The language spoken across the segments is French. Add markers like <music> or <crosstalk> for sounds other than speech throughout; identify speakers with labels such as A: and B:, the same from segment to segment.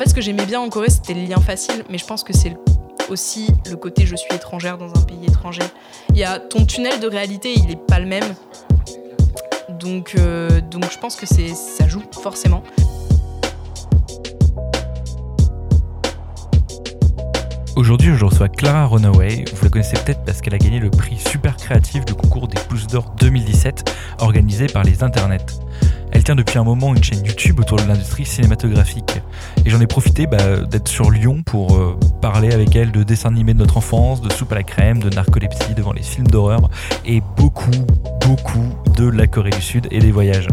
A: Fait, ce que j'aimais bien en Corée, c'était le lien facile, mais je pense que c'est aussi le côté je suis étrangère dans un pays étranger. Il y a ton tunnel de réalité, il est pas le même. Donc, euh, donc je pense que ça joue forcément.
B: Aujourd'hui, je reçois Clara Runaway. Vous la connaissez peut-être parce qu'elle a gagné le prix super créatif du concours des Pousses d'Or 2017 organisé par les internets. Elle tient depuis un moment une chaîne YouTube autour de l'industrie cinématographique. Et j'en ai profité bah, d'être sur Lyon pour euh, parler avec elle de dessins animés de notre enfance, de soupe à la crème, de narcolepsie devant les films d'horreur et beaucoup, beaucoup de la Corée du Sud et des voyages.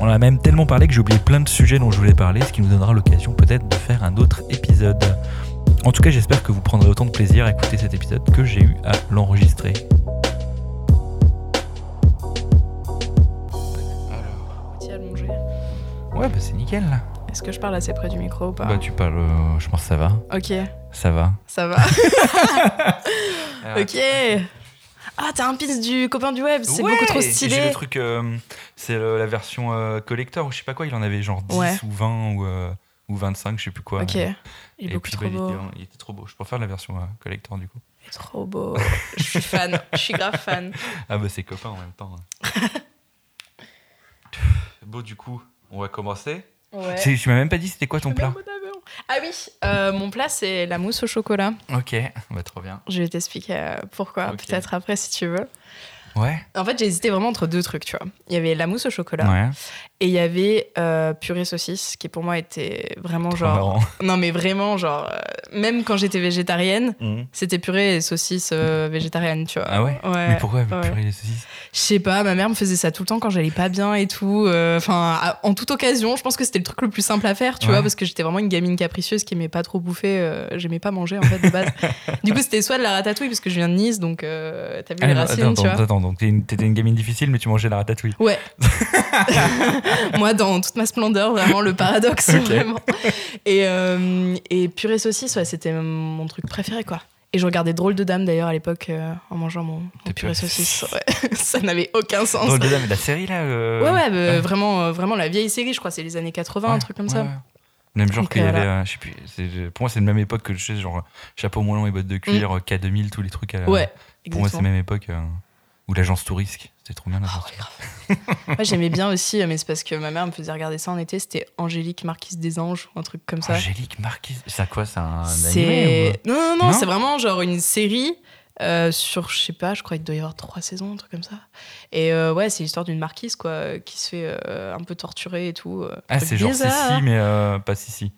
B: On a même tellement parlé que j'ai oublié plein de sujets dont je voulais parler, ce qui nous donnera l'occasion peut-être de faire un autre épisode. En tout cas, j'espère que vous prendrez autant de plaisir à écouter cet épisode que j'ai eu à l'enregistrer. Ouais, bah c'est nickel là.
A: Est-ce que je parle assez près du micro ou pas
B: Bah tu parles, euh, je pense que ça va.
A: Ok,
B: Ça va.
A: ça va. <laughs> ok. Ah, t'as un piste du copain du web, c'est
B: Ouais,
A: beaucoup trop
B: et J'ai
A: stylé.
B: le truc, euh, c'est la version euh, collector ou je sais pas quoi, il en avait genre 10
A: Ouais.
B: ou 20 ou, ou 25, je sais plus quoi.
A: Ok. Il est beaucoup
B: puis,
A: trop
B: bah, il,
A: beau.
B: était, il était trop beau. Je préfère la version collector du coup.
A: Il est trop beau. je suis fan. Je suis grave fan.
B: Ah bah c'est copain en même temps. hein. <laughs> bon du coup, on va commencer.
A: Ouais.
B: Tu m'as même pas dit c'était quoi ton plat
A: Ah oui, euh, mon plat c'est la mousse au chocolat.
B: Ok, bah trop bien.
A: Je vais t'expliquer euh, pourquoi, peut-être après si tu veux.
B: Ouais.
A: En fait, j'ai hésité vraiment entre deux trucs, tu vois. Il y avait la mousse au chocolat
B: Ouais.
A: Et il y avait euh, purée saucisse, qui pour moi était vraiment
B: Trop
A: genre.
B: marrant. <laughs>
A: Non, mais vraiment, genre, euh, même quand j'étais végétarienne,
B: Mhm.
A: c'était purée et saucisse euh, végétarienne, tu vois.
B: Ah ouais,
A: Ouais.
B: Mais pourquoi
A: ouais.
B: purée les saucisses
A: Je sais pas, ma mère me faisait ça tout le temps quand j'allais pas bien et tout. euh, Enfin, en toute occasion, je pense que c'était le truc le plus simple à faire, tu
B: Ouais.
A: vois, parce que j'étais vraiment une gamine capricieuse qui aimait pas trop bouffer. euh, J'aimais pas manger en fait de base. <laughs> du coup, c'était soit de la ratatouille, parce que je viens de Nice, donc t'as vu les
B: Ah,
A: racines,
B: attends,
A: tu vois.
B: attends, donc t'es une- t'étais une gamine difficile mais tu mangeais la ratatouille.
A: Ouais. <laughs> <laughs> Moi, dans toute ma splendeur, vraiment le paradoxe, <laughs> vraiment. Et, euh, et purée saucisse, ouais, c'était mon truc préféré, quoi. Et je regardais Drôle de Dame d'ailleurs à l'époque euh, en mangeant mon, mon purée saucisse. Ouais. <laughs> Ça n'avait aucun sens.
B: Drôle de dame, la série là euh,
A: Ouais, ouais, bah,
B: ouais.
A: Vraiment, vraiment la vieille série, je crois, c'est les années 80, un truc comme ça.
B: Même genre qu'il y avait, euh, je sais plus, c'est- pour moi c'est de même époque que je sais, genre chapeau moins long et bottes de cuir, euh, K2000, tous les trucs. à la-.
A: Ouais,
B: Pour moi c'est
A: exactement.
B: même époque où l'agence touristique, c'était trop bien l'agence. <laughs>
A: Moi, j'aimais bien aussi, euh, mais c'est parce que ma mère me faisait regarder ça en été, c'était Angélique Marquise des Anges, ou un truc comme ça.
B: Angélique Marquise, c'est quoi, c'est un
A: C'est.
B: animé ou...
A: Non, non, non,
B: Non
A: c'est vraiment genre une série euh, sur, je sais pas, je crois qu'il doit y avoir trois saisons, un truc comme ça. Et euh, ouais, c'est l'histoire d'une marquise, quoi, qui se fait euh, un peu torturer et tout.
B: Ah c'est genre. Sissi mais pas Sissi.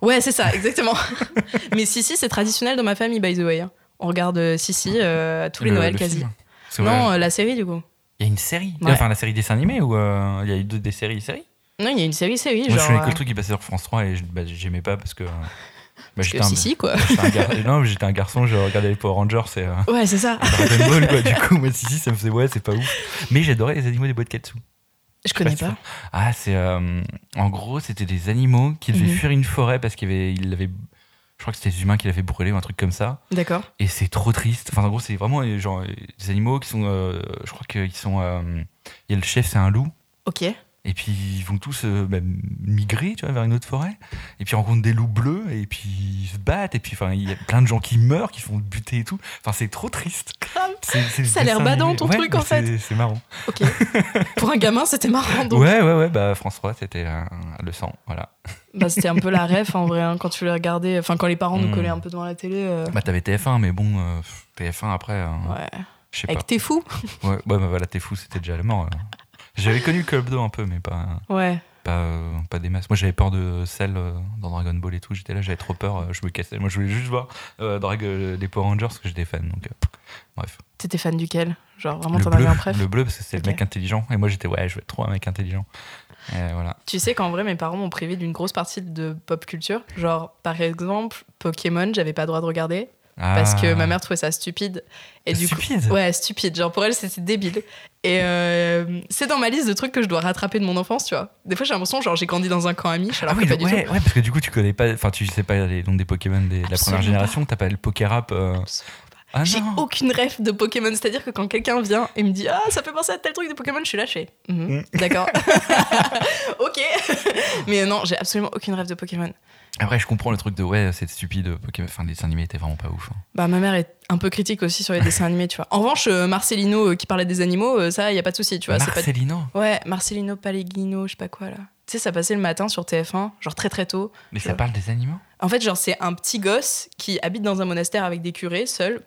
A: Ouais, c'est ça, <laughs> exactement. <laughs> mais Sissi, c'est traditionnel dans ma famille, by the way. hein. On regarde Sissi à tous les
B: Le-
A: Noëls
B: le
A: quasi.
B: film.
A: Non, euh, la série, du coup.
B: il y a une série,
A: Ouais.
B: enfin la série dessin animé ou euh, il y a eu des séries séries?
A: Non, il y a une série, série.
B: Moi
A: genre,
B: je connais que
A: euh,
B: le truc qui passait sur France 3 et je- bah, j'aimais pas parce que. euh, <laughs> bah, j'étais un,
A: Sissi, quoi.
B: j'étais un gar- <laughs> non, j'étais un garçon, je regardais les Power Rangers et euh,
A: Ouais, c'est ça.
B: Dragon <laughs> Ball quoi. Du coup, moi Sissi ça me faisait ouais, c'est pas ouf. Mais j'adorais les animaux des boîtes Katsu.
A: Je connais
B: sais
A: pas.
B: Ah, c'est. euh, en gros, c'était des animaux qui devaient
A: Mhm.
B: fuir une forêt parce qu'il avait. Il avait je crois que c'était des humains qui l'avaient brûlé ou un truc comme ça.
A: D'accord.
B: Et c'est trop triste. Enfin, en gros, c'est vraiment genre, des animaux qui sont. euh, je crois qu'ils sont. euh, Il y a le chef, c'est un loup.
A: Ok.
B: Et puis ils vont tous euh, bah, migrer, tu vois, vers une autre forêt. Et puis ils rencontrent des loups bleus. Et puis ils se battent. Et puis il y a plein de gens qui meurent, qui font buter et tout. Enfin, c'est trop triste.
A: Grave.
B: C'est- c'est
A: Ça a l'air badant, ton
B: Ouais,
A: truc, en fait.
B: C'est marrant.
A: Ok. Pour un gamin, c'était marrant. Donc.
B: Ouais, ouais, ouais. Bah, France 3, c'était euh, le sang. Voilà.
A: Bah, c'était un peu la ref en vrai, hein, quand tu les regardais. Enfin, quand les parents nous
B: Mm.
A: collaient un peu devant la télé. euh,
B: Bah, t'avais TF1, mais bon, euh, TF1 après, euh,
A: Ouais. Avec T'es fou
B: Ouais, ouais, bah voilà, t'es fou, c'était déjà la mort. J'avais connu le Club 2 un peu, mais pas,
A: Ouais.
B: pas, euh, pas des masses. Moi, j'avais peur de celle euh, dans Dragon Ball et tout. J'étais là, j'avais trop peur, euh, je me cassais. Moi, je voulais juste voir euh, Drag- euh, les Power Rangers parce que j'étais fan. Donc, euh, bref.
A: T'étais fan duquel? Genre vraiment
B: le
A: t'en
B: bleu,
A: avais un préf?
B: Le bleu, parce que c'est
A: Ok.
B: le mec intelligent. Et moi, j'étais, ouais, je vais être trop un mec intelligent. Et voilà.
A: Tu sais qu'en vrai, mes parents m'ont privé d'une grosse partie de pop culture. Genre, par exemple, Pokémon, j'avais pas le droit de regarder parce que
B: Ah.
A: ma mère trouvait ça stupide. Et du
B: Stupide
A: coup, ouais, stupide. Genre pour elle, c'était débile. Et euh, c'est dans ma liste de trucs que je dois rattraper de mon enfance, tu vois. Des fois, j'ai l'impression, genre, j'ai grandi dans un camp amiche, alors
B: ah oui,
A: que pas du
B: ouais,
A: tout.
B: ouais, parce que du coup, tu connais pas, enfin, tu sais pas les noms des Pokémon des- de la première génération, t'as pas le Pokérap. euh, Ah
A: J'ai aucune ref de Pokémon. C'est-à-dire que quand quelqu'un vient et me dit Ah, ça fait penser à tel truc de Pokémon, je suis lâché.
B: Mm.
A: D'accord. <laughs> <laughs> ok. <laughs> Mais non, j'ai absolument aucune ref de Pokémon.
B: Après, je comprends le truc de ouais, c'est stupide. Pokémon. Enfin, les dessins animés étaient vraiment pas ouf. hein.
A: Bah, ma mère est un peu critique aussi sur les <laughs> dessins animés, tu vois. En revanche, euh, Marcelino euh, qui parlait des animaux, euh, ça, il y a pas de souci, tu vois. c'est pas-
B: Marcelino?
A: Ouais, Marcelino Pallegrino, je sais pas quoi là. Tu sais, ça passait le matin sur TF1, genre très très tôt.
B: Mais ça parle des animaux?
A: En fait, genre, c'est un petit gosse qui habite dans un monastère avec des curés, seul.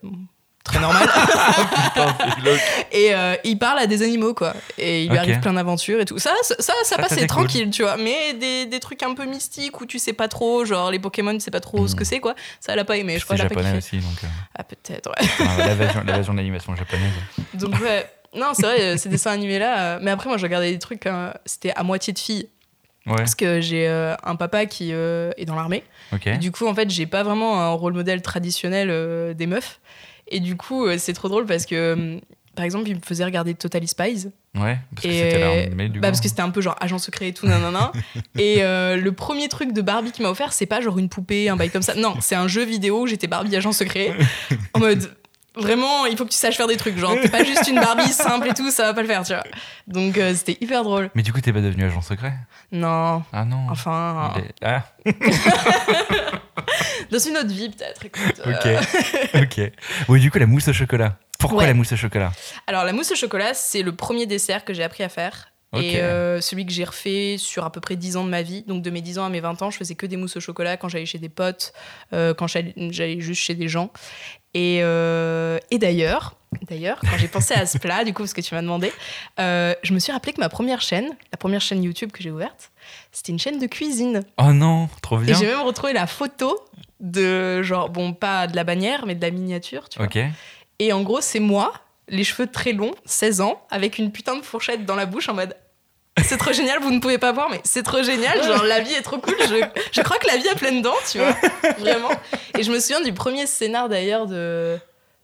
A: Très normal. <laughs> et euh, il parle à des animaux, quoi. Et il lui arrive plein d'aventures et tout. Ça, ça, ça, ça passe, c'est
B: cool.
A: tranquille, tu vois. Mais des, des trucs un peu mystiques où tu sais pas trop, genre les Pokémon, tu sais pas trop ce que
B: Mhm.
A: c'est, quoi. Ça, elle a pas aimé. Je crois
B: C'est
A: pas
B: japonais
A: kiffé.
B: aussi, donc. euh,
A: Ah, peut-être, ouais.
B: enfin, L'invasion l'invasion de l'animation japonaise. <laughs>
A: Donc, ouais. Non, c'est vrai, euh, ces dessins animés-là. euh, mais après, moi, je regardais des trucs, euh, c'était à moitié de filles.
B: Ouais,
A: Parce que j'ai euh, un papa qui euh, est dans l'armée.
B: ok.
A: Et Du coup, en fait, j'ai pas vraiment un rôle modèle traditionnel euh, des meufs. Et du coup, euh, c'est trop drôle parce que, hum, par exemple, il me faisait regarder Totally Spies.
B: Ouais, parce que du
A: Bah,
B: coup.
A: parce que c'était un peu genre agent secret et tout, nanana. <laughs> et euh, le premier truc de Barbie qu'il m'a offert, c'est pas genre une poupée, un bail comme ça. Non, c'est un jeu vidéo où j'étais Barbie agent secret. en mode. Vraiment, il faut que tu saches faire des trucs. Genre, t'es pas juste une Barbie simple et tout, ça va pas le faire, tu vois. Donc, euh, c'était hyper drôle.
B: Mais du coup, t'es pas devenu agent secret?
A: Non,
B: Ah non.
A: enfin,
B: est- Ah, <laughs> <laughs>
A: dans une autre vie, peut-être. écoute, euh.
B: ok. ok. Oui, du coup, la mousse au chocolat. Pourquoi
A: Ouais.
B: la mousse au chocolat?
A: Alors, la mousse au chocolat, c'est le premier dessert que j'ai appris à faire.
B: Ok.
A: Et euh, celui que j'ai refait sur à peu près 10 ans de ma vie. Donc, de mes 10 ans à mes 20 ans, je faisais que des mousses au chocolat quand j'allais chez des potes, euh, quand j'allais juste chez des gens. Et, et d'ailleurs, d'ailleurs, quand j'ai pensé à ce plat, du coup, parce que tu m'as demandé, euh, je me suis rappelé que ma première chaîne, la première chaîne YouTube que j'ai ouverte, c'était une chaîne de cuisine.
B: Oh non, trop
A: Et
B: bien.
A: j'ai même retrouvé la photo de, genre, bon, pas de la bannière, mais de la miniature, tu vois.
B: Ok.
A: Et en gros, c'est moi, les cheveux très longs, 16 ans, avec une putain de fourchette dans la bouche en mode. C'est trop génial, vous ne pouvez pas voir, mais c'est trop génial. Genre, la vie est trop cool. Je, je crois que la vie a plein dents, tu vois. Vraiment. Et je me souviens du premier scénar d'ailleurs de,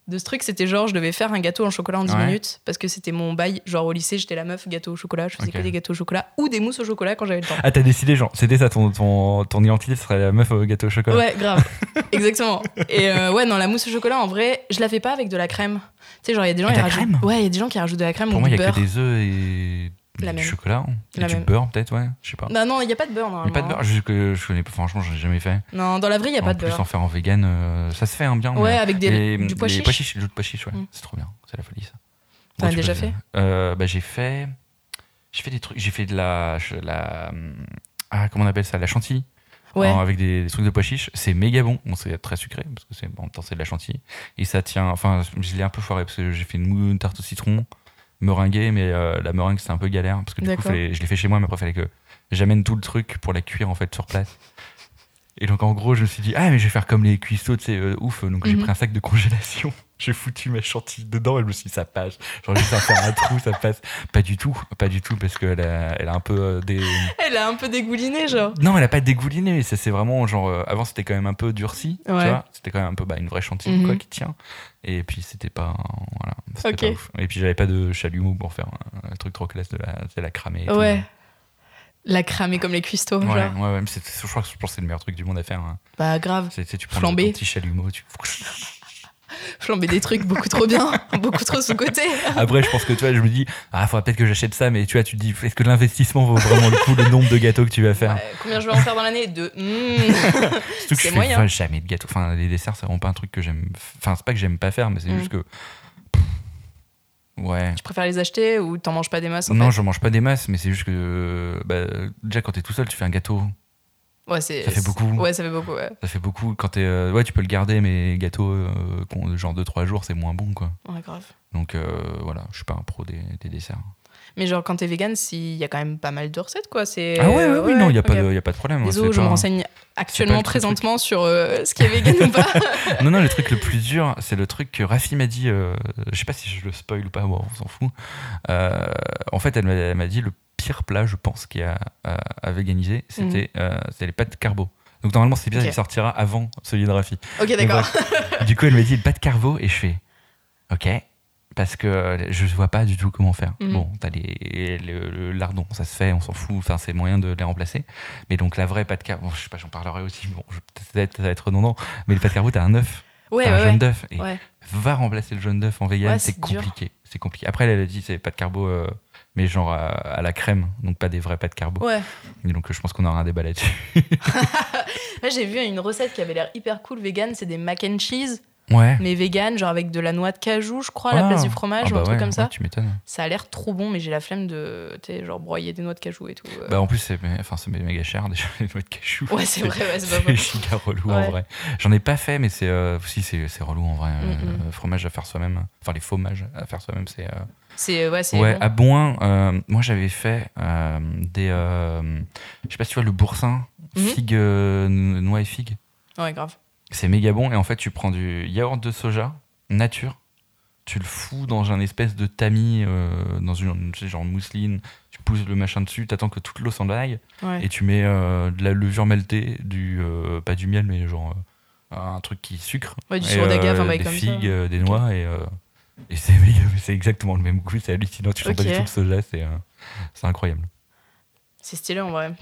A: de ce truc. C'était genre, je devais faire un gâteau en chocolat en 10
B: Ouais.
A: minutes parce que c'était mon bail. Genre, au lycée, j'étais la meuf gâteau au chocolat. Je faisais que des gâteaux au chocolat ou des mousses au chocolat quand j'avais le temps.
B: Ah, t'as décidé, genre, c'était ça, ton, ton, ton identité ce serait la meuf au gâteau au chocolat
A: Ouais, grave. <laughs> Exactement. Et euh, ouais, non, la mousse au chocolat, en vrai, je la fais pas avec de la crème. Tu sais, genre, il y a des gens
B: Ah,
A: qui
B: de la
A: rajoutent.
B: crème?
A: Ouais, il y a des gens qui rajoutent de la crème
B: Pour
A: ou
B: moi, il
A: du
B: y a
A: beurre.
B: que des œufs et
A: La
B: du
A: même.
B: chocolat. Et
A: La
B: du beurre, peut-être, ouais. Je sais pas.
A: Bah non, il n'y a pas de beurre
B: Il n'y a pas de beurre, je, que je connais pas, franchement, j'ai jamais fait.
A: Non, dans la vraie, il n'y a
B: en
A: pas de
B: plus,
A: beurre.
B: en faire en vegan, euh, ça se fait hein, bien.
A: Ouais,
B: mais-
A: avec des,
B: les-
A: du pois chiche.
B: pois le de pois chiche, ouais.
A: Mm.
B: C'est trop bien, c'est la folie ça.
A: T'en as déjà fait?
B: euh, Bah j'ai fait, j'ai fait des trucs, j'ai fait de la, je- la, ah comment on appelle ça, la chantilly,
A: Ouais.
B: hein, avec des, des trucs de pois chiches. C'est méga bon, bon c'est très sucré parce que c'est en même temps c'est de la chantilly et ça tient. Enfin, je l'ai un peu foiré parce que j'ai fait une, une tarte au citron meringuée, mais euh, la meringue c'était un peu galère parce que du coup fallait- je l'ai fait chez moi, mais après fallait que j'amène tout le truc pour la cuire en fait sur place. Et donc en gros, je me suis dit, ah mais je vais faire comme les cuistots, tu sais, euh, ouf. Donc j'ai
A: Mhm.
B: pris un sac de congélation, j'ai foutu ma chantilly dedans et je me suis dit, ça passe. Genre juste à faire un trou, ça passe. Pas du tout, pas du tout, parce qu'elle a, elle a un peu euh, des...
A: Elle a un peu dégouliné, genre.
B: Non, elle a pas dégouliné, ça c'est vraiment genre... euh, avant c'était quand même un peu durci, tu vois. C'était quand même un peu bah, une vraie chantilly,
A: Mhm.
B: quoi, qui tient. Et puis c'était pas... Voilà, pas ouf. Et puis j'avais pas de chalumeau pour faire un, un truc trop classe de la, c'est la cramer. tout.
A: Ouais. La cramer comme les cuistots,
B: Ouais,
A: genre.
B: ouais, ouais, mais je crois que c'est le meilleur truc du monde à faire. hein.
A: Bah grave.
B: C'est, tu prends
A: Flamber.
B: le petit chalumeau, tu... <laughs>
A: Flamber des trucs beaucoup trop bien, <laughs> beaucoup trop sous-côté.
B: Après, je pense que tu vois, je me dis, ah, faudrait peut-être que j'achète ça, mais tu vois, tu te dis, est-ce que l'investissement vaut vraiment le coup, le nombre de gâteaux que tu vas faire?
A: Ouais, combien je vais en faire dans l'année? Deux. Hmm. <laughs>
B: Surtout que
A: c'est
B: je fais
A: moyen.
B: pas jamais de gâteaux. Enfin, les desserts, c'est vraiment pas un truc que j'aime. Enfin, c'est pas que j'aime pas faire, mais c'est juste que. Ouais.
A: Tu préfères les acheter ou t'en manges pas des masses en
B: Non,
A: fait?
B: je mange pas des masses, mais c'est juste que. Bah, déjà, quand t'es tout seul, tu fais un gâteau.
A: Ouais.
B: Ça fait beaucoup.
A: Ouais, ça fait beaucoup, ouais.
B: Ça fait beaucoup. Quand t'es. euh, ouais, tu peux le garder, mais gâteau, euh, genre 2-3 jours, c'est moins bon, quoi.
A: Ouais, grave.
B: Donc, euh, voilà, je suis pas un pro des, des desserts.
A: Mais genre, quand t'es vegan, il y a quand même pas mal de recettes, quoi. C'est...
B: Ah ouais, ouais, oui, non, il y a, pas de- y a pas de problème.
A: Désolé,
B: c'est
A: je me
B: pas-
A: renseigne actuellement,
B: truc.
A: présentement, sur euh, ce qui est vegan ou pas. <laughs>
B: Non, non, le truc le plus dur, c'est le truc que Rafi m'a dit. euh, je sais pas si je le spoil ou pas, bon, on s'en fout. En fait, elle m'a, elle m'a dit le pire plat, je pense, qu'il y a à, à véganiser, c'était euh, les pâtes carbo. Donc normalement, c'est bien,
A: Ok.
B: il sortira avant celui de Rafi.
A: ok, d'accord.
B: Du coup, elle m'a dit pâtes carbo et je fais OK. Parce que euh, je vois pas du tout comment faire.
A: Mhm.
B: Bon, t'as les, le, le lardon, ça se fait, on s'en fout, enfin, c'est moyen de les remplacer. Mais donc, la vraie pâte carbo, bon, je sais pas, j'en parlerai aussi, bon, peut-être ça va être redondant, mais les pâtes carbo, t'as un œuf
A: Ouais,
B: t'as
A: ouais,
B: un jaune
A: ouais.
B: d'œuf. Et va remplacer le jaune d'œuf en vegan, c'est compliqué. C'est compliqué. Après, elle a dit c'est pas de carbo, euh, mais genre à, à la crème, donc pas des vrais de carbo.
A: Ouais.
B: Et donc, je pense qu'on aura un débat là-dessus. <laughs>
A: Là, j'ai vu une recette qui avait l'air hyper cool vegan, c'est des mac and cheese,
B: Ouais.
A: mais vegan, genre avec de la noix de cajou, je crois, à la
B: Ah.
A: place du fromage
B: Ah
A: ou
B: bah
A: un truc
B: ouais,
A: comme ça.
B: ouais, tu m'étonnes.
A: Ça a l'air trop bon, mais j'ai la flemme de, tu sais, genre broyer des noix de cajou et tout. euh.
B: Bah en plus c'est enfin méga cher déjà <laughs> les noix de cachou.
A: ouais, c'est vrai, ouais, c'est pas
B: giga relou en vrai. J'en ai pas fait mais c'est euh, si c'est c'est relou en vrai.
A: Mm,
B: fromage à faire soi-même. Enfin les fromages à faire soi-même c'est euh,
A: C'est ouais, c'est
B: ouais
A: bon.
B: à Boin. moi j'avais fait des je sais pas si tu vois le boursin figue euh, noix et figue.
A: Ouais, grave.
B: C'est méga bon et en fait tu prends du yaourt de soja nature. Tu le fous dans un espèce de tamis, euh, dans une tu sais, genre mousseline, tu pousses le machin dessus, t'attends que toute l'eau s'en aille,
A: Ouais.
B: et tu mets euh, de la levure maltée, du euh, pas du miel mais genre un truc qui sucre,
A: Ouais, du
B: Et, des
A: comme
B: figues, des noix et, et c'est <laughs> c'est exactement le même goût, c'est hallucinant, tu sens pas
A: Ok.
B: du tout le soja, c'est c'est incroyable.
A: C'est stylé en vrai.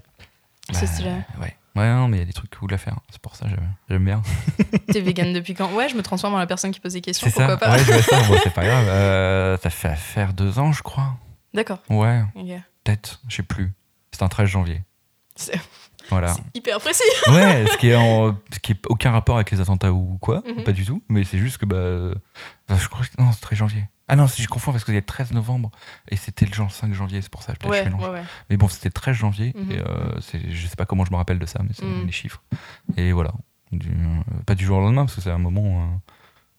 A: C'est
B: Bah,
A: stylé.
B: Ouais, ouais, non, mais il y a des trucs cool à faire, c'est pour ça j'aime j'aime bien. <laughs>
A: T'es vegan depuis quand? Ouais, je me transforme en la personne qui pose des questions,
B: C'est ça,
A: pourquoi pas?
B: Ouais, je vois ça, bon, c'est pas grave. <laughs> Euh, ça fait faire deux ans, je crois.
A: D'accord.
B: Ouais, peut-être, je sais plus. C'est un 13 janvier.
A: C'est
B: Voilà.
A: hyper précis. <laughs>
B: Ouais, ce qui est en, ce qui est aucun rapport avec les attentats ou quoi,
A: Mhm.
B: pas du tout. Mais c'est juste que bah, euh, enfin, je crois que non, c'est 13 janvier. Ah non, si je confonds parce y a le 13 novembre et c'était le genre 5 janvier, c'est pour ça. je
A: Ouais,
B: mélange.
A: ouais, ouais.
B: Mais bon, c'était le 13 janvier
A: Mhm.
B: et euh, c'est, je sais pas comment je me rappelle de ça, mais c'est
A: Mhm.
B: les chiffres. Et voilà, Du- euh, pas du jour au lendemain parce que c'est un moment. euh,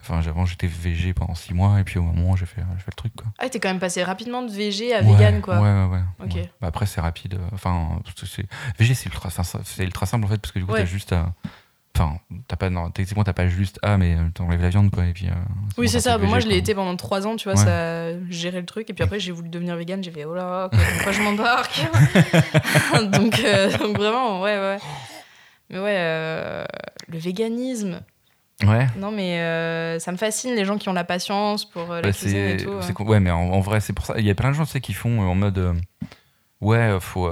B: Enfin, avant j'étais VG pendant 6 mois et puis au moment j'ai fait, j'ai fait le truc quoi.
A: Ah, t'es quand même passé rapidement de VG à vegan, quoi.
B: Ouais, ouais, ouais. Bah après, c'est rapide. euh, Enfin, que VG, c'est ultra, ultra simple en fait, parce que du coup, t'as juste à. Enfin, t'as pas, non, techniquement, t'as pas juste ah, mais euh, t'enlèves la viande, quoi, et puis. euh,
A: Oui, c'est ça. moi, je l'ai été pendant trois ans, tu vois,
B: Ouais.
A: ça gérer le truc. Et puis après, j'ai voulu devenir vegan. J'ai fait, oh là, quoi, pourquoi je m'embarque <laughs> <laughs> donc, euh, donc, vraiment, ouais, ouais. Mais ouais, euh, le véganisme.
B: Ouais.
A: Non, mais euh, ça me fascine les gens qui ont la patience pour la
B: Bah,
A: cuisine et tout.
B: c'est
A: ouais.
B: mais en, en vrai, c'est pour ça. Il y a plein de gens, tu sais, qui font en mode. ouais, faut.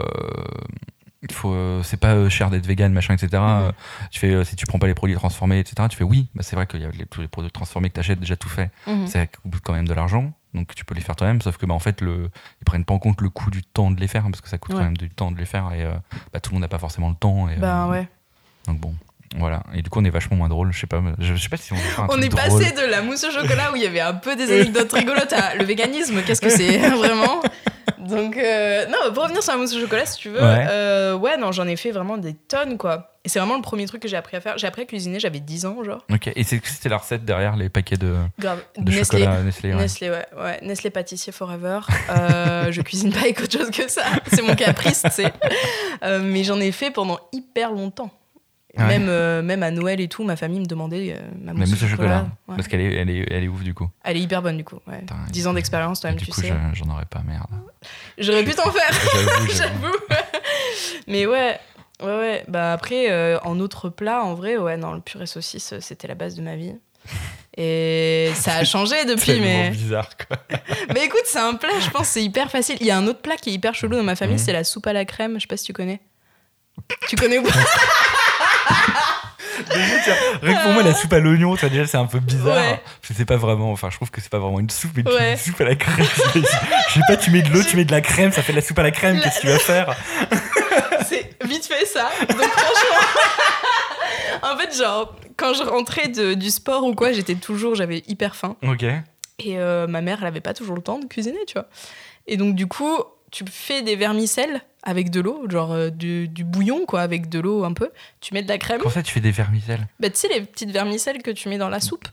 B: Euh, faut, c'est pas euh, cher d'être vegan, machin, etc.
A: Mhm.
B: Euh, Tu fais, si tu prends pas les produits transformés, etc. Tu fais oui, bah, c'est vrai qu'il y a les, tous les produits transformés que t'achètes déjà tout fait.
A: Mhm.
B: ça coûte quand même de l'argent, donc tu peux les faire toi-même, sauf que bah, en fait, le, ils prennent pas en compte le coût du temps de les faire, parce que ça coûte
A: Ouais.
B: quand même du temps de les faire, et euh, bah, tout le monde n'a pas forcément le temps. Et,
A: Bah
B: euh,
A: ouais.
B: Donc bon, voilà. Et du coup, on est vachement moins drôle, je sais pas, je, sais pas si on un
A: On
B: truc
A: est
B: drôle.
A: passé de la mousse au chocolat où il y avait un peu des anecdotes <laughs> rigolotes à le véganisme, qu'est-ce que c'est <laughs> vraiment? Donc, euh, non, pour revenir sur la mousse au chocolat, si tu veux,
B: Ouais.
A: euh, ouais, non, j'en ai fait vraiment des tonnes, quoi. Et c'est vraiment le premier truc que j'ai appris à faire. J'ai appris à cuisiner, j'avais 10 ans, genre.
B: Ok, et c'était la recette derrière les paquets de,
A: Grave.
B: de
A: Nestlé.
B: chocolat Nestlé. ouais.
A: Nestlé, ouais, ouais. Nestlé pâtissier forever. Euh, je cuisine pas avec autre chose que ça. C'est mon caprice, tu sais. Euh, mais j'en ai fait pendant hyper longtemps.
B: Ouais.
A: Même, euh, même à Noël et tout, ma famille me demandait euh, ma mousse,
B: mousse au chocolat,
A: Ouais.
B: parce qu'elle est, elle est, elle est ouf du coup.
A: Elle est hyper bonne du coup. Ouais.
B: Putain,
A: 10
B: du
A: ans d'expérience, toi-même, tu
B: coup,
A: sais.
B: je- j'en aurais pas, merde.
A: J'aurais pu t'en faire, <laughs>
B: J'avoue. <laughs>
A: Mais ouais, ouais, ouais. Bah après, euh, en autre plat, en vrai, ouais, non, le purée saucisse, euh, c'était la base de ma vie. Et <laughs> ça a changé depuis, mais.
B: bizarre quoi.
A: Mais écoute, c'est un plat, je pense, c'est hyper facile. Il y a un autre plat qui est hyper chelou dans ma famille,
B: Mhm.
A: c'est la soupe à la crème. Je sais pas si tu connais. Tu connais ou pas?
B: Rien que pour moi, la soupe à l'oignon, ça déjà, c'est un peu bizarre.
A: Ouais.
B: Parce que c'est pas vraiment. Enfin, je trouve que c'est pas vraiment une soupe, mais
A: Ouais.
B: une soupe à la crème. <laughs> Je sais pas, tu mets de l'eau, tu mets de la crème, ça fait de la soupe à la crème,
A: La-
B: qu'est-ce que tu vas faire? <laughs>
A: C'est vite fait ça. Donc franchement. <laughs> en fait, genre, quand je rentrais de- du sport ou quoi, j'étais toujours, j'avais hyper faim.
B: Ok.
A: Et euh, ma mère, elle avait pas toujours le temps de cuisiner, tu vois. Et donc, du coup, tu fais des vermicelles avec de l'eau, genre euh, du, du bouillon, quoi, avec de l'eau un peu. Tu mets de la crème.
B: Comment ça, tu fais des vermicelles?
A: Bah, tu sais, les petites vermicelles que tu mets dans la soupe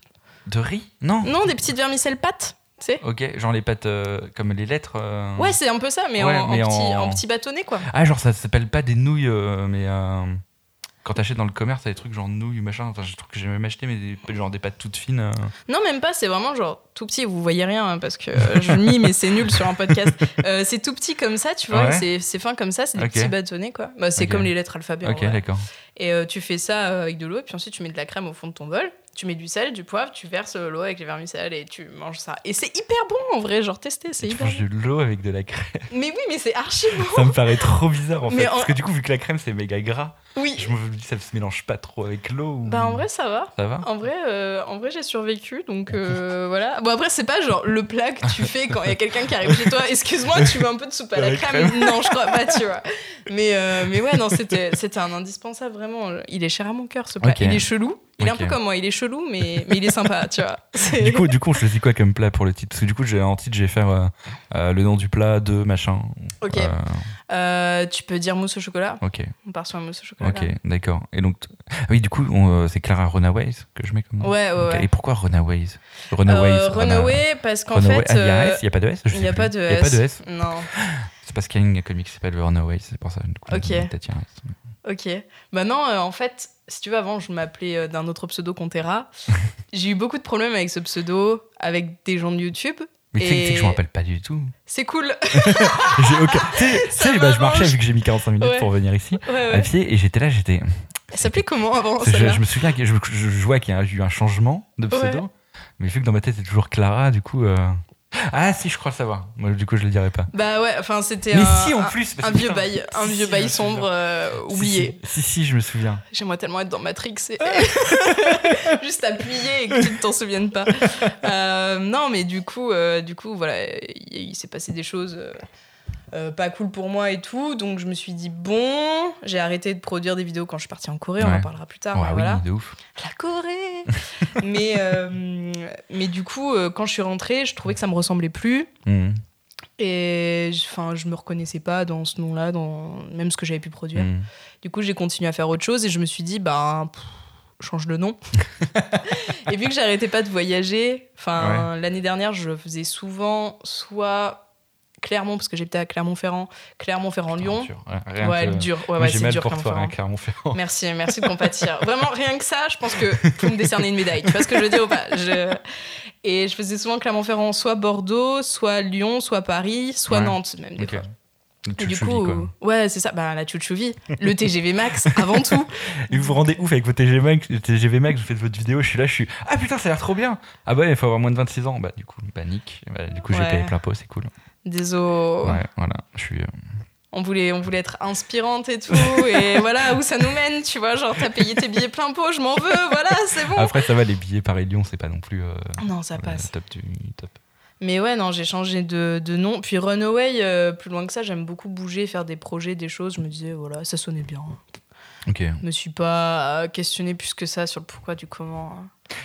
B: De riz? Non
A: Non, des petites vermicelles pâtes, tu sais.
B: Ok, genre les pâtes euh, comme les lettres. euh,
A: Ouais, c'est un peu ça, mais,
B: Ouais,
A: en, en
B: mais
A: petit,
B: en-
A: en petit bâtonnet, quoi.
B: Ah, genre ça s'appelle pas des nouilles, mais. Quand t'achètes dans le commerce, t'as des trucs genre nouilles, machin. Enfin, je trouve que j'ai même acheté, mais des, genre des pâtes toutes fines. euh.
A: Non, même pas, c'est vraiment genre tout petit. Vous voyez rien hein, parce que euh, je mime mais c'est nul sur un podcast. Euh, c'est tout petit comme ça, tu vois.
B: Ouais.
A: C'est, fin comme ça, c'est des petits bâtonnets, quoi. Bah, c'est comme les lettres alphabet. en
B: Ok, d'accord.
A: Et euh, tu fais ça avec de l'eau, et puis ensuite tu mets de la crème au fond de ton bol. Tu mets du sel, du poivre, tu verses l'eau avec les vermicelles et tu manges ça. Et c'est hyper bon en vrai, genre tester, c'est
B: Tu
A: hyper
B: manges
A: bon.
B: de l'eau avec de la crème.
A: Mais oui, mais c'est archi <laughs> bon.
B: Ça me paraît trop bizarre en fait.
A: En-
B: Parce que du coup, vu que la crème c'est méga gras,
A: Oui.
B: je me dis ça se mélange pas trop avec l'eau. ou-
A: Bah en vrai, ça va.
B: Ça va
A: En vrai, euh, en vrai j'ai survécu, donc euh, voilà. Bon après, c'est pas genre le plat que tu <laughs> fais quand il y a quelqu'un qui arrive chez toi. Excuse-moi, tu veux un peu de soupe à la
B: La
A: crème,
B: crème.
A: Non, je crois pas, tu vois. Mais, euh, mais ouais, non, c'était c'était un indispensable, vraiment. Il est cher à mon cœur, ce plat.
B: Ok.
A: Il est chelou. Il est un peu comme moi, il est chelou, mais, mais il est sympa, tu vois. <laughs>
B: Du coup, du coup, on choisit quoi comme plat pour le titre? Parce que du coup, en titre, je vais faire euh, euh, le nom du plat, de machin.
A: Ok.
B: Euh,
A: tu peux dire mousse au chocolat?
B: Ok,
A: On part sur la mousse au chocolat.
B: ok, d'accord. Et donc, ah oui, du coup, c'est Clara Runaways que je mets comme nom
A: Ouais, ouais.
B: Et pourquoi Runaways? Runaways. Runa-
A: Runaway, parce qu'en fait.
B: Ah, il y a un S, il n'y a pas de S? Je
A: il n'y a
B: plus.
A: pas de
B: Il y a pas de S
A: Non.
B: C'est parce qu'il y a une comique qui s'appelle Runaways, c'est pour ça. Du coup,
A: Ok. Ok. Bah non, euh, en fait, si tu veux, avant, je m'appelais euh, d'un autre pseudo Contera. <laughs> J'ai eu beaucoup de problèmes avec ce pseudo, avec des gens de YouTube.
B: Mais tu sais que- tu sais que je me rappelle pas du tout.
A: C'est cool. <laughs>
B: J'ai aucun. <laughs> Tu sais- tu
A: Ça
B: sais, bah, je marchais vu que j'ai mis 45 minutes
A: Ouais.
B: pour venir ici
A: Ouais,
B: à
A: ouais.
B: pied et j'étais là, j'étais.
A: Elle s'appelait comment avant
B: je,
A: celle-là
B: je me souviens que je, je- je vois qu'il y a eu un changement de pseudo,
A: Ouais.
B: mais vu que dans ma tête c'est toujours Clara, du coup. euh, Ah si, je crois le savoir. Moi, du coup, je le dirais pas.
A: Bah ouais, enfin, c'était
B: Mais
A: un,
B: si, en
A: un-
B: plus. parce
A: un
B: que,
A: vieux bail, un
B: si,
A: vieux
B: si,
A: bail sombre euh, oublié.
B: Si, si, si, je me souviens.
A: J'aimerais tellement être dans Matrix et <laughs> juste appuyer et que tu ne t'en souviennes pas. <laughs> Euh, non, mais du coup, euh, du coup, voilà, il, il s'est passé des choses euh, pas cool pour moi et tout, donc je me suis dit bon, j'ai arrêté de produire des vidéos quand je suis partie en Corée, on en parlera plus tard.
B: Ouais,
A: mais
B: oui,
A: voilà.
B: de ouf.
A: La Corée. <laughs> mais euh, mais du coup, euh, quand je suis rentrée, je trouvais que ça me ressemblait plus.
B: Mhm.
A: Et je- enfin, je me reconnaissais pas dans ce nom-là, dans même ce que j'avais pu produire.
B: Mhm.
A: Du coup, j'ai continué à faire autre chose et je me suis dit, bah, pff, change de nom. <laughs> et vu que j'arrêtais pas de voyager, enfin, l'année dernière, je faisais souvent soit Clermont, parce que j'étais à Clermont-Ferrand, Clermont-Ferrand-Lyon.
B: Ouais, rien
A: Ouais,
B: que-
A: dur. Ouais, ouais, c'est dur,
B: pour toi,
A: Clermont-Ferrand.
B: hein. <laughs>
A: Merci, merci de compatir. Vraiment, rien que ça, je pense que faut me décerner une médaille. Tu vois ce que je veux dire ou pas? Je- Et je faisais souvent Clermont-Ferrand, soit Bordeaux, soit Lyon, soit Paris, soit
B: Ouais.
A: Nantes, même des fois. Et du coup,
B: quoi.
A: ouais, c'est ça, bah, la chouchouvi, le TGV Max avant tout.
B: Et <laughs> vous vous rendez ouf avec vos TGV Max, TGV Max, vous faites votre vidéo, je suis là, je suis Ah putain, ça a l'air trop bien Ah bah, il faut avoir moins de 26 ans. Bah, du coup, panique. Bah, du coup, j'ai payé plein pot, c'est cool.
A: Désolé.
B: Ouais, voilà. Je suis. euh,
A: On voulait, on voulait être inspirante et tout, <laughs> et voilà où ça nous mène, tu vois. Genre, t'as payé tes billets plein pot, je m'en veux, voilà, c'est bon.
B: Après, ça va, les billets Paris-Lyon, c'est pas non plus. euh,
A: Non, ça passe.
B: top du top.
A: Mais ouais, non, j'ai changé de, de nom. Puis Runaway, euh, plus loin que ça, j'aime beaucoup bouger, faire des projets, des choses. Je me disais, voilà, ça sonnait bien.
B: Ok.
A: Je me suis pas questionné plus que ça sur le pourquoi du comment.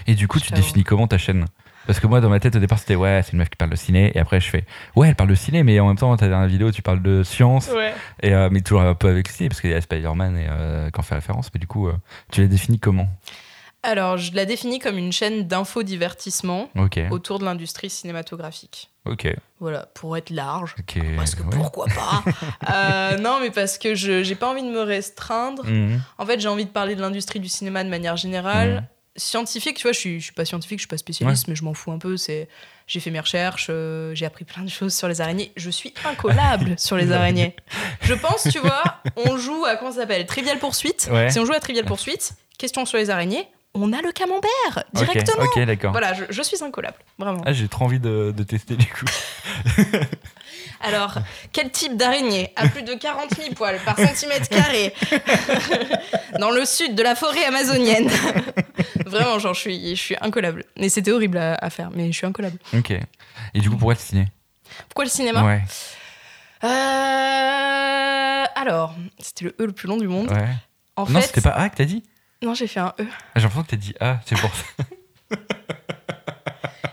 B: Et du coup,
A: Je
B: tu définis comment ta chaîne? Parce que moi, dans ma tête, au départ, c'était ouais, c'est une meuf qui parle de ciné. Et après, je fais ouais, elle parle de ciné, mais en même temps, ta dernière vidéo, tu parles de science.
A: Ouais.
B: Et, euh, mais toujours un peu avec le ciné, parce qu'il y a Spider-Man et euh, on fait référence. Mais du coup, euh, tu la définis comment?
A: Alors, je la définis comme une chaîne d'infodivertissement
B: Ok.
A: autour de l'industrie cinématographique.
B: Ok.
A: Voilà, pour être large.
B: Ok.
A: Parce que
B: ouais.
A: pourquoi pas? <laughs> Euh, Non, mais parce que je j'ai pas envie de me restreindre.
B: Mhm.
A: En fait, j'ai envie de parler de l'industrie du cinéma de manière générale.
B: Mhm.
A: Scientifique, tu vois, je suis, je suis pas scientifique, je suis pas spécialiste, mais je m'en fous un peu. C'est, j'ai fait mes recherches, euh, j'ai appris plein de choses sur les araignées. Je suis incollable sur les <laughs> araignées. Je pense, tu vois, on joue à comment ça s'appelle Trivial Poursuite.
B: Ouais.
A: Si on joue à Trivial Poursuite, question sur les araignées, on a le camembert directement.
B: Ok, d'accord.
A: Voilà, je, je suis incollable, vraiment.
B: Ah, j'ai trop envie de, de tester du coup. <laughs>
A: Alors, quel type d'araignée a plus de 40 000 poils par centimètre carré <laughs> dans le sud de la forêt amazonienne <laughs> Vraiment, genre, je suis, je suis incollable. Mais c'était horrible à, à faire, mais je suis incollable.
B: Ok. Et du coup, pourquoi le ciné?
A: Pourquoi le cinéma?
B: Ouais.
A: Euh, Alors, c'était le E le plus long du monde.
B: Ouais.
A: En
B: non,
A: fait,
B: c'était pas A que t'as dit?
A: Non, j'ai fait un E.
B: Ah, J'ai l'impression que t'as dit A, c'est pour ça. <laughs>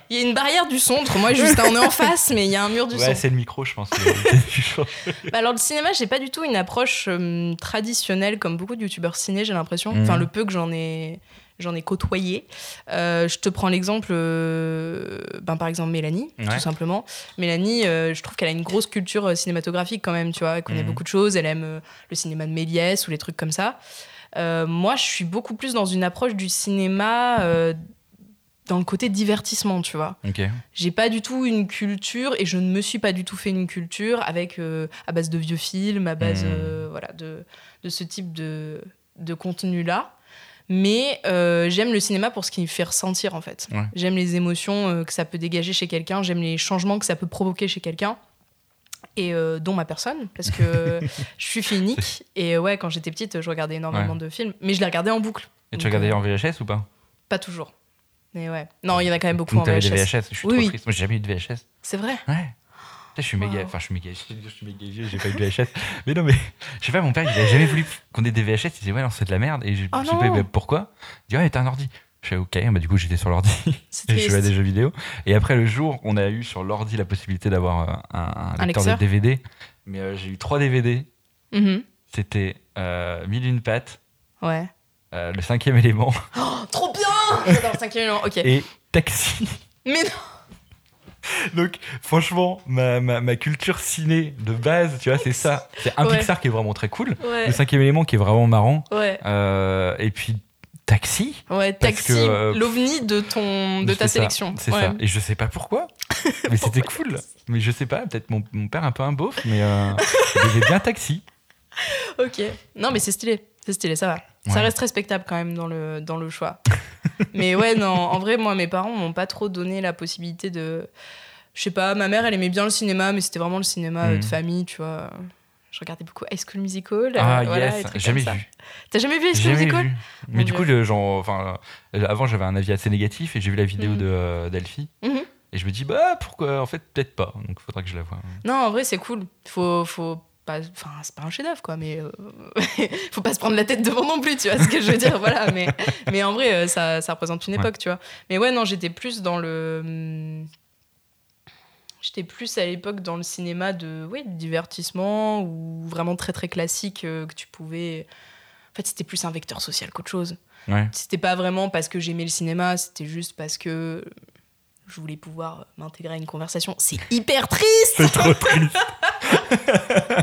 A: Il y a une barrière du son entre moi et Justin. On est en face, mais il y a un mur du
B: Ouais,
A: son.
B: c'est le micro, je pense. <laughs>
A: Bah alors le cinéma, j'ai pas du tout une approche euh, traditionnelle comme beaucoup de youtubeurs ciné, j'ai l'impression.
B: Mhm.
A: Enfin le peu que j'en ai j'en ai côtoyé. Euh, je te prends l'exemple, euh, ben par exemple Mélanie,
B: Ouais.
A: tout simplement. Mélanie, euh, je trouve qu'elle a une grosse culture euh, cinématographique quand même, tu vois. Elle connaît
B: Mhm.
A: beaucoup de choses. Elle aime euh, le cinéma de Méliès ou les trucs comme ça. Euh, moi, je suis beaucoup plus dans une approche du cinéma. Dans le côté divertissement, tu vois j'ai pas du tout une culture et je ne me suis pas du tout fait une culture avec euh, à base de vieux films, à base
B: Mhm.
A: euh, voilà de, de ce type de, de contenu là. Mais euh, j'aime le cinéma pour ce qu'il fait ressentir, en fait.
B: Ouais.
A: J'aime les émotions que ça peut dégager chez quelqu'un, j'aime les changements que ça peut provoquer chez quelqu'un. Et euh, dont ma personne, parce que <laughs> je suis finique. Et ouais, quand j'étais petite, je regardais énormément de films. Mais je les regardais en boucle.
B: Et tu regardais
A: euh,
B: en VHS ou pas?
A: Pas toujours. Mais ouais. Non, il y en a quand même beaucoup
B: Donc
A: en VHS.
B: des VHS, je suis
A: Oui,
B: trop
A: oui.
B: triste. Moi j'ai jamais eu de VHS.
A: C'est vrai
B: Ouais. Je suis méga,
A: Wow.
B: enfin je suis méga, je suis méga vieux, j'ai pas eu de VHS. mais non mais, je sais pas, mon père il avait jamais voulu qu'on ait des VHS, il disait ouais non c'est de la merde et je
A: Oh
B: je sais pas bah, pourquoi? Il dit ouais t'as un ordi. Je fais ok, bah du coup j'étais sur l'ordi et je jouais à des jeux vidéo. Et après le jour on a eu sur l'ordi la possibilité d'avoir euh, un, un
A: Un
B: lecteur de DVD, mais euh, j'ai eu trois DVD.
A: Mhm.
B: C'était euh, Mille une pattes,
A: Ouais.
B: euh, Le cinquième élément
A: Oh, trop bien <laughs> J'adore. Ok.
B: et Taxi.
A: Mais non
B: Donc, franchement, ma, ma, ma culture ciné de base, tu vois, c'est ça. C'est un
A: Ouais.
B: Pixar qui est vraiment très cool.
A: Ouais.
B: Le cinquième élément qui est vraiment marrant.
A: Ouais.
B: Euh, et puis, Taxi.
A: Ouais, taxi,
B: euh,
A: l'ovni de ton de ta sélection.
B: C'est ça. Et je sais pas pourquoi. <laughs> Mais c'était cool. Mais je sais pas, peut-être mon, mon père un peu un beauf, mais euh, aimait bien Taxi. <laughs>
A: Ok. Non, mais c'est stylé. C'est stylé, ça va. Ça reste respectable quand même dans le, dans le choix. Mais ouais, non, en vrai, moi, mes parents m'ont pas trop donné la possibilité de. Je sais pas, ma mère, elle aimait bien le cinéma, mais c'était vraiment le cinéma euh, de famille, tu vois. Je regardais beaucoup High School Musical. euh,
B: Ah,
A: voilà,
B: yes, jamais vu.
A: T'as jamais vu High School Musical
B: vu. Mais
A: Mon
B: du
A: Dieu.
B: coup, le, genre, enfin, euh, avant, j'avais un avis assez négatif et j'ai vu la vidéo
A: Mhm.
B: de.
A: Mhm.
B: Et je me dis, bah, pourquoi En fait, peut-être pas. Donc, faudra que je la voie.
A: Non, en vrai, c'est cool. Faut, faut pas. Enfin, c'est pas un chef-d'œuvre, quoi, mais. euh, <laughs> faut pas se prendre la tête devant non plus, tu vois ce que je veux dire. Voilà, mais, mais en vrai, euh, ça, ça représente une
B: Ouais.
A: époque, tu vois. Mais ouais, non, j'étais plus dans le. hum, J'étais plus à l'époque dans le cinéma de, oui, de divertissement ou vraiment très très classique euh, que tu pouvais. En fait, c'était plus un vecteur social qu'autre chose.
B: Ouais.
A: C'était pas vraiment parce que j'aimais le cinéma, c'était juste parce que je voulais pouvoir m'intégrer à une conversation. C'est hyper triste
B: C'est trop triste. <laughs>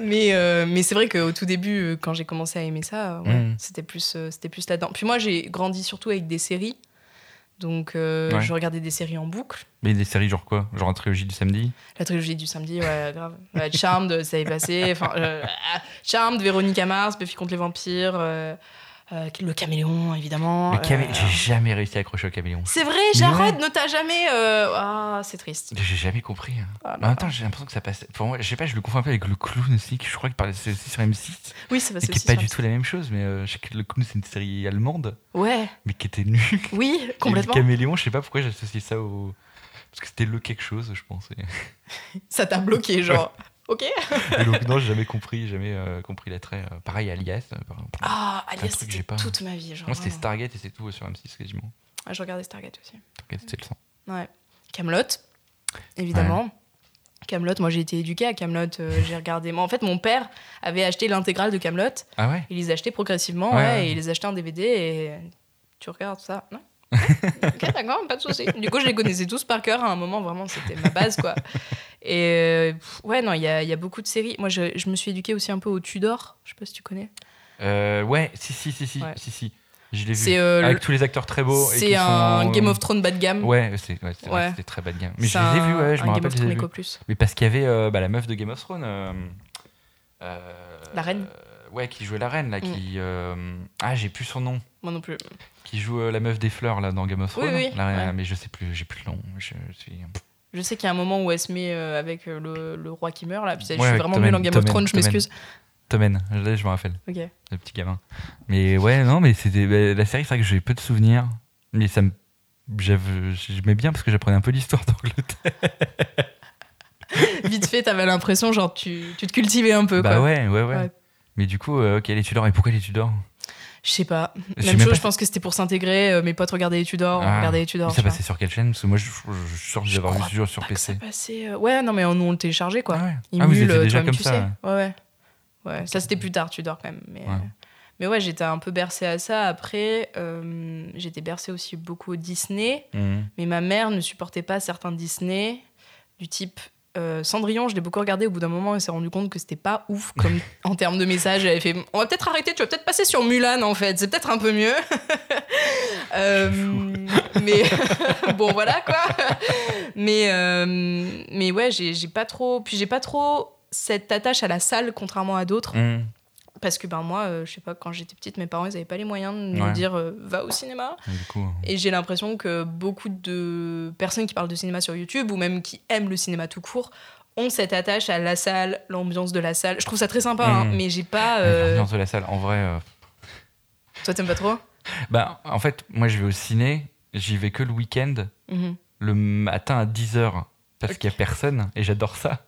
A: Mais, euh, mais c'est vrai qu'au tout début, euh, quand j'ai commencé à aimer ça, ouais,
B: Mhm.
A: c'était plus, euh, c'était plus là-dedans. Puis moi, j'ai grandi surtout avec des séries. Donc, euh,
B: Ouais.
A: je regardais des séries en boucle.
B: Mais des séries genre quoi? Genre un trilogie du samedi?
A: La trilogie du samedi, ouais, <laughs> grave. Ouais, Charmed, ça y est passé. Enfin, euh, ah, Charmed, Véronica Mars, Buffy contre les vampires, euh, le caméléon, évidemment.
B: Camé-
A: euh,
B: J'ai jamais réussi à accrocher au caméléon.
A: C'est vrai,
B: ouais.
A: ne t'a jamais. euh, Ah, c'est triste.
B: J'ai jamais compris. hein.
A: Ah,
B: En même temps, j'ai l'impression que ça passe. Pour moi, je sais pas, je le confonds un peu avec le clown aussi, que je crois que c'est aussi sur M6.
A: Oui, passe
B: qui est
A: aussi.
B: pas du tout la même chose, mais je sais que le clown c'est une série allemande,
A: Ouais,
B: mais qui était nulle. <laughs>
A: oui,
B: Et
A: complètement.
B: le caméléon, je sais pas pourquoi j'associe ça au. Parce que c'était le quelque chose, je pense. Et,
A: Ça t'a bloqué, genre. <laughs> Ok.
B: et donc, non, j'ai jamais compris, jamais euh, compris l'attrait. Euh, pareil, Alias. euh, par exemple.
A: Ah,
B: un
A: Alias,
B: truc que
A: c'était
B: j'ai pas.
A: toute ma vie. Genre,
B: Moi, c'était. Stargate et c'est tout euh, sur M6 quasiment.
A: Ah, je regardais Stargate aussi.
B: Stargate, c'était le sang.
A: Ouais. Camelot, évidemment. Camelot, moi j'ai été éduquée à Camelot. j'ai regardé. Moi, en fait, mon père avait acheté l'intégrale de Camelot.
B: Ah ouais?
A: Il les achetait progressivement,
B: Ouais,
A: ouais,
B: ouais.
A: et il les achetait en DVD. Et tu regardes ça, non? <laughs> Ok, d'accord, pas de souci. Du coup, je les connaissais tous par cœur. À un moment, vraiment, c'était ma base, quoi. Et pff, ouais, non, il y a, il y a beaucoup de séries. Moi, je, je me suis éduquée aussi un peu au Tudor. Je sais pas si tu connais.
B: Euh, Ouais, si, si, si, si,
A: Ouais.
B: si, si. Je l'ai vu.
A: Euh,
B: Avec
A: le-
B: tous les acteurs très beaux.
A: c'est un
B: sont-
A: Game of Thrones bas de gamme.
B: Ouais, c'était très bas de gamme. Mais je les ai vus, ouais, je me
A: Game
B: rappelle.
A: of
B: les ai
A: Thrones. Eco Plus.
B: Mais parce qu'il y avait euh, bah, la meuf de Game of Thrones. euh,
A: La reine
B: Ouais, qui jouait la reine, là.
A: Mm.
B: Qui, euh, Ah, j'ai plus son nom.
A: Moi non plus.
B: Qui joue la meuf des fleurs, là, dans Game of
A: Oui,
B: Thrones.
A: oui,
B: La reine,
A: ouais.
B: Mais je sais plus, j'ai plus le nom. Je suis.
A: Je sais qu'il y a un moment où elle se met euh, avec euh, le, le roi qui meurt là. Puis ça, je
B: Ouais,
A: suis vraiment nulle en Game of Thrones, je m'excuse.
B: Tommen, là, je me rappelle.
A: Ok.
B: Le petit gamin. Mais ouais, non, mais c'était. bah, la série, c'est vrai que j'ai peu de souvenirs. Mais ça me. J'aimais bien parce que j'apprenais un peu l'histoire d'Angleterre. <laughs>
A: Vite fait, t'avais l'impression, genre, tu, tu te cultivais un peu.
B: Bah
A: quoi.
B: ouais, ouais, ouais,
A: Ouais.
B: Mais du coup, euh, ok, les Tudors. Et pourquoi les Tudors?
A: Je sais pas. Même chose,
B: pas
A: je pense que c'était pour s'intégrer. euh, mes potes regardaient les Tudors, on
B: Ah.
A: regardait les Tudors.
B: Mais ça passait sur quelle chaîne? Parce que moi, je, suis sûr que j'avais vu sur
A: Pas que ça
B: PC.
A: passait. euh, Ouais, non, mais nous on le téléchargeait quoi.
B: Ah ouais.
A: Il
B: Ah, vous
A: mule,
B: étiez
A: euh,
B: déjà
A: toi-même,
B: comme
A: tu
B: ça.
A: sais. Ouais, ouais. Ouais, ça c'était plus tard, Tudor quand même. Mais
B: Ouais.
A: euh, mais ouais, j'étais un peu bercée à ça. Après, euh, j'étais bercée aussi beaucoup au Disney.
B: Mhm.
A: Mais ma mère ne supportait pas certains Disney, du type euh, Cendrillon. Je l'ai beaucoup regardé. Au bout d'un moment, elle s'est rendue compte que c'était pas ouf comme <laughs> en termes de message. Elle avait fait On va peut-être arrêter, tu vas peut-être passer sur Mulan en fait, c'est peut-être un peu mieux. <laughs> Euh, mais <laughs> bon, voilà quoi. mais, euh, mais ouais, j'ai pas trop. Puis j'ai pas trop cette attache à la salle, contrairement à d'autres
B: Mhm.
A: Parce que ben moi, euh, je sais pas, quand j'étais petite, mes parents, ils avaient pas les moyens de me dire euh, va au cinéma.
B: Et du coup,
A: Et j'ai l'impression que beaucoup de personnes qui parlent de cinéma sur YouTube ou même qui aiment le cinéma tout court ont cette attache à la salle, l'ambiance de la salle. Je trouve ça très sympa, hein,
B: Mhm.
A: mais j'ai pas. euh,
B: l'ambiance de la salle, en vrai. euh,
A: Toi, t'aimes pas trop?
B: Bah, en fait, moi, je vais au ciné, j'y vais que le week-end,
A: Mhm.
B: le matin à 10h, parce qu'il y a personne, et j'adore ça.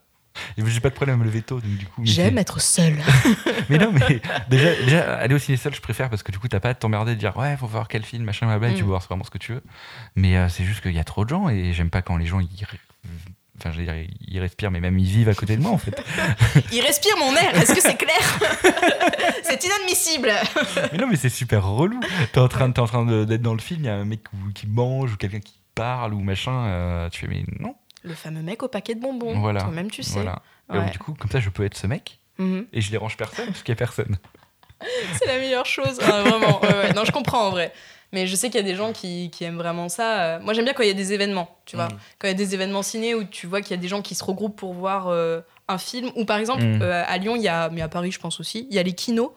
B: J'ai pas de problème à me lever tôt, donc du coup.
A: J'aime être seule. <laughs>
B: Mais non, mais <laughs> déjà, déjà, aller au ciné seul, je préfère parce que du coup, t'as pas à t'emmerder de dire ouais, faut voir quel film, machin, blablabla, et tu
A: Mm.
B: peux voir vraiment ce que tu veux. Mais euh, c'est juste qu'il y a trop de gens et j'aime pas quand les gens ils. Enfin, je veux dire, ils respirent, mais même ils vivent à côté de moi en fait. <laughs>
A: Il respire mon air, est-ce que c'est clair? C'est inadmissible
B: mais non, mais c'est super relou. T'es en train, en train d'être dans le film, il y a un mec qui mange ou quelqu'un qui parle ou machin. euh, tu fais, mais non.
A: Le fameux mec au paquet de bonbons.
B: Voilà.
A: Toi-même, tu sais.
B: Voilà. Et
A: Ouais.
B: donc, du coup, comme ça, je peux être ce mec
A: Mhm.
B: et je dérange personne parce qu'il y a personne. <laughs>
A: C'est la meilleure chose. Ah, vraiment. Ouais, ouais. Non, je comprends en vrai. Mais je sais qu'il y a des gens qui, qui aiment vraiment ça. Euh, Moi, j'aime bien quand il y a des événements, tu vois.
B: Mm.
A: Quand il y a des événements ciné où tu vois qu'il y a des gens qui se regroupent pour voir euh, un film. Ou par exemple,
B: Mm.
A: euh, à Lyon, il y a, mais à Paris, je pense aussi, il y a les kinos.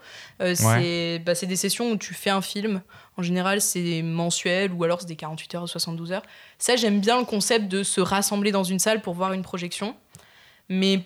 A: Euh, c'est bah, c'est des sessions où tu fais un film. En général, c'est mensuel ou alors c'est des 48 heures ou 72 heures. Ça, j'aime bien le concept de se rassembler dans une salle pour voir une projection. Mais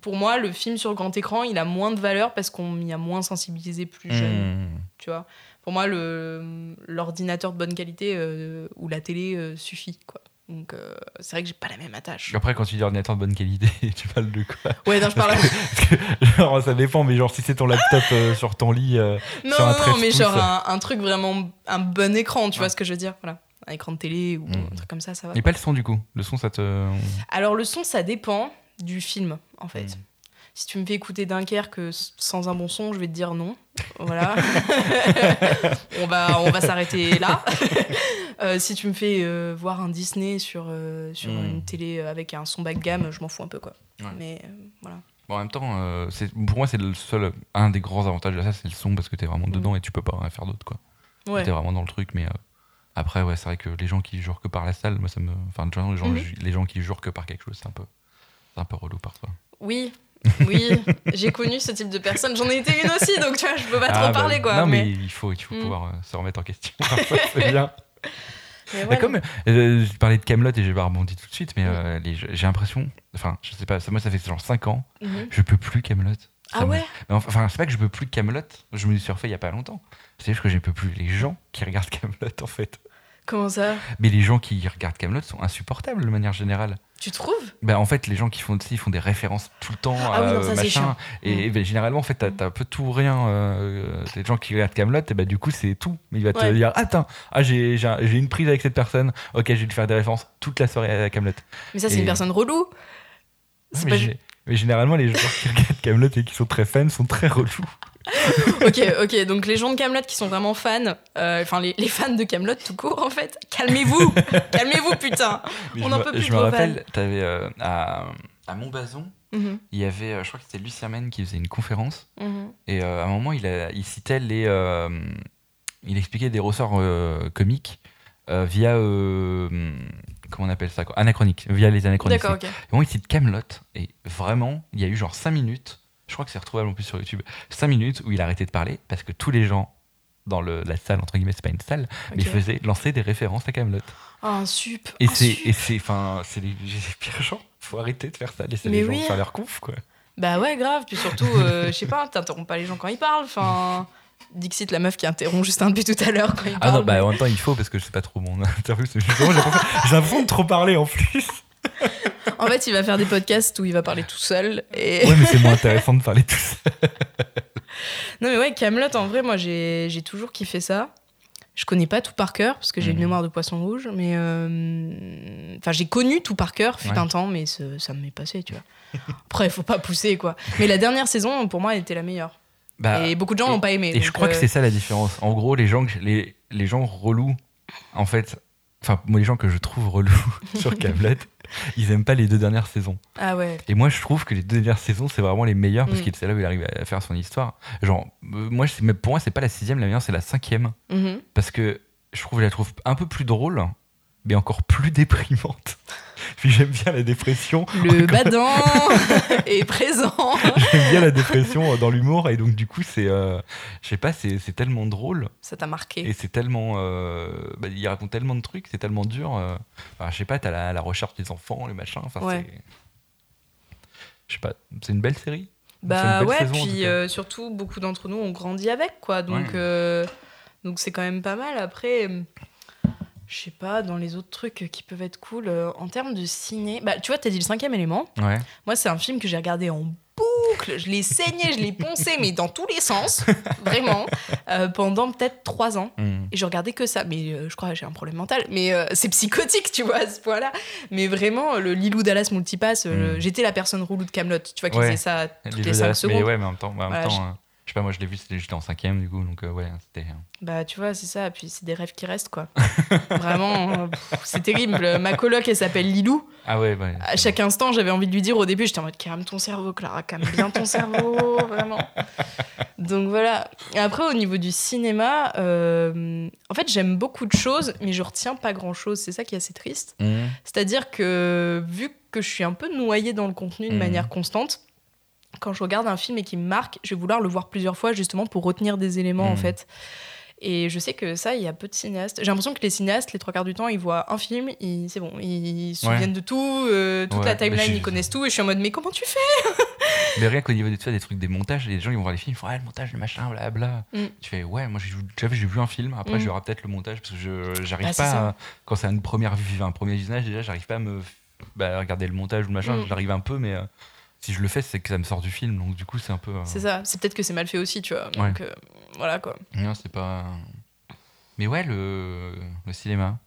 A: pour moi, le film sur grand écran, il a moins de valeur parce qu'on y a moins sensibilisé plus jeune
B: Mm.
A: tu vois. Pour moi, l'ordinateur de bonne qualité euh, ou la télé euh, suffit, quoi. Donc, euh, c'est vrai que j'ai pas la même attache.
B: Après, quand tu dis ordinateur de bonne qualité, <laughs> tu parles de quoi?
A: Ouais, non, je parle.
B: Que, genre, ça dépend, mais genre, si c'est ton laptop euh, sur ton lit. euh,
A: non,
B: sur un
A: non,
B: 13
A: mais genre un, un truc vraiment. Un bon écran, tu
B: Ouais.
A: vois ce que je veux dire? Voilà. Un écran de télé ou
B: Mm.
A: un truc comme ça, ça va.
B: Et pas le son, du coup? Le son, ça te.
A: Alors, le son, ça dépend du film, en fait.
B: Mm.
A: Si tu me fais écouter Dunkerque s- sans un bon son, je vais te dire non. Voilà. <laughs> on va, on va s'arrêter là. <laughs> Euh, si tu me fais euh, voir un Disney sur, euh, sur
B: Mm.
A: une télé avec un son bas de gamme, je m'en fous un peu, quoi.
B: Ouais.
A: Mais euh, voilà.
B: Bon, en même temps, euh, pour moi, c'est le seul. Un des grands avantages de ça, c'est le son, parce que t'es vraiment dedans et tu peux pas rien faire d'autre, quoi.
A: Ouais.
B: T'es vraiment dans le truc, mais. euh, après, ouais, c'est vrai que les gens qui jurent que par la salle, moi, ça me. Enfin, les gens, les gens qui jurent que par quelque chose, c'est un peu. C'est un peu relou parfois.
A: Oui, oui, j'ai connu ce type de personne. J'en ai été une aussi, donc tu vois, je peux pas
B: Ah,
A: trop
B: bah,
A: parler, quoi.
B: Non, mais,
A: mais,
B: il faut, il faut
A: Mm.
B: pouvoir euh, se remettre en question. <laughs> <laughs> C'est bien.
A: mais
B: comme euh, je parlais de Camelot et j'ai pas rebondi tout de suite, mais
A: Mm.
B: euh, j'ai l'impression, enfin, je sais pas, ça, moi ça fait genre 5 ans,
A: Mhm.
B: je peux plus Camelot.
A: Ah ouais?
B: Enfin, c'est pas que je peux plus Camelot, je me suis refait il y a pas longtemps. C'est juste que je peux plus les gens qui regardent Camelot en fait.
A: Comment ça
B: Mais les gens qui regardent Camelot sont insupportables de manière générale.
A: Tu trouves
B: Bah, en fait, les gens qui font, ils font des références tout le temps,
A: Ah oui, non,
B: euh,
A: ça,
B: machin. Et,
A: Mm.
B: ben, généralement, en fait, t'as un peu tout ou rien. Euh, les gens qui regardent Camelot, et bah, du coup, c'est tout. Mais il va te dire Attends, ah, j'ai j'ai un- j'ai une prise avec cette personne. Ok, je vais lui faire des références toute la soirée à Camelot.
A: Mais ça, c'est
B: Et-
A: une personne relou.
B: Mais,
A: pas
B: mais généralement, les gens qui <laughs> regardent Camelot et qui sont très fans sont très relous. <laughs>
A: ok, ok. Donc les gens de Camelot qui sont vraiment fans, euh, enfin les, les fans de Camelot tout court en fait, calmez-vous, <laughs> calmez-vous putain.
B: Mais
A: On n'en peut plus
B: Je me rappelle, t'avais euh, à, à Montbazon,
A: Mhm,
B: il y avait, euh, je crois que c'était Lucien Men qui faisait une conférence.
A: mhm.
B: Et euh, à un moment, il, a, il citait les. il expliquait des ressorts comiques via. comment on appelle ça quoi Anachronique, via les anachroniques.
A: D'accord, ok.
B: Et moment, il cite Camelot. Et vraiment, il y a eu genre 5 minutes. Je crois que c'est retrouvable en plus sur YouTube. 5 minutes où il a arrêté de parler parce que tous les gens dans le, la salle, entre guillemets, c'est pas une salle, mais
A: Ok.
B: faisaient lancer des références à Camelot.
A: Oh, un sup.
B: Et c'est, enfin, c'est les, les pires gens. Faut arrêter de faire ça, laisser
A: Mais
B: les gens
A: oui.
B: faire leur conf, quoi.
A: Bah ouais, grave. Puis surtout, euh, je sais pas, t'interromps pas les gens quand ils parlent. Enfin, Dixit, la meuf qui interrompt Justin depuis tout à l'heure quand il
B: Ah
A: parle.
B: non, bah en même temps, il faut parce que je sais pas trop mon <laughs> interview. j'ai l'impression de trop parler en plus. <laughs>
A: En fait, il va faire des podcasts où il va parler tout seul. Et...
B: Ouais, mais c'est moins intéressant de parler tout ça. <laughs>
A: Non mais ouais, Camelot en vrai, moi j'ai toujours kiffé ça. Je connais pas tout par cœur parce que j'ai une
B: Mhm.
A: mémoire de poisson rouge, mais euh, enfin j'ai connu tout par cœur fut
B: Ouais.
A: un temps, mais ce- ça m'est passé, tu vois. Après, il faut pas pousser quoi. Mais la dernière saison pour moi elle était la meilleure.
B: Bah,
A: et beaucoup de gens l'ont pas aimé.
B: Et je crois que
A: euh,
B: c'est ça la différence. En gros, les gens, les, les gens relous, en fait, enfin, moi, les gens que je trouve relous <laughs> sur Camelot, ils aiment pas les deux dernières saisons.
A: ah ouais.
B: Et moi, je trouve que les deux dernières saisons, c'est vraiment les meilleures parce
A: Mm.
B: que c'est là où il arrive à faire son histoire. Genre, euh, moi, mais pour moi, c'est pas la sixième, la meilleure, c'est la cinquième.
A: Mhm.
B: Parce que je trouve, je la trouve un peu plus drôle, mais encore plus déprimante. <laughs> Puis j'aime bien la dépression.
A: Le badin <laughs> est présent.
B: J'aime bien la dépression euh, dans l'humour et donc du coup c'est, euh, je sais pas, c'est, c'est tellement drôle
A: Ça t'a marqué.
B: et c'est tellement, euh, bah, il raconte tellement de trucs, c'est tellement dur. euh, enfin, je sais pas, t'as la, la recherche des enfants, les machins. Enfin,
A: Ouais.
B: c'est, je sais pas, c'est une belle série.
A: Bah
B: belle
A: ouais,
B: saison,
A: puis surtout beaucoup d'entre nous ont grandi avec quoi, donc
B: Ouais.
A: donc c'est quand même pas mal. Après, je sais pas dans les autres trucs qui peuvent être cool euh, en termes de ciné. Bah tu vois, t'as dit le cinquième élément.
B: Ouais.
A: Moi, c'est un film que j'ai regardé en boucle. Je l'ai saigné, je l'ai poncé, mais dans tous les sens, <laughs> vraiment, euh, pendant peut-être trois ans.
B: Mm.
A: Et je regardais que ça. Mais euh, je crois que j'ai un problème mental. Mais euh, c'est psychotique, tu vois, à ce point-là. Mais vraiment, le Lilou Dallas Multipass, euh,
B: Mm.
A: j'étais la personne relou de Camelot, tu vois, qui
B: Ouais.
A: faisait ça toutes
B: Les
A: les,
B: jeux
A: 5
B: d'Alas,
A: secondes.
B: Mais ouais, mais en même temps, même je sais pas, moi je l'ai vu, c'était j'étais en cinquième du coup, donc euh, ouais, c'était.
A: Bah, tu vois, c'est ça. Puis c'est des rêves qui restent, quoi. <laughs> Vraiment, euh, c'est terrible. Ma coloc, elle s'appelle Lilou.
B: Ah ouais, ouais.
A: À chaque instant, j'avais envie de lui dire au début, j'étais en mode calme ton cerveau, Clara, calme bien ton cerveau, <laughs> vraiment. Donc voilà. Et après, au niveau du cinéma, euh, en fait, j'aime beaucoup de choses, mais je retiens pas grand chose. C'est ça qui est assez triste.
B: Mm.
A: C'est-à-dire que vu que je suis un peu noyée dans le contenu de
B: Mhm.
A: manière constante, quand je regarde un film et qu'il me marque, je vais vouloir le voir plusieurs fois justement pour retenir des éléments en
B: Mhm.
A: fait. Et je sais que ça, il y a peu de cinéastes. J'ai l'impression que les cinéastes, les trois quarts du temps, ils voient un film, ils- c'est bon, ils se
B: Ouais.
A: souviennent de tout, euh, toute
B: Ouais,
A: la timeline, ils connaissent tout. Et je suis en mode, mais comment tu fais? <laughs>
B: Mais rien qu'au niveau tu vois, des trucs des montages, les gens ils vont voir les films, ils font ah, le montage, le machin, blabla.
A: Mm.
B: Tu fais ouais, moi j'ai vu, un film, après
A: Mm.
B: je verrai peut-être le montage parce que je j'arrive
A: Bah,
B: pas, à- quand c'est une première vue, un premier visionnage déjà, j'arrive pas à me bah, regarder le montage ou le machin,
A: Mm.
B: j'arrive un peu, mais euh, si je le fais, c'est que ça me sort du film, donc du coup c'est un peu. euh,
A: C'est ça. C'est peut-être que c'est mal fait aussi, tu vois. Donc euh, voilà quoi.
B: Non, c'est pas. Mais ouais, le, le cinéma.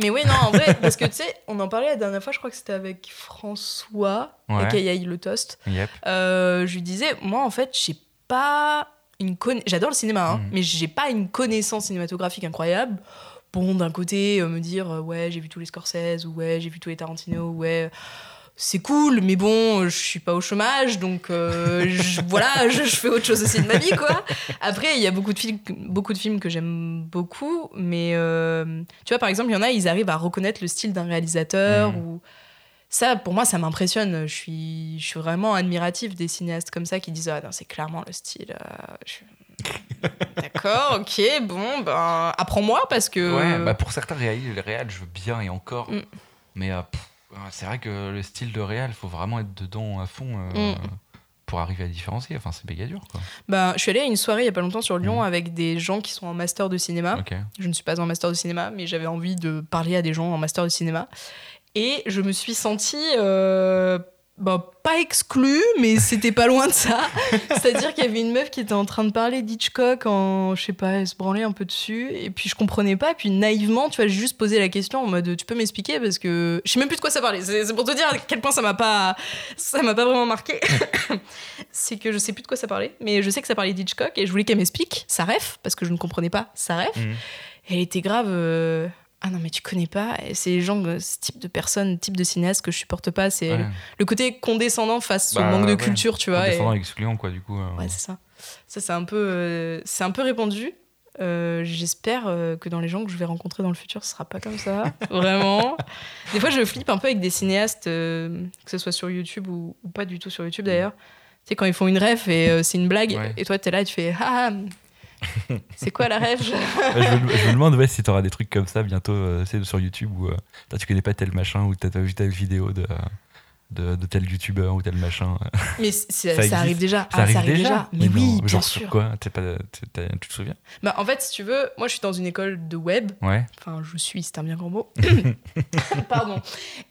A: Mais oui, non, en vrai, parce que tu sais, on en parlait la dernière fois, je crois que c'était avec François,
B: Ouais.
A: aka le toast.
B: Yep.
A: Euh, je lui disais, moi en fait, j'ai pas une conna- J'adore le cinéma, hein,
B: Mhm.
A: mais j'ai pas une connaissance cinématographique incroyable. Bon, d'un côté, euh, me dire, euh, ouais, j'ai vu tous les Scorsese, ou ouais, j'ai vu tous les Tarantino, ouais, c'est cool, mais bon, je suis pas au chômage, donc euh, je- <laughs> voilà, je, je fais autre chose aussi de ma vie, quoi. Après, il y a beaucoup de films, beaucoup de films que j'aime beaucoup, mais euh, tu vois, par exemple, il y en a, ils arrivent à reconnaître le style d'un réalisateur,
B: Mhm.
A: ou ça, pour moi, ça m'impressionne. Je suis, je suis vraiment admiratif des cinéastes comme ça qui disent Ah non, c'est clairement le style. euh, je- <laughs> D'accord, ok, bon, ben, apprends-moi parce que.
B: Ouais, bah pour certains réals, les réals, je veux bien et encore.
A: Mm.
B: Mais euh, pff, euh, c'est vrai que le style de réal, faut vraiment être dedans à fond euh,
A: Mm.
B: pour arriver à différencier. Enfin, c'est méga dur, quoi.
A: Ben, je suis allée à une soirée il y a pas longtemps sur Lyon
B: Mm.
A: avec des gens qui sont en master de cinéma. Je ne suis pas en master de cinéma, mais j'avais envie de parler à des gens en master de cinéma. Et je me suis sentie. euh, bah, pas exclue, mais c'était pas loin de ça. C'est-à-dire qu'il y avait une meuf qui était en train de parler d'Hitchcock en, je sais pas, elle se branlait un peu dessus. Et puis je comprenais pas. Puis naïvement, tu vois, j'ai juste posé la question en mode tu peux m'expliquer parce que je sais même plus de quoi ça parlait. C'est pour te dire à quel point ça m'a pas, ça m'a pas vraiment marqué. <coughs> C'est que je sais plus de quoi ça parlait, mais je sais que ça parlait d'Hitchcock et je voulais qu'elle m'explique sa ref parce que je ne comprenais pas sa ref.
B: Mhm.
A: Elle était grave. euh, Ah non, mais tu connais pas. C'est les gens, euh, ce type de personnes, type de cinéaste que je supporte pas. C'est
B: Ouais.
A: le, le côté condescendant face au
B: Bah,
A: manque de culture, tu vois.
B: Condescendant et excluant, quoi, du coup. euh,
A: Ouais, c'est ça. Ça, c'est un peu, euh, c'est un peu répandu. Euh, J'espère que dans les gens que je vais rencontrer dans le futur, ce sera pas comme ça. <laughs> Vraiment. Des fois, je flippe un peu avec des cinéastes, que ce soit sur YouTube ou, ou pas du tout sur YouTube d'ailleurs. Tu sais, quand ils font une ref et c'est une blague,
B: Ouais.
A: et toi, t'es là et tu fais Ah, <laughs> c'est quoi la
B: Ouais, je, me, je me demande ouais, si t'auras des trucs comme ça bientôt euh, c'est sur YouTube où euh, tu connais pas tel machin ou t'as pas vu telle vidéo de, de, de tel youtubeur ou tel machin.
A: Mais
B: Ça
A: ça, arrive déjà.
B: Ça
A: Ah,
B: arrive déjà,
A: Mais,
B: non,
A: oui, bien
B: genre
A: sûr.
B: sur quoi? T'es pas, Tu te souviens?
A: Bah, en fait, si tu veux, moi, je suis dans une école de web.
B: Ouais.
A: Enfin, je suis, c'est un bien grand mot. <laughs> Pardon.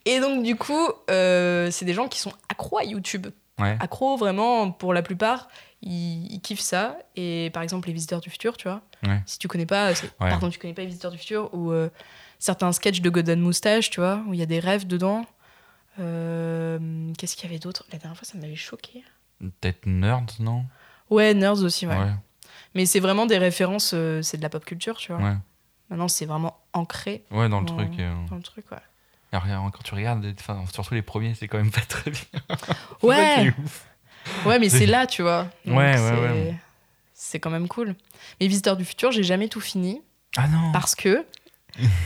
A: Et donc, du coup, euh, c'est des gens qui sont accros à YouTube.
B: Ouais.
A: Accros, vraiment, pour la plupart, ils, ils kiffent ça. Et par exemple, les visiteurs du futur, tu vois.
B: Ouais.
A: Si tu connais pas,
B: Ouais.
A: pardon, tu connais pas les visiteurs du futur, ou euh, certains sketchs de Golden Moustache, tu vois, où il y a des rêves dedans. Euh, Qu'est-ce qu'il y avait d'autre? La dernière fois, ça m'avait choqué.
B: Peut-être Nerds, non?
A: Ouais, Nerds aussi, ouais.
B: Ouais.
A: Mais c'est vraiment des références, euh, c'est de la pop culture, tu vois.
B: Ouais,
A: Maintenant, c'est vraiment ancré
B: Ouais, dans le truc.
A: dans le truc, ouais.
B: alors, quand tu regardes, surtout les premiers, c'est quand même pas très bien. <laughs>
A: Ouais. Ouais, mais c'est <laughs> là, tu vois. Donc
B: Ouais, ouais,
A: c'est-
B: ouais.
A: C'est quand même cool. Mais Visiteurs du futur, j'ai jamais tout fini
B: Ah non
A: parce que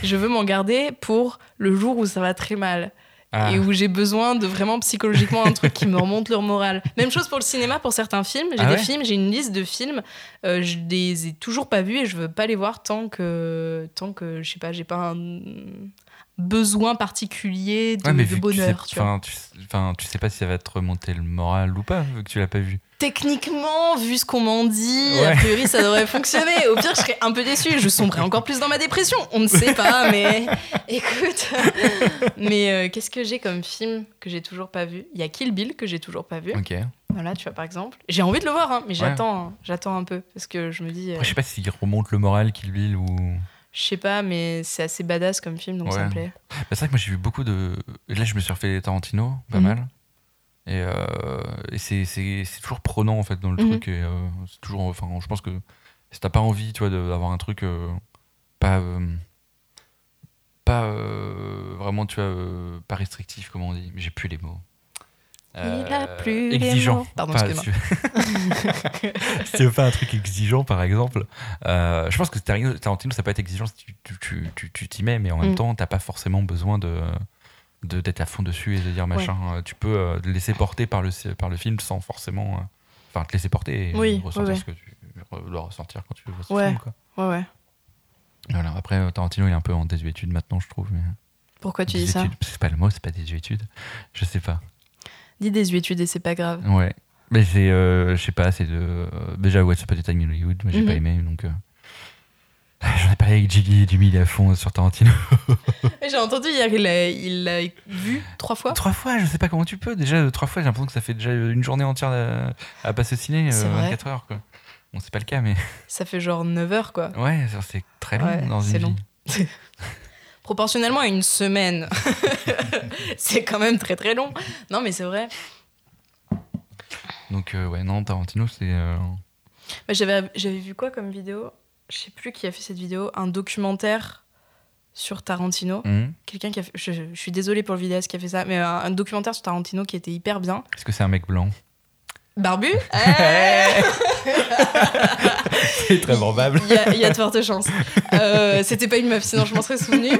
A: je veux m'en garder pour le jour où ça va très mal.
B: Ah.
A: et où j'ai besoin de vraiment psychologiquement un truc qui me remonte leur morale. Même chose pour le cinéma, pour certains films. J'ai
B: Ah
A: des
B: ouais
A: films, j'ai une liste de films, euh, je les ai toujours pas vus et je veux pas les voir tant que, tant que je sais pas, j'ai pas un besoin particulier de,
B: Ouais, mais
A: de
B: vu que tu sais,
A: bonheur. tu vois.
B: enfin, tu, sais pas si ça va te remonter le moral ou pas, vu que tu l'as pas vu.
A: Techniquement, vu ce qu'on m'en dit,
B: Ouais.
A: a priori ça devrait <laughs> fonctionner. Au pire, je serais un peu déçue. Je sombrerais encore plus dans ma dépression. On ne sait pas, <laughs> mais écoute. Mais euh, qu'est-ce que j'ai comme film que j'ai toujours pas vu? Il y a Kill Bill que j'ai toujours pas vu.
B: Ok.
A: Voilà, tu vois, par exemple. J'ai envie de le voir, hein, mais
B: Ouais.
A: j'attends, hein, j'attends un peu. Parce que je me dis, euh,
B: Après, je sais pas s'il remonte le moral Kill Bill ou.
A: Je sais pas, mais c'est assez badass comme film, donc ça me plaît.
B: Bah, c'est vrai que moi j'ai vu beaucoup de. Là, je me suis refait les Tarantino, pas
A: Mhm.
B: mal. Et, euh, et c'est, toujours prenant en fait dans le
A: Mhm.
B: truc. Et euh, c'est toujours. Enfin, je pense que si t'as pas envie, tu vois, d'avoir un truc euh, pas. euh, pas vraiment, tu vois, pas restrictif, comme on dit. J'ai plus les mots. Euh,
A: Il a plus les
B: exigeant.
A: Pardon,
B: Pas-
A: excuse-moi.
B: si tu- <laughs> si tu veux faire un truc exigeant, par exemple, euh, je pense que Tarantino, ça peut être exigeant si tu, tu, tu, tu- tu t'y mets, mais en même
A: Mm.
B: temps, t'as pas forcément besoin de de- d'être à fond dessus et de dire machin. Euh, Tu peux euh, te laisser porter par le, par le film sans forcément. euh, Enfin, te laisser porter et
A: Oui,
B: ressentir
A: ouais,
B: ce que tu dois ressentir quand tu vois ce
A: Ouais.
B: film. Quoi.
A: Ouais, ouais.
B: Voilà. Après, euh, Tarantino, il est un peu en désuétude maintenant, je trouve. Mais...
A: Pourquoi tu dis ça
B: C'est pas le mot, c'est pas désuétude. Je sais pas.
A: Dis des études et c'est pas grave.
B: Ouais. Mais c'est, euh, je sais pas, c'est de. euh, déjà, ouais, c'est pas des Time in Hollywood, moi j'ai
A: Mhm.
B: pas aimé, donc. euh, <laughs> J'en ai parlé avec Jiggy et Jimmy, il est à fond sur Tarantino. <laughs>
A: J'ai entendu hier, il l'a il vu trois fois.
B: Trois fois, je sais pas comment tu peux. Déjà, trois fois, j'ai l'impression que ça fait déjà une journée entière à, à passer au ciné,
A: C'est
B: euh,
A: vrai.
B: 24 heures, quoi. Bon, c'est pas le cas, mais.
A: Ça fait genre 9 heures, quoi.
B: Ouais, c'est très long
A: Ouais,
B: dans
A: c'est
B: une
A: long. <laughs> Proportionnellement à une semaine. <laughs> c'est quand même très très long. Non, mais c'est vrai.
B: Donc, euh, ouais, non, Tarantino, c'est. euh,
A: Bah, J'avais j'avais vu quoi comme vidéo? Je sais plus qui a fait cette vidéo. Un documentaire sur Tarantino.
B: hum.
A: Quelqu'un qui a fait. Je, je suis désolée pour le vidéaste qui a fait ça, mais un, un documentaire sur Tarantino qui était hyper bien.
B: Est-ce que c'est un mec blanc?
A: Barbu? <laughs> <laughs>
B: C'est très probable.
A: Il y, a- il y a de fortes chances. Euh, C'était pas une meuf, sinon je m'en serais souvenu. <laughs>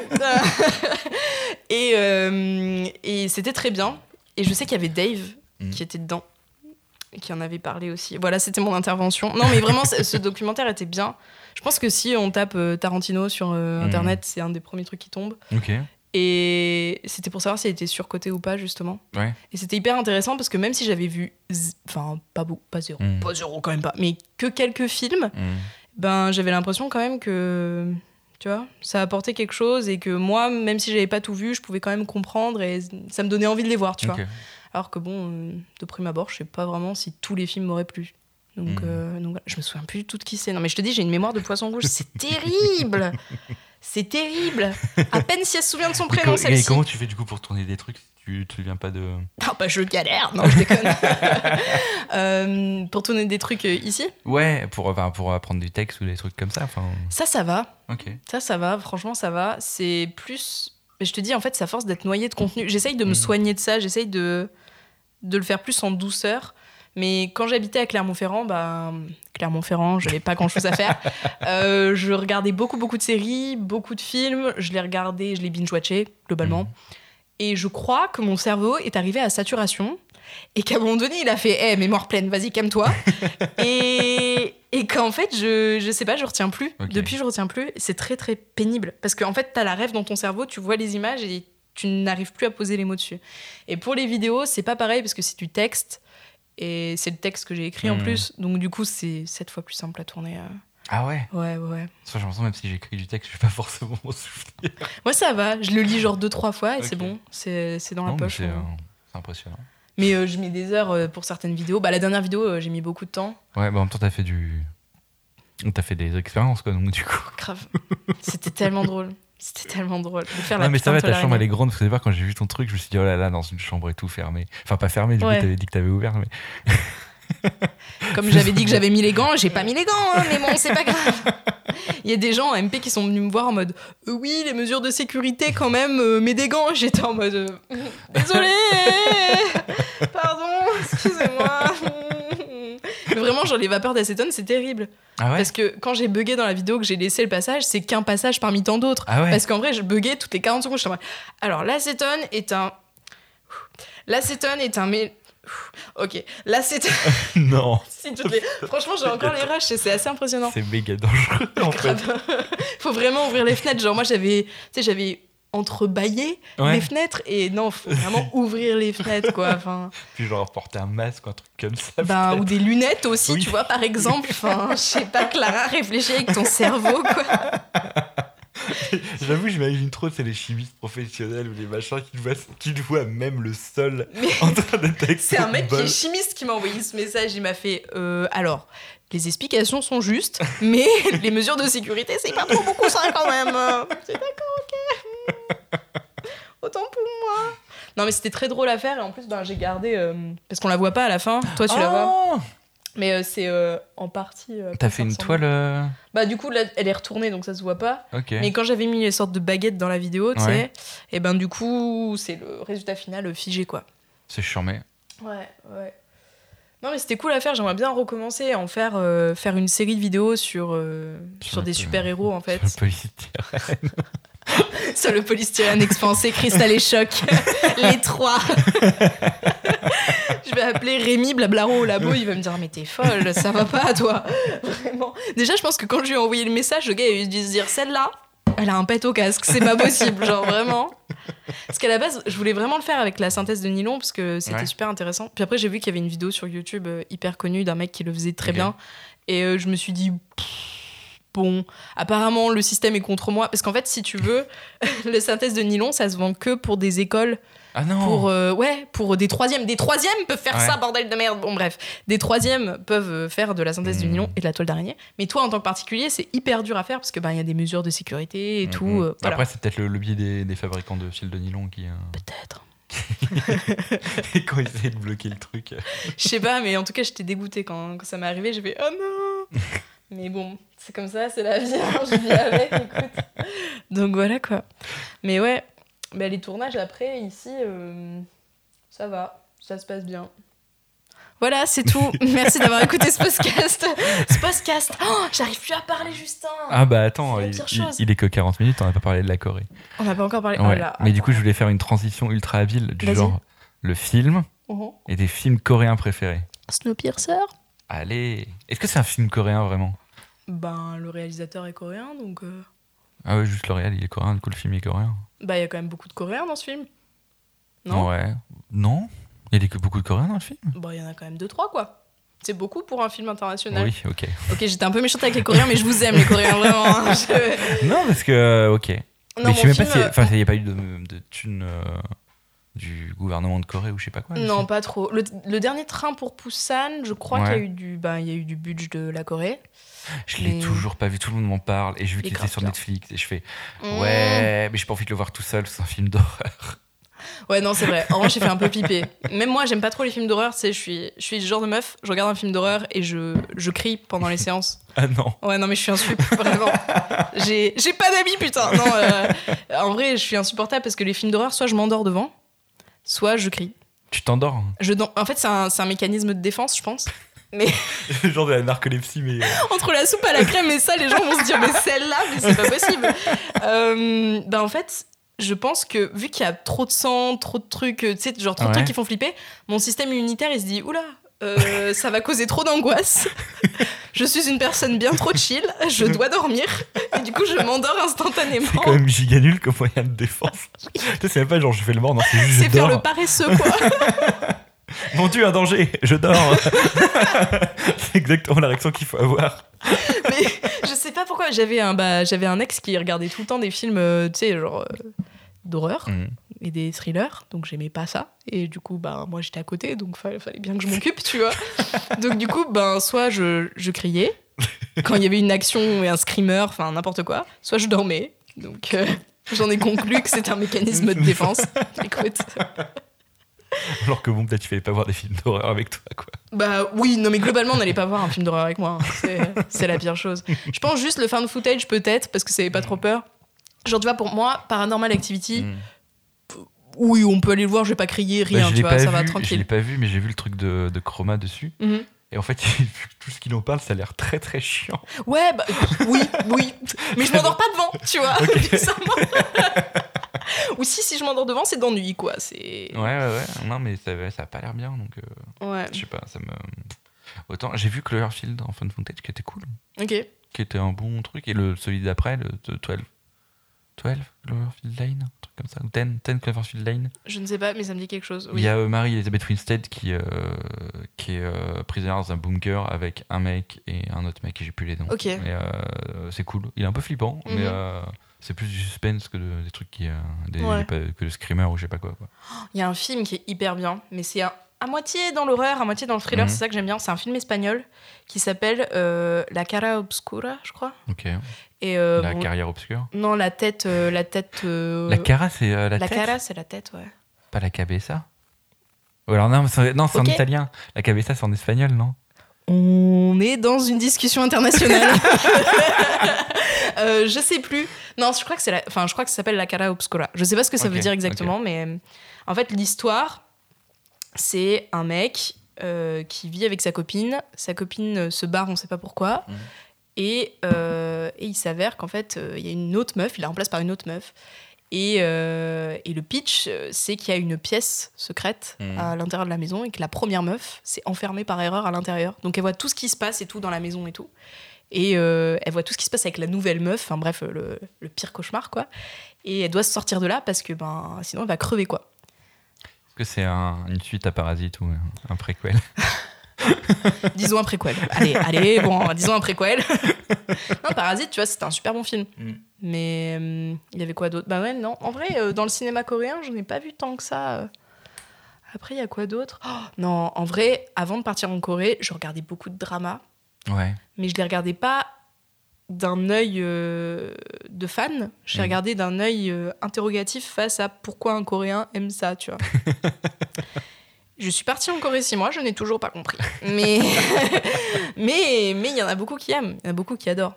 A: et euh, et c'était très bien. Et je sais qu'il y avait Dave
B: Mhm.
A: qui était dedans, et qui en avait parlé aussi. Voilà, c'était mon intervention. Non, mais vraiment, ce documentaire était bien. Je pense que si on tape euh, Tarantino sur euh,
B: Mhm.
A: Internet, c'est un des premiers trucs qui tombe. Et c'était pour savoir s'il était surcoté ou pas, justement.
B: Ouais.
A: Et c'était hyper intéressant parce que même si j'avais vu, enfin, pas beaucoup, pas zéro,
B: Mhm.
A: pas zéro quand même pas, mais que quelques films,
B: Hum.
A: ben j'avais l'impression quand même que tu vois ça apportait quelque chose et que moi même si j'avais pas tout vu je pouvais quand même comprendre et ça me donnait envie de les voir tu vois alors que bon euh, de prime abord je sais pas vraiment si tous les films m'auraient plu donc,
B: Mhm.
A: euh, donc je me souviens plus du tout de qui c'est non mais je te dis j'ai une mémoire de poisson rouge c'est <laughs> terrible c'est terrible à peine si elle se souvient de son prénom
B: et
A: celle-ci
B: comment tu fais du coup pour tourner des trucs si tu tu viens pas de.
A: ah bah je galère non je déconne <laughs> Euh, pour tourner des trucs euh, ici?
B: Ouais, pour, enfin, pour apprendre du texte ou des trucs comme ça. Enfin,
A: ça ça va
B: ok.
A: Ça, ça va, franchement, ça va. C'est plus. Mais je te dis, en fait, ça force d'être noyé de contenu. J'essaye de me
B: Mhm.
A: soigner de ça, j'essaye de, de le faire plus en douceur. Mais quand j'habitais à Clermont-Ferrand, bah, Clermont-Ferrand, j'avais pas grand-chose à faire. <laughs> Euh, je regardais beaucoup, beaucoup de séries, beaucoup de films. Je les regardais, je les binge-watchais, globalement.
B: Mhm.
A: Et je crois que mon cerveau est arrivé à saturation. Et qu'à un moment donné, il a fait Eh, mémoire pleine, vas-y, calme-toi. <laughs> et et qu'en fait, je, je sais pas, je retiens plus. Depuis, je retiens plus. C'est très, très pénible. Parce qu'en fait, t'as la rêve dans ton cerveau, tu vois les images et tu n'arrives plus à poser les mots dessus. Et pour les vidéos, c'est pas pareil parce que c'est du texte. Et c'est le texte que j'ai écrit en
B: Mhm.
A: plus. Donc, du coup, c'est sept fois plus simple à tourner. euh.
B: Ah ouais?
A: Ouais, ouais.
B: Ça, j'ai l'impression, même si j'écris du texte, je vais pas <laughs> forcément m'en souvenir.
A: Moi, ça va. Je le lis genre deux, trois fois et c'est bon. C'est c'est dans
B: Non,
A: la poche.
B: c'est
A: ouais.
B: euh, c'est impressionnant.
A: Mais euh, je mets des heures euh, pour certaines vidéos. Bah, la dernière vidéo, j'ai mis beaucoup de temps.
B: Ouais, bah en même temps, t'as fait du. T'as fait des expériences, quoi, donc du coup.
A: Grave. C'était tellement drôle. C'était tellement drôle. La
B: Non, mais ça va, ta chambre, elle est grande. Vous savez pas, quand j'ai vu ton truc, je me suis dit, oh là là, dans une chambre et tout, fermée. Enfin, pas fermée, du
A: Ouais.
B: coup, t'avais dit que t'avais ouvert, mais. <laughs>
A: Comme j'avais dit que j'avais mis les gants, j'ai <laughs> pas mis les gants, hein, mais bon, c'est pas grave. Il y a des gens en MP qui sont venus me voir en mode Euh, Oui, les mesures de sécurité quand même, euh, mets des gants. J'étais en mode euh, <laughs> Désolé, pardon, excusez-moi. Vraiment, genre les vapeurs d'acétone, c'est terrible.
B: Ah ouais
A: Parce que quand j'ai bugué dans la vidéo que j'ai laissé le passage, c'est qu'un passage parmi tant d'autres.
B: Ah ouais
A: Parce qu'en vrai, je buguais toutes les 40 secondes. Mode, Alors, l'acétone est un L'acétone est un. Ok, l'acétone... <laughs>
B: non, <laughs>
A: Si, toutes les- Franchement, j'ai encore les rushs et c'est assez impressionnant.
B: c'est méga dangereux en <laughs> fait.
A: Faut vraiment ouvrir les fenêtres. Genre, moi, j'avais, tu sais, j'avais entrebâillé
B: Ouais.
A: les fenêtres et non, faut vraiment <laughs> ouvrir les fenêtres, quoi. Enfin,
B: Puis genre porter un masque ou un truc comme ça.
A: ben, ou des lunettes aussi,
B: Oui.
A: tu vois, par exemple. <laughs> Enfin, je sais pas, Clara, réfléchis avec ton cerveau, quoi. <laughs>
B: J'avoue, j'imagine trop, c'est les chimistes professionnels ou les machins qui voient, qui voient même le sol
A: Mais
B: en train d'être
A: c'est un mec qui est chimiste qui m'a envoyé ce message. Il m'a fait, euh, alors. Les explications sont justes, mais les mesures de sécurité, c'est pas trop beaucoup ça quand même. C'est d'accord, ok. <laughs> Autant pour moi. Non, mais c'était très drôle à faire et en plus, ben, j'ai gardé. euh, parce qu'on la voit pas à la fin. Toi, tu la vois.
B: Ah
A: Mais euh, c'est euh, en partie. euh,
B: T'as fait
A: ça
B: une
A: ressemble.
B: toile euh,
A: Bah, du coup, là, elle est retournée donc ça se voit pas.
B: Ok.
A: Mais quand j'avais mis les sortes de baguettes dans la vidéo, tu sais,
B: Ouais.
A: et ben du coup, c'est le résultat final figé quoi.
B: C'est charmé.
A: Ouais, ouais. Non, mais c'était cool à faire. J'aimerais bien recommencer, en faire, euh, faire une série de vidéos sur, euh,
B: Sur
A: des super-héros, en fait.
B: Le polystyrène. <laughs> <laughs>
A: sur le polystyrène expansé, cristal et choc. <laughs> les trois. je vais appeler Rémi Blablaro au labo. Il va me dire Mais t'es folle, ça va pas, toi. Vraiment. Déjà, je pense que quand je lui ai envoyé le message, le gars, il a dû se dire Celle-là, elle a un pet au casque. C'est pas possible, <laughs> genre vraiment. Parce qu'à la base, je voulais vraiment le faire avec la synthèse de nylon parce que c'était
B: Ouais.
A: super intéressant. Puis après, j'ai vu qu'il y avait une vidéo sur YouTube euh, hyper connue d'un mec qui le faisait très bien. Et euh, je me suis dit, pff, bon, apparemment, le système est contre moi. Parce qu'en fait, si tu veux, <laughs> la synthèse de nylon, ça se vend que pour des écoles.
B: Ah non
A: Pour, euh, ouais, pour des troisièmes. Des troisièmes peuvent faire
B: Ouais.
A: ça, bordel de merde. Bon, bref. Des troisièmes peuvent euh, faire de la synthèse de
B: Mhm.
A: nylon et de la toile d'araignée. Mais toi, en tant que particulier, c'est hyper dur à faire parce que ben, il y a des mesures de sécurité et tout.
B: Mhm.
A: euh, voilà.
B: Après, c'est peut-être le, le biais des, des fabricants de fils de nylon qui. euh,
A: Peut-être. <laughs>
B: quand ils essaient de bloquer le truc.
A: Je sais pas, mais en tout cas, j'étais dégoûtée quand, quand ça m'est arrivé. J'ai fait oh non <laughs> Mais bon, c'est comme ça, c'est la vie. hein, je vis avec, <laughs> écoute. Donc voilà quoi. Mais ouais, bah, les tournages après, ici, euh, ça va, ça se passe bien. Voilà, c'est tout. <laughs> Merci d'avoir écouté ce podcast. Ce podcast. Oh, J'arrive plus à parler, Justin.
B: Ah bah attends, il, il- il est que 40 minutes, on n'a pas parlé de la Corée.
A: On n'a pas encore parlé.
B: Ouais.
A: Oh là,
B: Mais du coup, je voulais faire une transition ultra habile du genre le film
A: Mhm.
B: et des films coréens préférés.
A: Snowpiercer
B: Allez Est-ce que c'est un film coréen vraiment?
A: Ben, le réalisateur est coréen, donc. euh,
B: Ah ouais, juste le réel, il est coréen, du coup le film est coréen.
A: Bah, il y a quand même beaucoup de coréens dans ce film. Non?
B: Ouais. Non? Il y a que beaucoup de coréens dans le film?
A: Bah, il y en a quand même deux, trois, quoi. C'est beaucoup pour un film international.
B: Oui, ok.
A: Ok, j'étais un peu méchante avec les Coréens, mais je vous aime, les Coréens, vraiment. hein. Je- <laughs>
B: Non, parce que, euh, ok.
A: Non,
B: mais je sais même pas
A: film,
B: si. Enfin, il n'y a pas eu de, de thunes euh, du gouvernement de Corée ou je sais pas quoi.
A: Non, pas trop. Le, le dernier train pour Busan, je crois
B: Ouais.
A: qu'il y a eu du, bah, il y a eu du budget de la Corée.
B: Je l'ai
A: mais-
B: toujours pas vu, tout le monde m'en parle. Et j'ai vu qu'il était sur. Netflix. Et je fais,
A: Mmh.
B: ouais, mais j'ai pas envie de le voir tout seul, c'est un film d'horreur.
A: Ouais, non, c'est vrai. En revanche, j'ai fait un peu piper. <laughs> Même moi, j'aime pas trop les films d'horreur. Je suis, je suis le genre de meuf, je regarde un film d'horreur et je, je crie pendant les séances. <laughs>
B: Ah non.
A: Ouais, non, mais je suis insupportable, vraiment. J'ai j'ai pas d'amis, putain. Non, euh, en vrai, je suis insupportable parce que les films d'horreur, soit je m'endors devant, soit je crie.
B: Tu t'endors hein.
A: Je, dan- en fait, c'est un, c'est un mécanisme de défense, je pense. Mais <laughs>
B: genre de la narcolepsie, mais. euh, <laughs>
A: entre la soupe à la crème et ça, les gens vont se dire, mais celle-là, mais c'est pas possible. Euh, ben, en fait, je pense que vu qu'il y a trop de sang, trop de trucs, euh, tu sais, genre trop de
B: Ouais.
A: trucs qui font flipper, mon système immunitaire, il se dit, oula, euh, ça va causer trop d'angoisse. je suis une personne bien trop chill, je dois dormir. Et du coup, je m'endors instantanément.
B: C'est quand même giga nul comme moyen de défense. Tu sais, c'est même pas genre je fais le mort, non, c'est juste
A: C'est faire le paresseux, quoi. <laughs>
B: Mon dieu, un danger, je dors. <laughs> c'est exactement la réaction qu'il faut avoir.
A: Mais je sais pas pourquoi. J'avais un, bah, j'avais un ex qui regardait tout le temps des films, euh, tu sais, genre euh, d'horreur
B: Mm.
A: Et des thrillers. Donc j'aimais pas ça. Et du coup, bah, moi j'étais à côté, donc fallait, fallait bien que je m'occupe, tu vois. <laughs> Donc du coup, ben, soit je, je criais quand il y avait une action et un screamer, enfin n'importe quoi, soit je dormais. Donc euh, j'en ai conclu que c'est un mécanisme de défense. <laughs> Écoute.
B: Alors que bon, peut-être tu fallait pas voir des films d'horreur avec toi, quoi.
A: Bah oui, non mais globalement on n'allait pas voir un film d'horreur avec moi. hein. C'est- C'est la pire chose. Je pense juste le fan footage peut-être parce que ça avait pas trop peur. Genre tu vois pour moi Paranormal Activity,
B: Mm.
A: Oui on peut aller le voir, je vais pas crier
B: Bah,
A: rien, tu vois, ça
B: vu,
A: va
B: Je l'ai
A: tranquille.
B: pas vu, mais j'ai vu le truc de, de Chroma dessus.
A: Mhm.
B: Et en fait, <laughs> tout ce qu'il en parle, ça a l'air très très chiant.
A: Ouais bah oui oui, <laughs> mais je m'endors pas devant, tu vois. <laughs> Ou si, si je m'endors devant, c'est d'ennui, quoi. C'est.
B: Ouais, ouais, ouais. Non, mais ça, ça a pas l'air bien, donc euh,
A: Ouais.
B: je sais pas, ça me. Autant, j'ai vu Cloverfield en Fun Footage qui était cool,
A: Ok.
B: qui était un bon truc, et le celui d'après, le de 12. 12 Cloverfield Lane, un truc comme ça, ou 10, 10 Cloverfield Lane.
A: Je ne sais pas, mais ça me dit quelque chose.
B: Il
A: Oui.
B: y a euh, Marie-Elisabeth Winstead qui, euh, qui est euh, prisonnière dans un bunker avec un mec et un autre mec, et j'ai plus les noms.
A: Ok.
B: C'est cool. Il est un peu flippant,
A: Mhm.
B: mais euh, c'est plus du suspense que de- des trucs qui. des,
A: Ouais.
B: des- que le screamer ou je sais pas quoi. quoi.
A: Il y a un film qui est hyper bien, mais c'est à, à moitié dans l'horreur, à moitié dans le thriller,
B: Mhm.
A: c'est ça que j'aime bien. C'est un film espagnol qui s'appelle La cara obscura, je crois.
B: Ok.
A: Et euh,
B: la
A: bon,
B: carrière obscure.
A: Non, la tête. euh, la tête. euh,
B: La cara, c'est la,
A: la
B: tête
A: cara, c'est la tête, ouais.
B: Pas la cabeza Ou alors, non, c'est non, c'est en italien. La cabeza, c'est en espagnol, non
A: On est dans une discussion internationale. <laughs> Je sais plus. Non, je crois que c'est la... enfin, je crois que ça s'appelle la cara obscura. Je sais pas ce que ça veut dire exactement, mais en fait, l'histoire, c'est un mec qui vit avec sa copine. Sa copine se barre, on sait pas pourquoi.
B: Mhm.
A: Et, euh, et il s'avère qu'en fait, euh, il y a une autre meuf, il la remplace par une autre meuf. Et, euh, et le pitch, c'est qu'il y a une pièce secrète
B: Mhm.
A: à l'intérieur de la maison et que la première meuf s'est enfermée par erreur à l'intérieur. Donc elle voit tout ce qui se passe et tout dans la maison et tout. Et euh, elle voit tout ce qui se passe avec la nouvelle meuf, enfin bref, le, le pire cauchemar quoi. Et elle doit se sortir de là parce que ben, sinon elle va crever quoi.
B: Est-ce que c'est un- une suite à Parasite ou un préquel? <laughs> <laughs>
A: Disons un préquel. Allez, allez, bon, disons un préquel. <laughs> non, Parasite, tu vois, c'était un super bon film.
B: Mm.
A: Mais euh, il y avait quoi d'autre? Bah ouais, non. En vrai, euh, dans le cinéma coréen, je n'ai pas vu tant que ça. euh. Après, il y a quoi d'autre? Oh, Non, en vrai, avant de partir en Corée, je regardais beaucoup de dramas.
B: Ouais.
A: mais je les regardais pas d'un œil de fan, je les
B: Mhm.
A: regardais d'un œil interrogatif face à pourquoi un Coréen aime ça, tu vois. <laughs> je suis partie en Corée six mois, je n'ai toujours pas compris. <laughs> Mais mais mais il y en a beaucoup qui aiment, il y en a beaucoup qui adorent.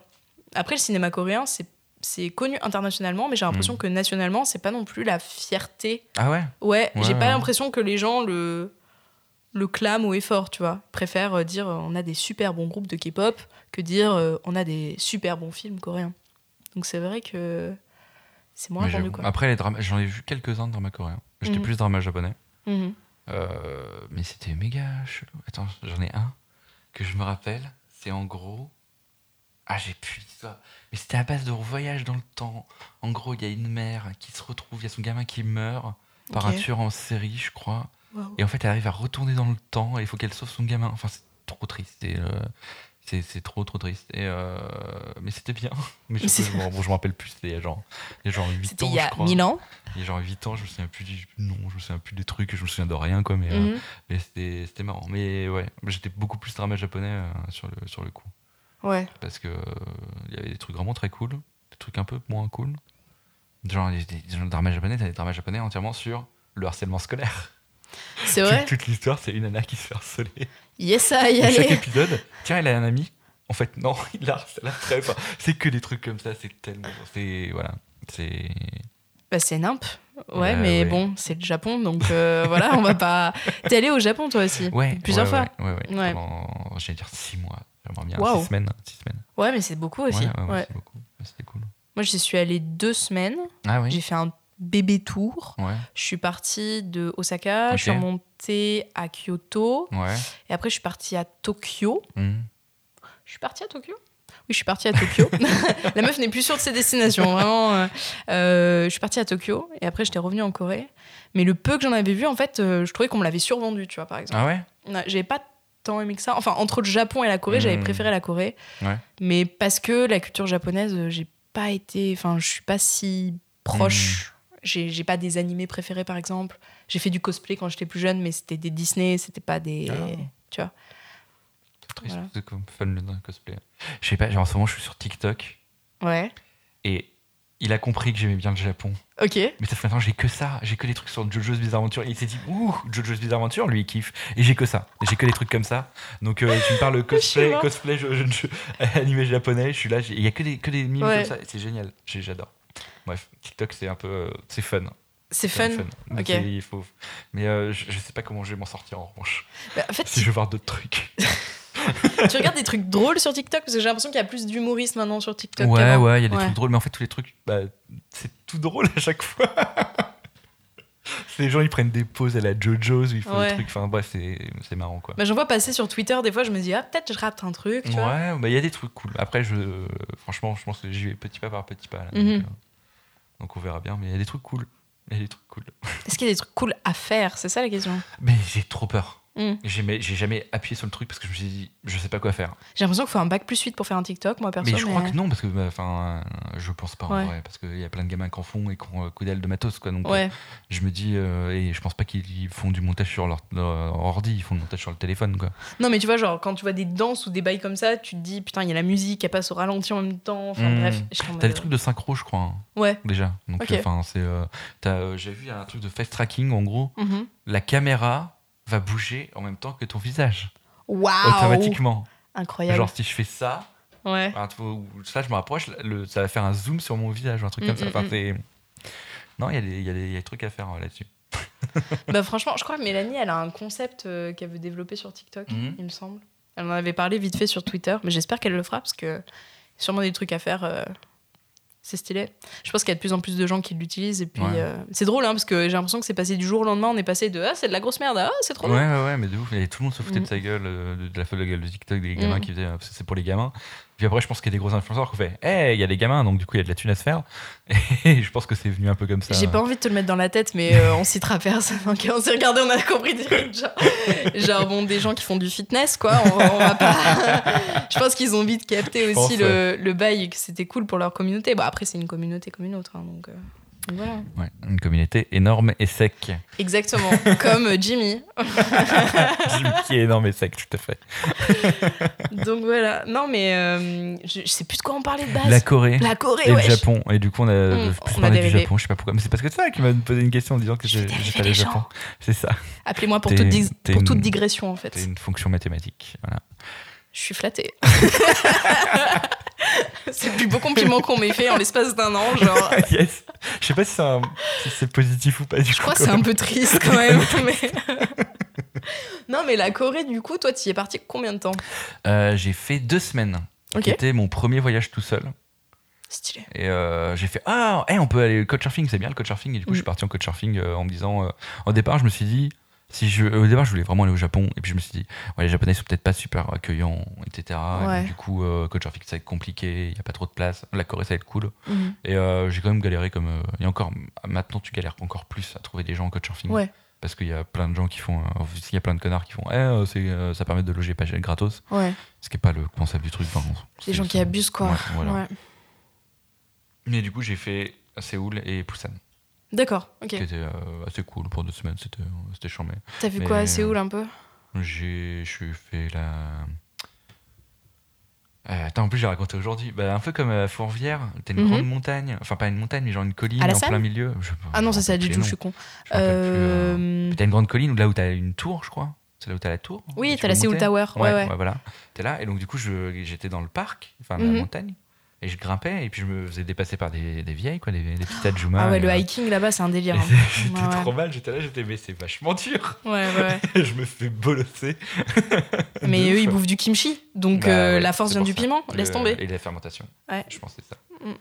A: Après le cinéma coréen, c'est c'est connu internationalement, mais j'ai l'impression
B: Mhm.
A: que nationalement, c'est pas non plus la fierté.
B: Ah ouais?
A: Ouais,
B: Ouais,
A: j'ai pas l'impression que les gens le le clament au effort, tu vois. Ils préfèrent euh, dire euh, on a des super bons groupes de K-pop que dire euh, on a des super bons films coréens. Donc c'est vrai que c'est moins
B: Mais
A: attendu quoi.
B: Après, les dramas, j'en ai vu quelques-uns de dramas coréens. J'étais
A: Mhm.
B: plus drama japonais.
A: Mhm.
B: Euh, mais c'était méga chelou. Attends, j'en ai un que je me rappelle. C'est en gros. Ah, j'ai plus ça. Mais c'était à base de voyage dans le temps. En gros, il y a une mère qui se retrouve, il y a son gamin qui meurt par un tueur en série, je crois. Et en fait, elle arrive à retourner dans le temps et il faut qu'elle sauve son gamin. Enfin, c'est trop triste. Et, euh, c'est, c'est trop, trop triste. Et, euh, mais c'était bien. <laughs> Mais je, me- bon, je me rappelle plus. C'était il y a genre, il y a genre 8
A: C'était
B: ans,
A: il y
B: je
A: a
B: crois.
A: 1000 ans.
B: Il y a genre 8 ans, je me souviens plus du nom, je me souviens plus des trucs, je me souviens de rien, quoi. Mais, euh, mais c'était, c'était marrant. Mais ouais, j'étais beaucoup plus drama japonais euh, sur, le, sur le coup.
A: Ouais.
B: Parce que il y avait des trucs vraiment très cool, des trucs un peu moins cool. Genre, des, des, des dramas japonais, t'as des dramas japonais entièrement sur le harcèlement scolaire.
A: C'est vrai.
B: Toute, toute l'histoire, c'est une nana qui se fait harceler.
A: Yes, à y
B: Et chaque
A: aller.
B: épisode, tiens, elle a un ami. En fait, non, <laughs> il la harcèle après. Enfin, c'est que des trucs comme ça, c'est tellement. C'est. Voilà. C'est.
A: Bah, c'est nimp. Ouais, mais
B: ouais.
A: bon, c'est le Japon, donc euh, <laughs> voilà, on va pas. T'es allé au Japon toi aussi
B: Ouais.
A: Plusieurs
B: ouais,
A: fois.
B: Ouais, ouais. ouais. Pendant, j'allais dire 6 mois. J'aimerais bien.
A: Waouh.
B: 6 semaines. Six semaines.
A: Ouais, mais c'est beaucoup aussi.
B: Ouais, ouais, c'est beaucoup. C'était cool.
A: Moi, j'y suis allée deux semaines.
B: Ah oui.
A: J'ai fait un bébé tour.
B: Ouais.
A: Je suis partie de Osaka, je suis remontée à Kyoto,
B: Ouais.
A: et après je suis partie à Tokyo.
B: Mhm.
A: Je suis partie à Tokyo? Oui, je suis partie à Tokyo. <laughs> <laughs> La meuf n'est plus sûre de ses destinations, vraiment. euh, euh, je suis partie à Tokyo, et après j'étais revenue en Corée. Mais le peu que j'en avais vu, en fait, euh, je trouvais qu'on me l'avait survendu, tu vois, par exemple.
B: Ah ouais?
A: J'avais pas tant aimé que ça. Enfin, entre le Japon et la Corée, j'avais préféré la Corée.
B: Ouais.
A: Mais parce que la culture japonaise, j'ai pas été. Enfin, je suis pas si proche. J'ai j'ai pas des animés préférés, par exemple. J'ai fait du cosplay quand j'étais plus jeune, mais c'était des Disney, c'était pas des.
B: Ah.
A: Tu vois.
B: C'est triste,
A: Voilà.
B: c'est comme fan de cosplay. Je sais pas, genre en ce moment, je suis sur TikTok
A: Ouais.
B: et il a compris que j'aimais bien le Japon.
A: Ok.
B: Mais ça fait maintenant, j'ai que ça. J'ai que des trucs sur JoJo's Bizarre Adventure. Et il s'est dit, ouh, JoJo's Bizarre Adventure, lui, il kiffe. Et j'ai que ça. J'ai que des trucs comme ça. Donc, euh, tu me parles <laughs> cosplay, cosplay, je, je- je- <laughs> animé japonais. Je suis là. Il y a que des, que des mimes
A: Ouais.
B: comme ça. C'est génial. J'adore. Bref, TikTok, c'est un peu. euh, c'est fun.
A: C'est fun. Ok.
B: c'est- il faut... Mais euh, je, je sais pas comment je vais m'en sortir en revanche.
A: Bah, en fait,
B: Si je veux voir d'autres trucs. <laughs>
A: tu regardes des trucs drôles sur TikTok? Parce que j'ai l'impression qu'il y a plus d'humorisme maintenant sur TikTok.
B: Ouais, ouais, il y a des
A: Ouais.
B: trucs drôles. Mais en fait, tous les trucs, bah, c'est tout drôle à chaque fois. <laughs> Les gens ils prennent des pauses à la JoJo's où ils font
A: Ouais.
B: des trucs. Enfin bref, c'est marrant quoi.
A: Bah, j'en vois passer sur Twitter, des fois, je me dis, ah, peut-être je rate un truc, tu.
B: Ouais, bah il y a des trucs cool. Après, je, franchement, je pense que j'y vais petit pas par petit pas. là.
A: Mhm.
B: donc, euh, donc on verra bien, mais il y a des trucs cool. Il y a des trucs cool.
A: Est-ce qu'il y a des trucs cool à faire? C'est ça la question.
B: Mais j'ai trop peur.
A: Hmm.
B: J'ai jamais, appuyé sur le truc parce que je me suis dit, je sais pas quoi faire.
A: J'ai l'impression qu'il faut un bac plus 8 pour faire un TikTok, moi, perso.
B: mais je crois que non, parce que, bah, enfin, euh, je pense pas en
A: Ouais.
B: vrai, parce qu'il y a plein de gamins qui en font et qui ont euh, coup d'aile de matos, quoi. Donc, euh, je me dis, euh, et je pense pas qu'ils font du montage sur leur, leur ordi, ils font le montage sur le téléphone, quoi.
A: non, mais tu vois, genre, quand tu vois des danses ou des bails comme ça, tu te dis, putain, il y a la musique, elle passe au ralenti en même temps. Enfin,
B: Hmm.
A: bref. en
B: T'as des trucs de synchro, je crois, hein,
A: Ouais.
B: déjà. Donc, enfin, c'est, j'ai vu un truc de face tracking, en gros,
A: Mhm.
B: la caméra va bouger en même temps que ton visage,
A: Waouh
B: automatiquement.
A: Incroyable.
B: Genre, si je fais ça,
A: Ouais.
B: Ça, je me rapproche, le, ça va faire un zoom sur mon visage, un truc
A: Mm,
B: comme ça.
A: mm,
B: Enfin,
A: mm.
B: c'est- Non, il y, a des- il y, a des- il y a des trucs à faire euh, là-dessus. <laughs>
A: bah, franchement, je crois que Mélanie, elle a un concept euh, qu'elle veut développer sur TikTok,
B: Mhm.
A: il me semble. Elle en avait parlé vite fait sur Twitter, mais j'espère qu'elle le fera parce que y a sûrement des trucs à faire. euh, C'est stylé. Je pense qu'il y a de plus en plus de gens qui l'utilisent. Et puis,
B: Ouais.
A: euh, c'est drôle, hein, parce que j'ai l'impression que c'est passé du jour au lendemain. On est passé de Ah, c'est de la grosse merde à Ah, c'est trop
B: Ouais,
A: bien.
B: ouais, ouais, mais de ouf. Et tout le monde se foutait
A: Mm.
B: de sa gueule, euh, de, de la folle gueule de TikTok, des gamins
A: Mm.
B: qui faisaient euh, c'est pour les gamins. Puis après, je pense qu'il y a des gros influenceurs qui ont fait Hé, il y a des gamins, donc du coup, il y a de la thune à se faire. Et je pense que c'est venu un peu comme ça.
A: J'ai pas envie de te le mettre dans la tête, mais euh, on citera personne. On s'est regardé, on a compris direct. Genre, genre, bon, des gens qui font du fitness, quoi. On, on va pas. <laughs> je pense qu'ils ont vite capté
B: Je
A: aussi
B: pense,
A: le, le bail et que c'était cool pour leur communauté. Bon, après, c'est une communauté comme une autre. hein, donc, euh, donc voilà.
B: Ouais, une communauté énorme et sec.
A: Exactement. <laughs> comme Jimmy. <laughs>
B: Jim qui est énorme et sec, tout à fait. <laughs>
A: Donc voilà. Non, mais euh, je, je sais plus de quoi on parlait de base.
B: La Corée.
A: La Corée,
B: Et le. Japon. Et du coup, on a
A: Mm,
B: plus
A: on a
B: parlé du. Japon. Je sais pas pourquoi. Mais c'est parce que c'est ça qui m'a posé une question en disant que
A: Je
B: j'ai pas le Japon. C'est ça.
A: Appelez-moi pour, toute, toute digression, en fait.
B: C'est une fonction mathématique. Voilà.
A: Je suis flattée. <laughs> c'est le plus beau compliment qu'on m'ait fait en l'espace d'un an. Genre, <laughs>
B: yes. Je sais pas si c'est un- si c'est positif ou pas. Du
A: je crois que c'est un peu triste quand <laughs> même. mais- non, mais la Corée, du coup, toi, tu y es parti combien de temps
B: Euh, j'ai fait deux semaines.
A: Ok.
B: Qui était mon premier voyage tout seul.
A: Stylé.
B: Et euh, j'ai fait Ah, hey, on peut aller au couchsurfing, c'est bien le couchsurfing. Et du coup,
A: Mm.
B: je suis parti en couchsurfing euh, en me disant euh, Au départ, je me suis dit si je, Au départ, je voulais vraiment aller au Japon. Et puis, je me suis dit Ouais, les Japonais sont peut-être pas super accueillants, etc. Et
A: Ouais.
B: donc, du coup, euh, couchsurfing, ça va être compliqué, il n'y a pas trop de place. La Corée, ça va être cool.
A: Mhm.
B: Et euh, j'ai quand même galéré comme. euh, et encore, maintenant, tu galères encore plus à trouver des gens en couchsurfing.
A: Ouais,
B: Parce qu'il y a plein de gens qui font. euh, il y a plein de connards qui font Eh, ça permet de loger pas gratos.
A: ouais.
B: Ce qui n'est pas le concept du truc. Enfin,
A: Les gens qui abusent, quoi.
B: Voilà. Mais du coup, j'ai fait Séoul et Busan,
A: D'accord, ok.
B: qui était euh, assez cool pour deux semaines. C'était, euh, c'était.
A: T'as vu
B: Mais-
A: quoi à Séoul un peu?
B: J'ai, fait la. Euh, attends, en plus, j'ai raconté aujourd'hui. Bah, un peu comme à Fourvière, t'as une
A: Mhm.
B: grande montagne. Enfin, pas une montagne, mais genre une colline en plein milieu. Je-
A: Ah non, ça c'est Jeju,
B: plus
A: je suis con.
B: Je plus, euh,
A: Euh,
B: T'as une grande colline là où t'as une tour, je crois. C'est là où t'as la tour.
A: Oui, t'as la Seoul. Tower. Ouais, ouais.
B: voilà. T'es là, et donc du coup, je- j'étais dans le parc, enfin,
A: Mhm.
B: la montagne, et je grimpais, et puis je me faisais dépasser par des, des vieilles, quoi, des, des petites Adjuma.
A: Ah ouais, le
B: euh,
A: hiking là-bas, c'est un délire. hein. <laughs>
B: J'étais
A: Ouais, ouais.
B: trop mal, j'étais là, j'étais, mais c'est vachement dur.
A: Ouais, ouais, <laughs>
B: je me fais bolosser. <laughs>
A: Mais eux, ils bouffent du kimchi. Donc
B: Bah
A: euh, la force vient du
B: ça.
A: piment. Laisse tomber.
B: Et la fermentation.
A: Ouais.
B: Je pense que c'est ça.
A: Mm.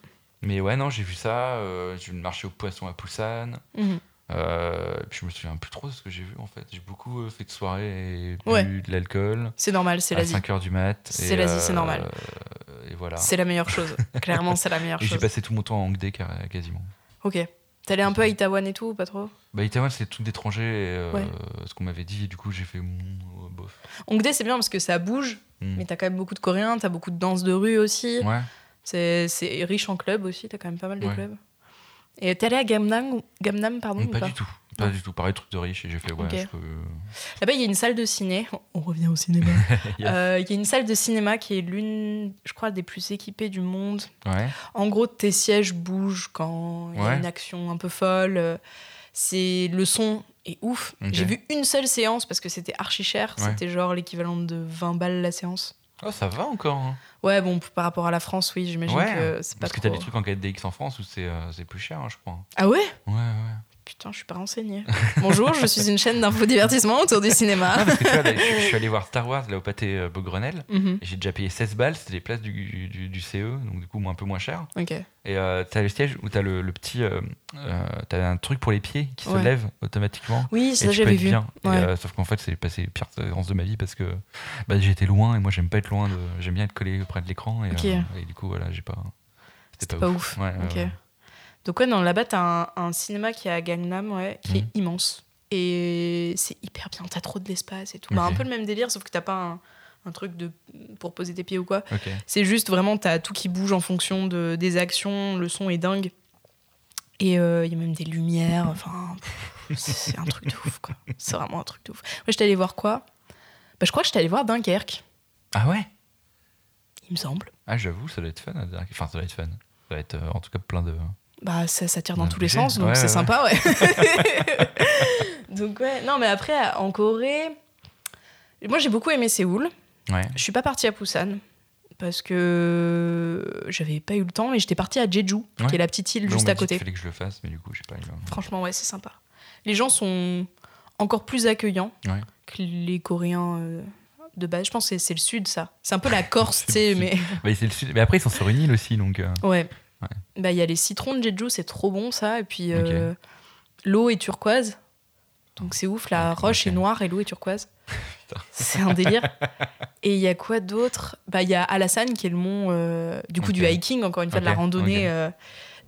B: Mais ouais, non, j'ai vu ça. Euh, j'ai marché au poisson à Busan.
A: Mhm.
B: Euh, puis je me souviens plus trop de ce que j'ai vu en fait. J'ai beaucoup euh, fait de soirées et bu
A: Ouais.
B: de l'alcool
A: C'est normal, c'est
B: à
A: l'Asie.
B: 5h du mat.
A: C'est l'Asie, c'est
B: euh,
A: normal.
B: Et voilà.
A: C'est la meilleure chose. Clairement, c'est la meilleure
B: Et j'ai
A: chose.
B: passé tout mon temps en Hongdae quasiment.
A: Ok. T'es allé un peu à Itaewon et tout, ou pas trop?
B: Bah, Itaewon, c'est tout d'étrangers, et, euh,
A: Ouais.
B: ce qu'on m'avait dit, et du coup, j'ai fait oh, bof.
A: Hongdae, c'est bien parce que ça bouge,
B: Mm.
A: mais t'as quand même beaucoup de Coréens, t'as beaucoup de danse de rue aussi.
B: Ouais.
A: C'est c'est riche en clubs aussi, t'as quand même pas mal de
B: Ouais.
A: clubs. Et t'es allé à Gamnam, Gamnam pardon, ou
B: pas,
A: pas
B: du tout. Pas du tout. Pareil, truc de riche, et j'ai fait, ouais,
A: Ok.
B: je peux.
A: Là-bas, il y a une salle de ciné. On revient au cinéma. <laughs>
B: Yes.
A: Euh, Il y a une salle de cinéma qui est l'une, je crois, des plus équipées du monde.
B: Ouais.
A: En gros, tes sièges bougent quand il y a une action un peu folle. C'est le son est ouf. J'ai vu une seule séance parce que c'était archi cher.
B: Ouais.
A: C'était genre l'équivalent de 20 balles la séance.
B: Oh, ça va encore. hein.
A: Ouais, bon, par rapport à la France, oui, j'imagine
B: Ouais,
A: que c'est pas
B: Parce que t'as des trucs en 4DX en France où c'est euh, plus cher, hein, je crois.
A: Ah ouais?
B: Ouais, ouais.
A: Putain, je suis pas renseignée. <laughs> Bonjour, je suis une chaîne d'infodivertissement autour du cinéma.
B: Non, parce que tu vois, là, je, je suis allé voir Star Wars là au pâté euh, Beaugrenelle.
A: Mhm.
B: et J'ai déjà payé 16 balles, c'était les places du, du, du CE, donc du coup un peu moins cher.
A: Ok.
B: Et euh, t'as le siège où t'as le, le petit. euh, euh, t'as un truc pour les pieds qui se lève automatiquement.
A: Oui,
B: Et
A: ça j'avais vu.
B: bien. Et,
A: Ouais.
B: euh, sauf qu'en fait, c'est passé les pires séances de ma vie parce que bah, j'étais loin et moi j'aime pas être loin. De... J'aime bien être collé près de l'écran. Et, et du coup, voilà, j'ai pas.
A: C'était pas ouf.
B: Ouais, ouais,
A: Ok. Donc ouais, non, là-bas, t'as un, un cinéma qui est à Gangnam, ouais, qui
B: Mhm.
A: est immense. Et c'est hyper bien, t'as trop de l'espace et tout. Bah, un peu le même délire, sauf que t'as pas un, un truc de, pour poser tes pieds ou quoi. C'est juste vraiment, t'as tout qui bouge en fonction de, des actions, le son est dingue. Et il y a même des lumières, enfin, c'est un truc de ouf, quoi. C'est vraiment un truc de ouf. Moi, j'étais allée voir quoi? Bah, Je crois que j'étais allée voir Dunkerque,
B: Ah ouais?
A: Il me semble.
B: Ah, j'avoue, ça doit être fun. Enfin, ça doit être fun. Ça doit être euh, en tout cas plein de.
A: Bah, ça, ça tire dans tous les sens, donc
B: Ouais,
A: c'est
B: ouais,
A: sympa, ouais. <laughs> donc, ouais. Non, mais après, en Corée, moi, j'ai beaucoup aimé Séoul.
B: Ouais.
A: Je suis pas partie à Busan parce que j'avais pas eu le temps, mais j'étais partie à Jeju,
B: Ouais.
A: qui est la petite île
B: Non,
A: juste
B: m'a
A: à côté.
B: qu'il fallait que je le fasse, mais du coup, j'ai pas eu. le-
A: Franchement, ouais, c'est sympa. Les gens sont encore plus accueillants
B: Ouais.
A: que les Coréens euh, de base. Je pense que c'est- le sud, ça. C'est un peu la <laughs> Corse, tu sais, mais.
B: Bah, c'est le sud. Mais après, ils sont sur une île aussi, donc. euh,
A: Ouais.
B: Ouais.
A: Bah, il y a les citrons de Jeju, c'est trop bon, ça. Et puis, euh, l'eau est turquoise. Donc, c'est ouf. La roche est noire et l'eau est turquoise. <laughs> c'est un délire. <laughs> Et il y a quoi d'autre? Bah, il y a Alassane, qui est le mont, euh, du coup, du hiking, encore une fois, de la randonnée. euh,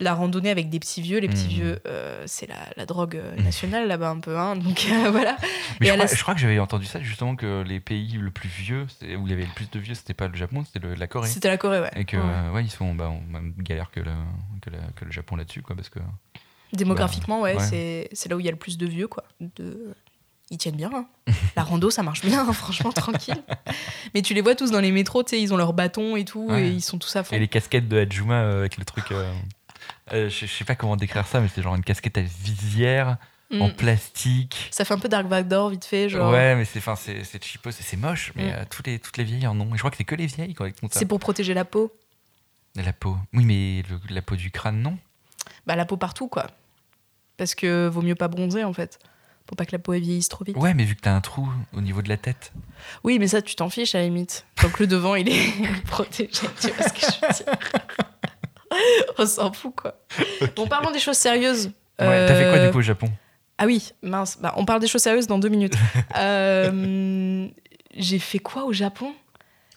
A: la randonnée avec des petits vieux. Les petits
B: Mhm.
A: vieux, euh, c'est la, la drogue euh, nationale là-bas, un peu. Hein, donc, euh, <laughs> voilà.
B: Mais
A: Et
B: je crois,
A: la-
B: je crois que j'avais entendu ça justement que les pays le plus vieux, où il y avait le plus de vieux, c'était pas le Japon, c'était la Corée.
A: C'était la Corée, ouais.
B: Et que
A: Ouais.
B: euh, ouais, ils sont bah, en même galère que, le- que, la- que le Japon là-dessus, quoi, parce que
A: Démographiquement, ouais,
B: ouais.
A: c'est c'est là où il y a le plus de vieux, quoi. De... Ils tiennent bien. hein. <laughs> La rando, ça marche bien, hein, franchement, tranquille. <laughs> Mais tu les vois tous dans les métros, tu sais, ils ont leurs bâtons et tout,
B: Ouais.
A: et ils sont tous à fond.
B: et les casquettes de Hajuma euh, avec le truc. euh, euh, je, je sais pas comment décrire ça, mais c'est genre une casquette à visière
A: Mm.
B: en plastique.
A: Ça fait un peu Dark Vador, vite fait, genre.
B: Ouais, mais c'est c'est c'est cheapos et c'est moche, mais
A: Mm.
B: euh, toutes les toutes les vieilles en ont. Et je crois que c'est que les vieilles quoi.
A: C'est pour protéger la peau.
B: La peau. Oui, mais le- la peau du crâne non.
A: Bah, la peau partout, quoi. Parce que vaut mieux pas bronzer, en fait. Pour pas que la peau vieillisse trop vite.
B: Ouais, mais vu que t'as un trou au niveau de la tête.
A: Oui, mais ça, tu t'en fiches à la limite. Donc le devant, il est <laughs> protégé. Tu vois ce que je veux dire <laughs> On s'en fout, quoi. <laughs> Bon, parlons des choses sérieuses.
B: Ouais. T'as fait quoi
A: Euh,
B: du coup au Japon?
A: Ah oui, mince. Bah, on parle des choses sérieuses dans deux minutes. <laughs> Euh, j'ai fait quoi au Japon?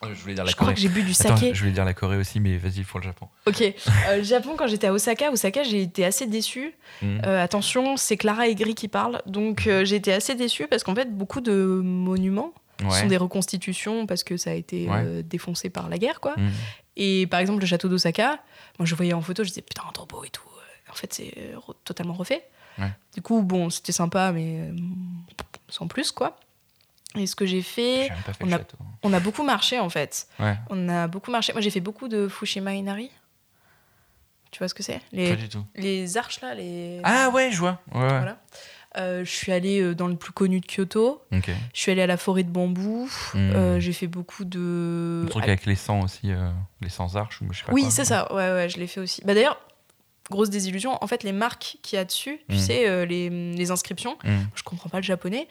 B: Je voulais dire
A: Je crois que j'ai bu du
B: Attends,
A: saké.
B: je voulais dire la Corée aussi, mais vas-y pour le Japon.
A: Ok. Euh, le Japon, quand j'étais à Osaka, Osaka, j'ai été assez déçue. Euh, attention, c'est Clara Aigri qui parle. Donc euh, j'ai été assez déçue parce qu'en fait, beaucoup de monuments
B: ouais.
A: sont des reconstitutions parce que ça a été
B: Ouais.
A: euh, défoncé par la guerre, quoi.
B: Mhm.
A: Et par exemple, le château d'Osaka, moi je voyais en photo, je disais putain, trop beau et tout. En fait, c'est euh, totalement refait.
B: Ouais.
A: Du coup, bon, c'était sympa, mais euh, sans plus, quoi. Et ce que j'ai fait,
B: pas
A: on a-
B: château.
A: on a beaucoup marché en fait.
B: Ouais,
A: On a beaucoup marché. Moi, j'ai fait beaucoup de Fushima Inari. Tu vois ce que c'est?
B: Pas
A: les,
B: du tout.
A: les arches là, les.
B: Ah ouais, je vois. Ouais, ouais.
A: Voilà. Euh, je suis allée euh, dans le plus connu de Kyoto. Je suis allée à la forêt de bambou.
B: Hmm.
A: Euh, j'ai fait beaucoup de.
B: Le truc avec les 100 aussi, les 100 arches, je sais pas
A: Oui, c'est ça. Ouais, ouais, je l'ai fait aussi. Bah d'ailleurs, grosse désillusion. En fait, les marques qu'il y a dessus, tu
B: Mm.
A: sais, euh, les, les inscriptions,
B: Hmm.
A: je comprends pas le japonais.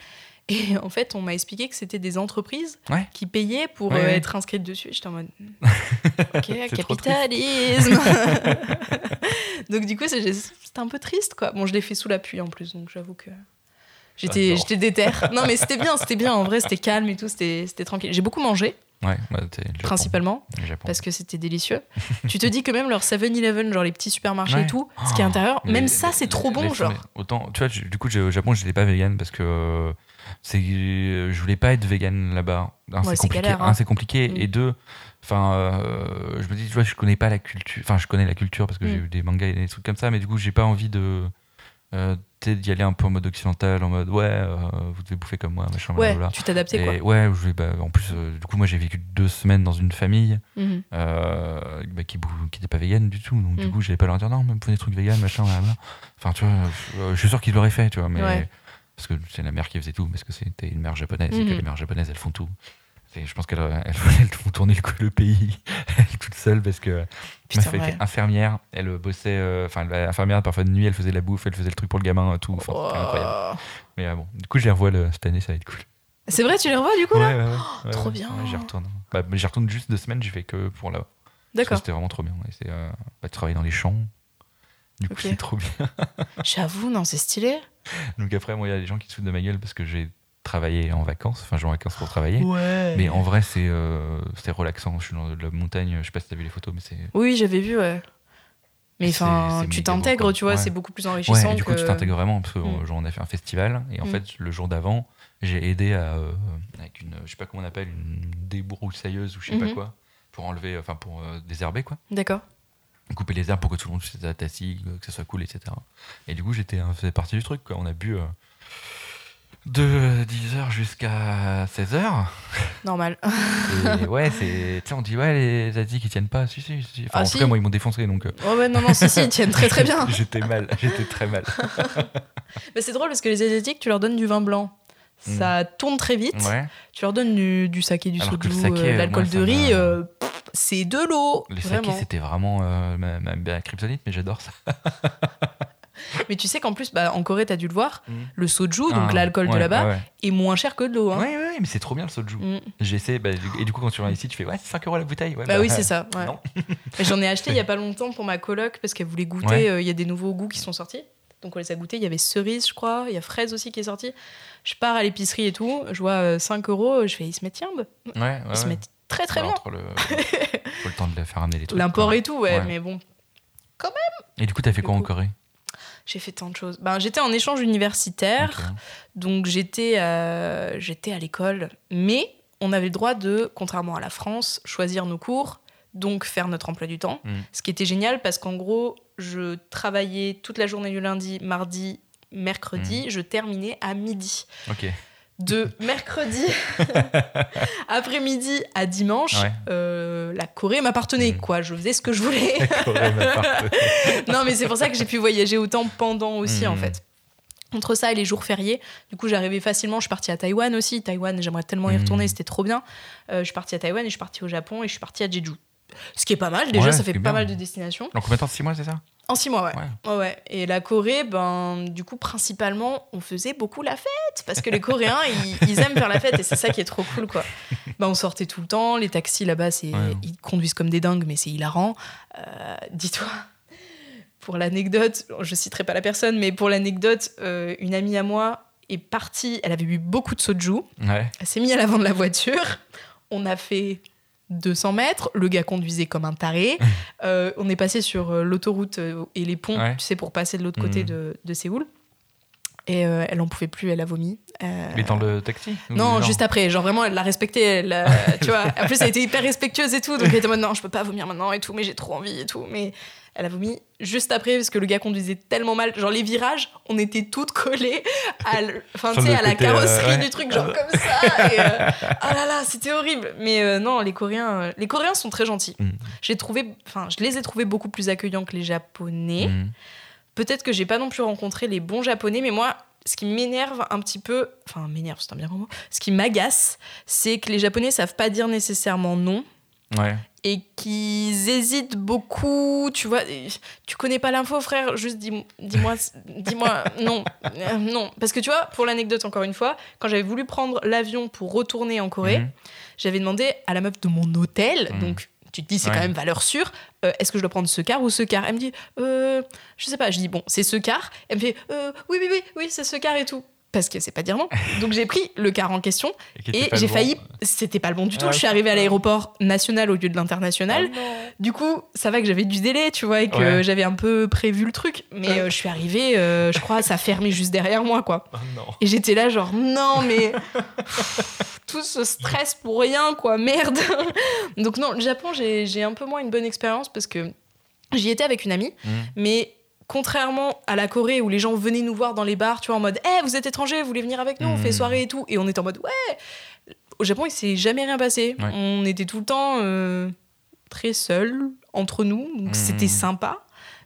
A: Et <laughs> en fait, on m'a expliqué que c'était des entreprises
B: Ouais.
A: qui payaient pour
B: Ouais,
A: euh,
B: ouais.
A: être inscrites dessus. J'étais en mode, <laughs> ok, capitalisme. <laughs> donc du coup, c'était un peu triste, quoi. Bon, je l'ai fait sous la pluie en plus, donc j'avoue que j'étais,
B: J'adore.
A: j'étais déter. Non, mais c'était bien, c'était bien. En vrai, c'était calme et tout, c'était, c'était tranquille. J'ai beaucoup mangé,
B: Ouais, bah,
A: principalement parce que c'était délicieux. tu te dis que même leur 7-Eleven, genre les petits supermarchés
B: Ouais.
A: et tout, ce qui est à l'intérieur,
B: Mais
A: même
B: les-
A: ça, c'est trop bon, genre.
B: Autant, tu vois, je- du coup, j'ai- au Japon, j'étais pas vegan parce que euh, c'est, je voulais pas être vegan là-bas. Un,
A: Ouais,
B: c'est compliqué.
A: galère, hein.
B: Un, compliqué.
A: Mm.
B: Et deux, enfin, euh, je me dis, tu vois, je connais pas la culture. Enfin, je connais la culture parce que j'ai
A: Mm.
B: eu des mangas et des trucs comme ça, mais du coup, j'ai pas envie de. Euh, d'y aller un peu en mode occidental, en mode ouais, euh, vous devez bouffer comme moi, machin,
A: Ouais,
B: blablabla.
A: tu t'adaptais, quoi.
B: Ouais, je bah, en plus, euh, du coup, moi j'ai vécu deux semaines dans une famille
A: Mhm.
B: euh, bah, qui n'était pas vegan du tout. Donc, du
A: Mm.
B: coup, j'allais pas leur dire non, me prenez des trucs vegan, machin, blablabla. Enfin, tu vois, je suis sûr qu'ils l'auraient fait, tu vois, mais
A: Ouais.
B: parce que c'est la mère qui faisait tout, parce que c'était une mère japonaise et que
A: Mhm.
B: les mères japonaises elles font tout. Je pense qu'elle elle, elle font tourner le, le pays <laughs> elle toute seule parce que
A: Putain,
B: elle
A: ouais.
B: était infirmière, elle bossait, euh, enfin elle était infirmière parfois de nuit, elle faisait la bouffe, elle faisait le truc pour le gamin, tout, enfin, c'était
A: Oh.
B: incroyable. Mais euh, bon, du coup je les revois le- cette année, ça va être cool.
A: C'est vrai, tu les revois du coup là
B: ouais, ouais, ouais,
A: trop bien.
B: j'y retourne. Bah, j'y retourne juste deux semaines, j'ai fait que pour là.
A: D'accord.
B: C'était vraiment trop bien. C'est euh, bah, travailler dans les champs. Du coup, c'est trop bien.
A: J'avoue, non, c'est stylé.
B: Donc après, moi, il y a des gens qui se foutent de ma gueule parce que j'ai travaillé en vacances. Enfin, je vais en vacances pour travailler.
A: Ouais.
B: Mais en vrai, c'est euh, c'est relaxant. Je suis dans la montagne. Je sais pas si t'as vu les photos, mais c'est.
A: Oui, j'avais vu, ouais. Mais enfin, tu t'intègres, tu vois,
B: Ouais.
A: c'est beaucoup plus enrichissant.
B: Ouais, et du coup,
A: que...
B: tu t'intègres vraiment parce que
A: Mm.
B: euh, genre, on a fait un festival et en
A: Mm.
B: fait, le jour d'avant, j'ai aidé à, euh, avec une, je sais pas comment on appelle, une débroussailleuse ou je sais pas
A: Mhm.
B: quoi, pour enlever, enfin pour euh, désherber quoi,
A: D'accord.
B: couper les herbes pour que tout le monde puisse être assis, que ça soit cool, etc. Et du coup, j'étais, euh, faisais partie du truc quoi. On a bu euh, de 10h jusqu'à 16h.
A: Normal.
B: Et ouais, <laughs> c'est, on dit ouais, les Asiatiques ils tiennent pas. Si, si, si. Enfin,
A: Ah,
B: en
A: si.
B: tout cas, moi ils m'ont défoncé donc.
A: Oh ouais, non, non, si, si, ils tiennent très très bien. <laughs>
B: j'étais mal, j'étais très mal. <laughs>
A: Mais c'est drôle parce que les Asiatiques, tu leur donnes du vin blanc. Ça tourne très vite.
B: Ouais.
A: Tu leur donnes du, du saké, du soju,
B: le saké,
A: euh,
B: euh,
A: l'alcool de riz. euh, c'est de l'eau.
B: Les sakés,
A: Vraiment.
B: c'était vraiment euh, ma, ma, ma kryptonite, mais j'adore ça.
A: Mais tu sais qu'en plus, bah, en Corée, t'as dû le voir,
B: Mm.
A: le soju, donc
B: Ah,
A: l'alcool de là-bas,
B: Ouais,
A: est moins cher que de l'eau. hein.
B: ouais. Ouais, mais c'est trop bien le soju.
A: Mm.
B: J'essaie, bah, et du coup, quand tu viens ici, tu fais ouais, c'est 5 euros la bouteille. Ouais,
A: Bah oui, c'est ça. <laughs> <laughs> J'en ai acheté il y a <laughs> pas longtemps pour ma coloc parce qu'elle voulait goûter. Euh, Il y a des nouveaux goûts qui sont sortis. Donc on les a goûtés. Il y avait cerise, je crois. Il y a fraise aussi qui est sorti. Je pars à l'épicerie et tout. Je vois euh, 5 euros. Je fais, ils se mettent tiens, bah.
B: Ouais, ouais,
A: Ils se mettent très très
B: Bah,
A: bien.
B: le... faut le temps de la faire amener les trucs.
A: L'import et tout, ouais,
B: Ouais.
A: Mais bon,
B: Et du coup, t'as fait quoi en. Corée?
A: J'ai fait tant de choses. Ben, j'étais en échange universitaire. Donc j'étais euh, j'étais à l'école, mais on avait le droit de, contrairement à la France, choisir nos cours, donc faire notre emploi du temps.
B: Mm.
A: Ce qui était génial parce qu'en gros, je travaillais toute la journée du lundi, mardi, mercredi,
B: Mm.
A: je terminais à midi. De mercredi <laughs> après-midi à dimanche,
B: Ouais.
A: euh, la Corée m'appartenait.
B: Mm.
A: Quoi, je faisais ce que je voulais. <laughs> Non, mais c'est pour ça que j'ai pu voyager autant pendant aussi, en
B: Mhm.
A: fait. Entre ça et les jours fériés, du coup, j'arrivais facilement. Je suis partie à Taïwan aussi. Taïwan, j'aimerais tellement y retourner, c'était trop bien. Euh, je suis partie à Taïwan et je suis partie au Japon et je suis partie à Jeju. Ce qui est pas mal, déjà,
B: Ouais,
A: ça fait pas mal de destinations.
B: Donc combien de temps 6 mois, c'est ça?
A: En six mois, ouais.
B: Ouais.
A: Et la Corée, ben, du coup, principalement, on faisait beaucoup la fête. Parce que les Coréens, <laughs> ils, ils aiment faire la fête et c'est ça qui est trop cool, quoi. Ben, on sortait tout le temps. Les taxis là-bas, c'est, ils conduisent comme des dingues, mais c'est hilarant. Euh, dis-toi, pour l'anecdote, je citerai pas la personne, mais pour l'anecdote, euh, une amie à moi est partie, elle avait bu beaucoup de soju. Elle s'est mise à l'avant de la voiture. On a fait 200 mètres. Le gars conduisait comme un taré. <laughs> Euh, on est passé sur euh, l'autoroute euh, et les ponts,
B: Ouais.
A: tu sais, pour passer de l'autre côté
B: Mhm.
A: de, de Séoul. Et euh, elle en pouvait plus, elle a vomi. Euh,
B: Mais dans le taxi
A: non, juste après. Genre vraiment, elle l'a respecté. Elle, euh, <laughs> tu vois. En plus, elle était hyper respectueuse et tout. Donc elle était en mode non, je peux pas vomir maintenant et tout, mais j'ai trop envie et tout. Mais elle a vomi juste après parce que le gars conduisait tellement mal. Genre les virages, on était toutes collées à, l- enfin,
B: Sur
A: tu sais,
B: le
A: à la
B: euh,
A: carrosserie
B: ouais.
A: du truc, genre comme ça. Et, euh, oh <laughs> là là, c'était horrible. Mais euh, non, les Coréens, les Coréens sont très gentils.
B: Mm.
A: J'ai trouvé, enfin, je les ai trouvés beaucoup plus accueillants que les Japonais.
B: Mhm.
A: Peut-être que j'ai pas non plus rencontré les bons japonais, mais moi, ce qui m'énerve un petit peu, enfin m'énerve, c'est un bien grand mot, ce qui m'agace, c'est que les japonais savent pas dire nécessairement non
B: Ouais.
A: Et qu'ils hésitent beaucoup, tu vois, tu connais pas l'info frère, juste dis- dis-moi <laughs> dis-moi non, euh, non parce que tu vois, pour l'anecdote encore une fois, quand j'avais voulu prendre l'avion pour retourner en Corée,
B: Mhm.
A: j'avais demandé à la meuf de mon hôtel,
B: Mhm.
A: donc tu te dis c'est
B: Ouais.
A: quand même valeur sûre, euh, est-ce que je dois prendre ce car ou ce car? Elle me dit, euh, je sais pas, je dis bon, c'est ce car. Elle me fait, euh, oui, oui, oui, oui, c'est ce car et tout. Parce que c'est pas dire non. Donc j'ai pris le car en question et j'ai
B: bon.
A: failli. C'était pas le bon du tout.
B: Ah,
A: je suis arrivée à l'aéroport national au lieu de l'international. Du coup, ça va que j'avais du délai, tu vois, et que
B: Ouais.
A: j'avais un peu prévu le truc. Mais euh, je suis arrivée, euh, je crois, ça fermait juste derrière moi, quoi.
B: Oh non.
A: Et j'étais là, genre, non, mais <laughs> tout ce stress pour rien, quoi, merde. Donc, non, le Japon, j'ai j'ai un peu moins une bonne expérience parce que j'y étais avec une amie,
B: Mhm.
A: mais contrairement à la Corée où les gens venaient nous voir dans les bars, tu vois, en mode, Eh, vous êtes étrangers, vous voulez venir avec nous, on fait
B: Mhm.
A: soirée et tout. Et on était en mode, ouais. Au Japon, il s'est jamais rien passé.
B: Ouais.
A: On était tout le temps euh, très seuls entre nous, donc
B: Mhm.
A: c'était sympa.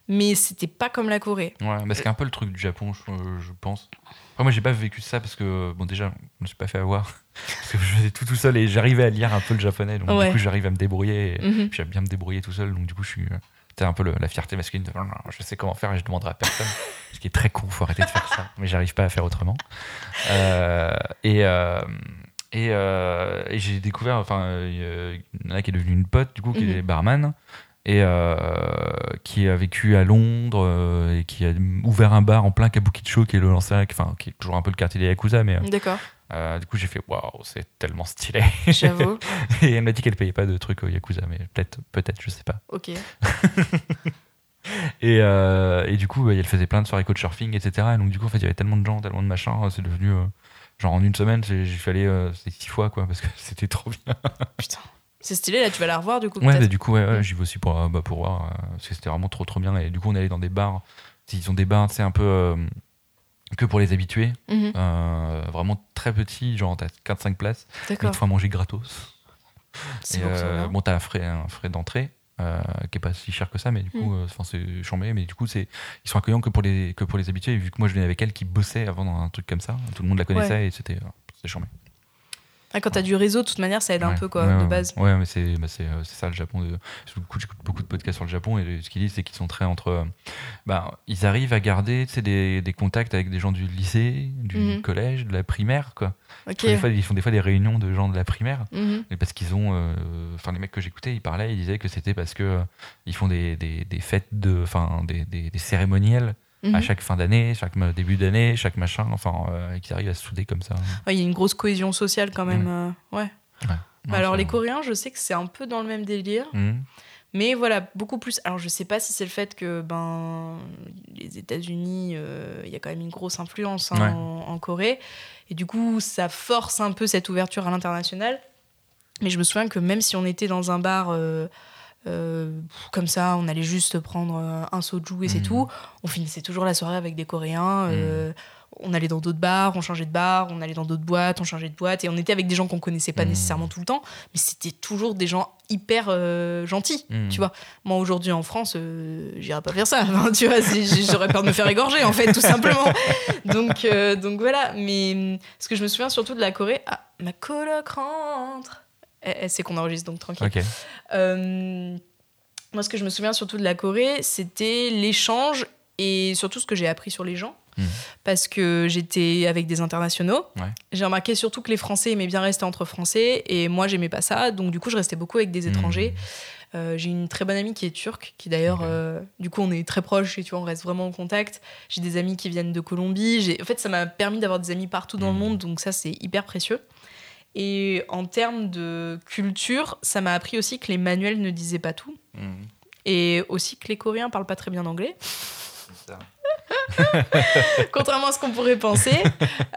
A: mais c'était pas comme la Corée.
B: Ouais, bah, c'est un peu le truc du Japon, je, je pense. Après, moi, j'ai pas vécu ça parce que, bon, déjà, je me suis pas fait avoir. <laughs> parce que je faisais tout tout seul et j'arrivais à lire un peu le japonais. Donc,
A: Ouais.
B: du coup, j'arrive à me débrouiller. Et, puis, j'aime bien me débrouiller tout seul. Donc, du coup, je suis. C'était un peu le- la fierté masculine de je sais comment faire et je demanderai à personne. <laughs> Ce qui est très con, faut arrêter de faire ça. Mais j'arrive pas à faire autrement. Euh, et. euh, et, euh, et j'ai découvert, enfin, il y en a qui est devenu une pote, du coup, qui
A: Mhm.
B: est barman, et euh, qui a vécu à Londres, euh, et qui a ouvert un bar en plein Kabukicho, qui est le l'ancien, enfin, qui est toujours un peu le quartier des Yakuza, mais euh,
A: D'accord,
B: euh, du coup, j'ai fait waouh, c'est tellement stylé. <laughs>
A: j'avoue.
B: et elle m'a dit qu'elle payait pas de trucs au Yakuza, mais peut-être, peut-être, je sais pas.
A: ok. <laughs>
B: Et, euh, et du coup, elle faisait plein de soirées couchsurfing, etc. Et donc, du coup, en fait, il y avait tellement de gens, tellement de machins, c'est devenu. euh, genre, en une semaine, j'ai euh, c'est six fois, quoi, parce que <laughs> c'était trop bien.
A: Putain. C'est stylé, là, tu vas la revoir du coup.
B: Ouais, bah, du coup, ouais, ouais, j'y vais aussi pour, euh, bah, pour voir, euh, parce que c'était vraiment trop, trop bien. Et du coup, on est allé dans des bars. Ils ont des bars, c'est un peu. Que pour les habitués,
A: Mhm.
B: euh, vraiment très petits, genre t'as 4-5 places, il te faut manger gratos.
A: C'est
B: Et,
A: bon,
B: euh, bon, t'as un frais, un frais d'entrée euh, qui est pas si cher que ça, mais du coup,
A: Mm.
B: euh, enfin, c'est chambé. Mais du coup, c'est ils sont accueillants que pour les que pour les habitués. Et vu que moi, je venais avec elle qui bossait avant dans un truc comme ça, tout le monde la connaissait et c'était c'était chambé.
A: Ah, quand t'as du réseau, de toute manière, ça aide un peu, quoi,
B: ouais,
A: de base.
B: Ouais, mais c'est bah, euh, ça le Japon. De... J'écoute beaucoup de podcasts sur le Japon et ce qu'ils disent, c'est qu'ils sont très entre. euh, bah, ils arrivent à garder des, des contacts avec des gens du lycée, du
A: Mhm.
B: collège, de la primaire, quoi.
A: Ok.
B: Des fois, ils font des fois des réunions de gens de la primaire. Mais parce qu'ils ont, euh, enfin les mecs que j'écoutais, ils parlaient, ils disaient que c'était parce que euh, ils font des, des, des fêtes de, enfin des, des, des cérémoniels
A: Mhm.
B: à chaque fin d'année, chaque début d'année, chaque machin, enfin euh, qu'ils arrivent à se souder comme ça.
A: Ouais, Il y a une grosse cohésion sociale quand même. euh, ouais. Bah
B: Non,
A: alors les Coréens, je sais que c'est un peu dans le même délire,
B: Mhm.
A: mais voilà, beaucoup plus. Alors je sais pas si c'est le fait que ben les États-Unis, euh, il y a quand même une grosse influence hein,
B: Ouais.
A: en, en Corée, et du coup ça force un peu cette ouverture à l'international. Mais je me souviens que même si on était dans un bar euh, comme ça, on allait juste prendre euh, un soju et c'est
B: Mhm.
A: tout, on finissait toujours la soirée avec des Coréens. euh, on allait dans d'autres bars, on changeait de bar, on allait dans d'autres boîtes, on changeait de boîte, et on était avec des gens qu'on connaissait pas
B: Mhm.
A: nécessairement tout le temps, mais c'était toujours des gens hyper euh, gentils, tu vois. Moi aujourd'hui en France, j'irais pas faire ça, <laughs> Enfin, tu vois, j'aurais peur de me faire égorger en fait, tout simplement. <laughs> donc, donc voilà, mais ce que je me souviens surtout de la Corée, ah, ma coloc rentre. Elle, elle sait qu'on enregistre donc tranquille. Euh, moi, ce que je me souviens surtout de la Corée, c'était l'échange et surtout ce que j'ai appris sur les gens.
B: Mhm.
A: Parce que j'étais avec des internationaux.
B: Ouais.
A: J'ai remarqué surtout que les Français aimaient bien rester entre Français et moi, j'aimais pas ça. Donc, du coup, je restais beaucoup avec des étrangers.
B: Mhm.
A: Euh, j'ai une très bonne amie qui est turque, qui d'ailleurs, euh, du coup, on est très proches et tu vois, on reste vraiment en contact. J'ai des amis qui viennent de Colombie. En fait, ça m'a permis d'avoir des amis partout dans le
B: Mhm.
A: monde, donc ça, c'est hyper précieux. Et en termes de culture, ça m'a appris aussi que les manuels ne disaient pas tout.
B: Mhm.
A: Et aussi que les Coréens parlent pas très bien anglais,
B: ça. <laughs>
A: contrairement à ce qu'on pourrait penser. <laughs>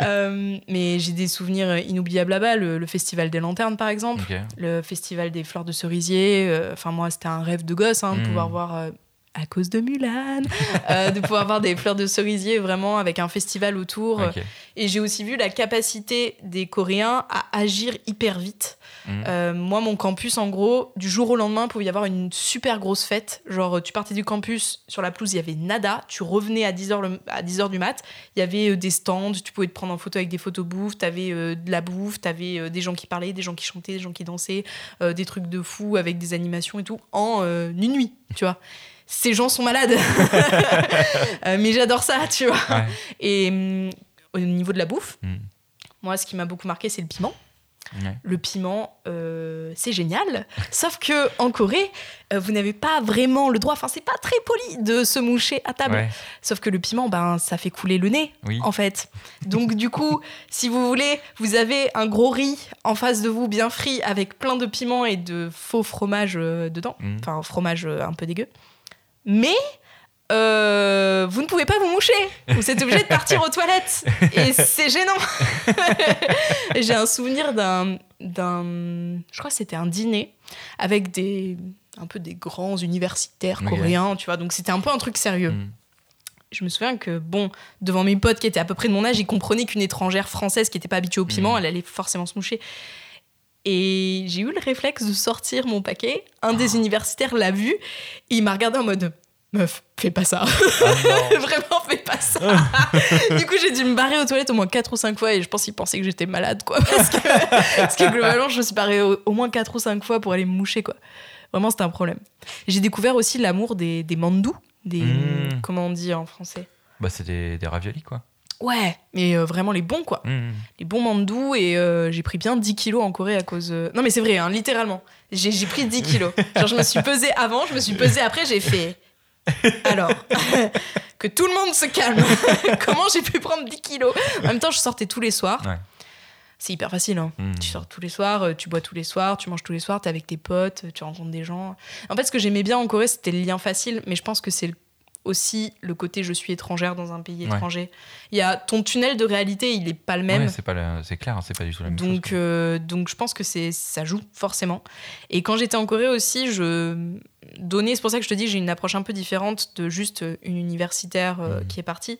A: Euh, mais j'ai des souvenirs inoubliables là-bas. Le, le festival des lanternes, par exemple. Le festival des fleurs de cerisier. euh, Enfin, moi, c'était un rêve de gosse hein, de
B: Mm.
A: pouvoir voir. euh, à cause de Mulan, <laughs> euh, de pouvoir voir des fleurs de cerisier vraiment avec un festival autour. Et j'ai aussi vu la capacité des Coréens à agir hyper vite.
B: Mhm.
A: Euh, moi, mon campus, en gros, du jour au lendemain, il pouvait y avoir une super grosse fête. Genre, tu partais du campus, sur la pelouse, il y avait nada. Tu revenais à 10h, le- à 10h du mat. Il y avait euh, des stands, tu pouvais te prendre en photo avec des photos bouffe. Tu avais de la bouffe, tu avais des gens qui parlaient, des gens qui chantaient, des gens qui dansaient, des trucs de fou avec des animations et tout, en une nuit, tu vois. Ces gens sont malades. <laughs> Euh, mais j'adore ça, tu vois.
B: Ouais.
A: Et hum, au niveau de la bouffe,
B: Mhm.
A: moi, ce qui m'a beaucoup marqué, c'est le piment.
B: Ouais.
A: Le piment, euh, c'est génial. Sauf que en Corée, euh, vous n'avez pas vraiment le droit. Enfin, c'est pas très poli de se moucher à table.
B: Ouais.
A: Sauf que le piment, ben, ça fait couler le nez,
B: Oui.
A: en fait. Donc, du coup, si vous voulez, vous avez un gros riz en face de vous, bien frit, avec plein de piments et de faux fromage euh, dedans.
B: Mhm.
A: Enfin, un fromage un peu dégueu. Mais euh, vous ne pouvez pas vous moucher. Vous êtes obligé de partir aux toilettes. Et c'est gênant. <laughs> J'ai un souvenir d'un, d'un. Je crois que c'était un dîner avec des. Un peu des grands universitaires coréens, tu vois. Donc c'était un peu un truc sérieux.
B: Mhm.
A: Je me souviens que, bon, devant mes potes qui étaient à peu près de mon âge, ils comprenaient qu'une étrangère française qui n'était pas habituée au piment,
B: Mhm.
A: elle allait forcément se moucher. Et j'ai eu le réflexe de sortir mon paquet. Un des universitaires l'a vu et il m'a regardé en mode Meuf, fais pas ça.
B: Ah. <laughs>
A: Vraiment, fais pas ça. <laughs> du coup, j'ai dû me barrer aux toilettes au moins 4 ou 5 fois et je pense qu'ils pensaient que j'étais malade, quoi. <laughs> Parce que, parce que globalement, je me suis barrée au, au moins 4 ou 5 fois pour aller me moucher, quoi. Vraiment, c'était un problème. J'ai découvert aussi l'amour des, des mandous. Des,
B: Mm.
A: Comment on dit en français?
B: Bah, c'est des, des raviolis, quoi.
A: Ouais, mais euh, vraiment les bons, quoi.
B: Mmh.
A: Les bons mandous et euh, j'ai pris bien 10 kilos en Corée à cause. euh, Non, mais c'est vrai, hein, littéralement. J'ai j'ai pris 10 kilos. Genre, je me suis pesée avant, je me suis pesée après, j'ai fait. Alors, <laughs> que tout le monde se calme. <laughs> Comment j'ai pu prendre 10 kilos? En même temps, je sortais tous les soirs.
B: Ouais.
A: C'est hyper facile. Hein.
B: Mmh.
A: Tu sors tous les soirs, tu bois tous les soirs, tu manges tous les soirs, t'es avec tes potes, tu rencontres des gens. En fait, ce que j'aimais bien en Corée, c'était le lien facile, mais je pense que c'est le- aussi le côté je suis étrangère dans un pays
B: Ouais.
A: étranger. Il y a ton tunnel de réalité, il est pas le même.
B: Ouais, c'est pas la- c'est clair, hein, c'est pas du tout la même chose.
A: Donc,
B: quoi.
A: euh, donc je pense que c'est ça joue forcément. Et quand j'étais en Corée aussi, je donnais, c'est pour ça que je te dis, j'ai une approche un peu différente de juste une universitaire euh,
B: Mhm.
A: qui est partie.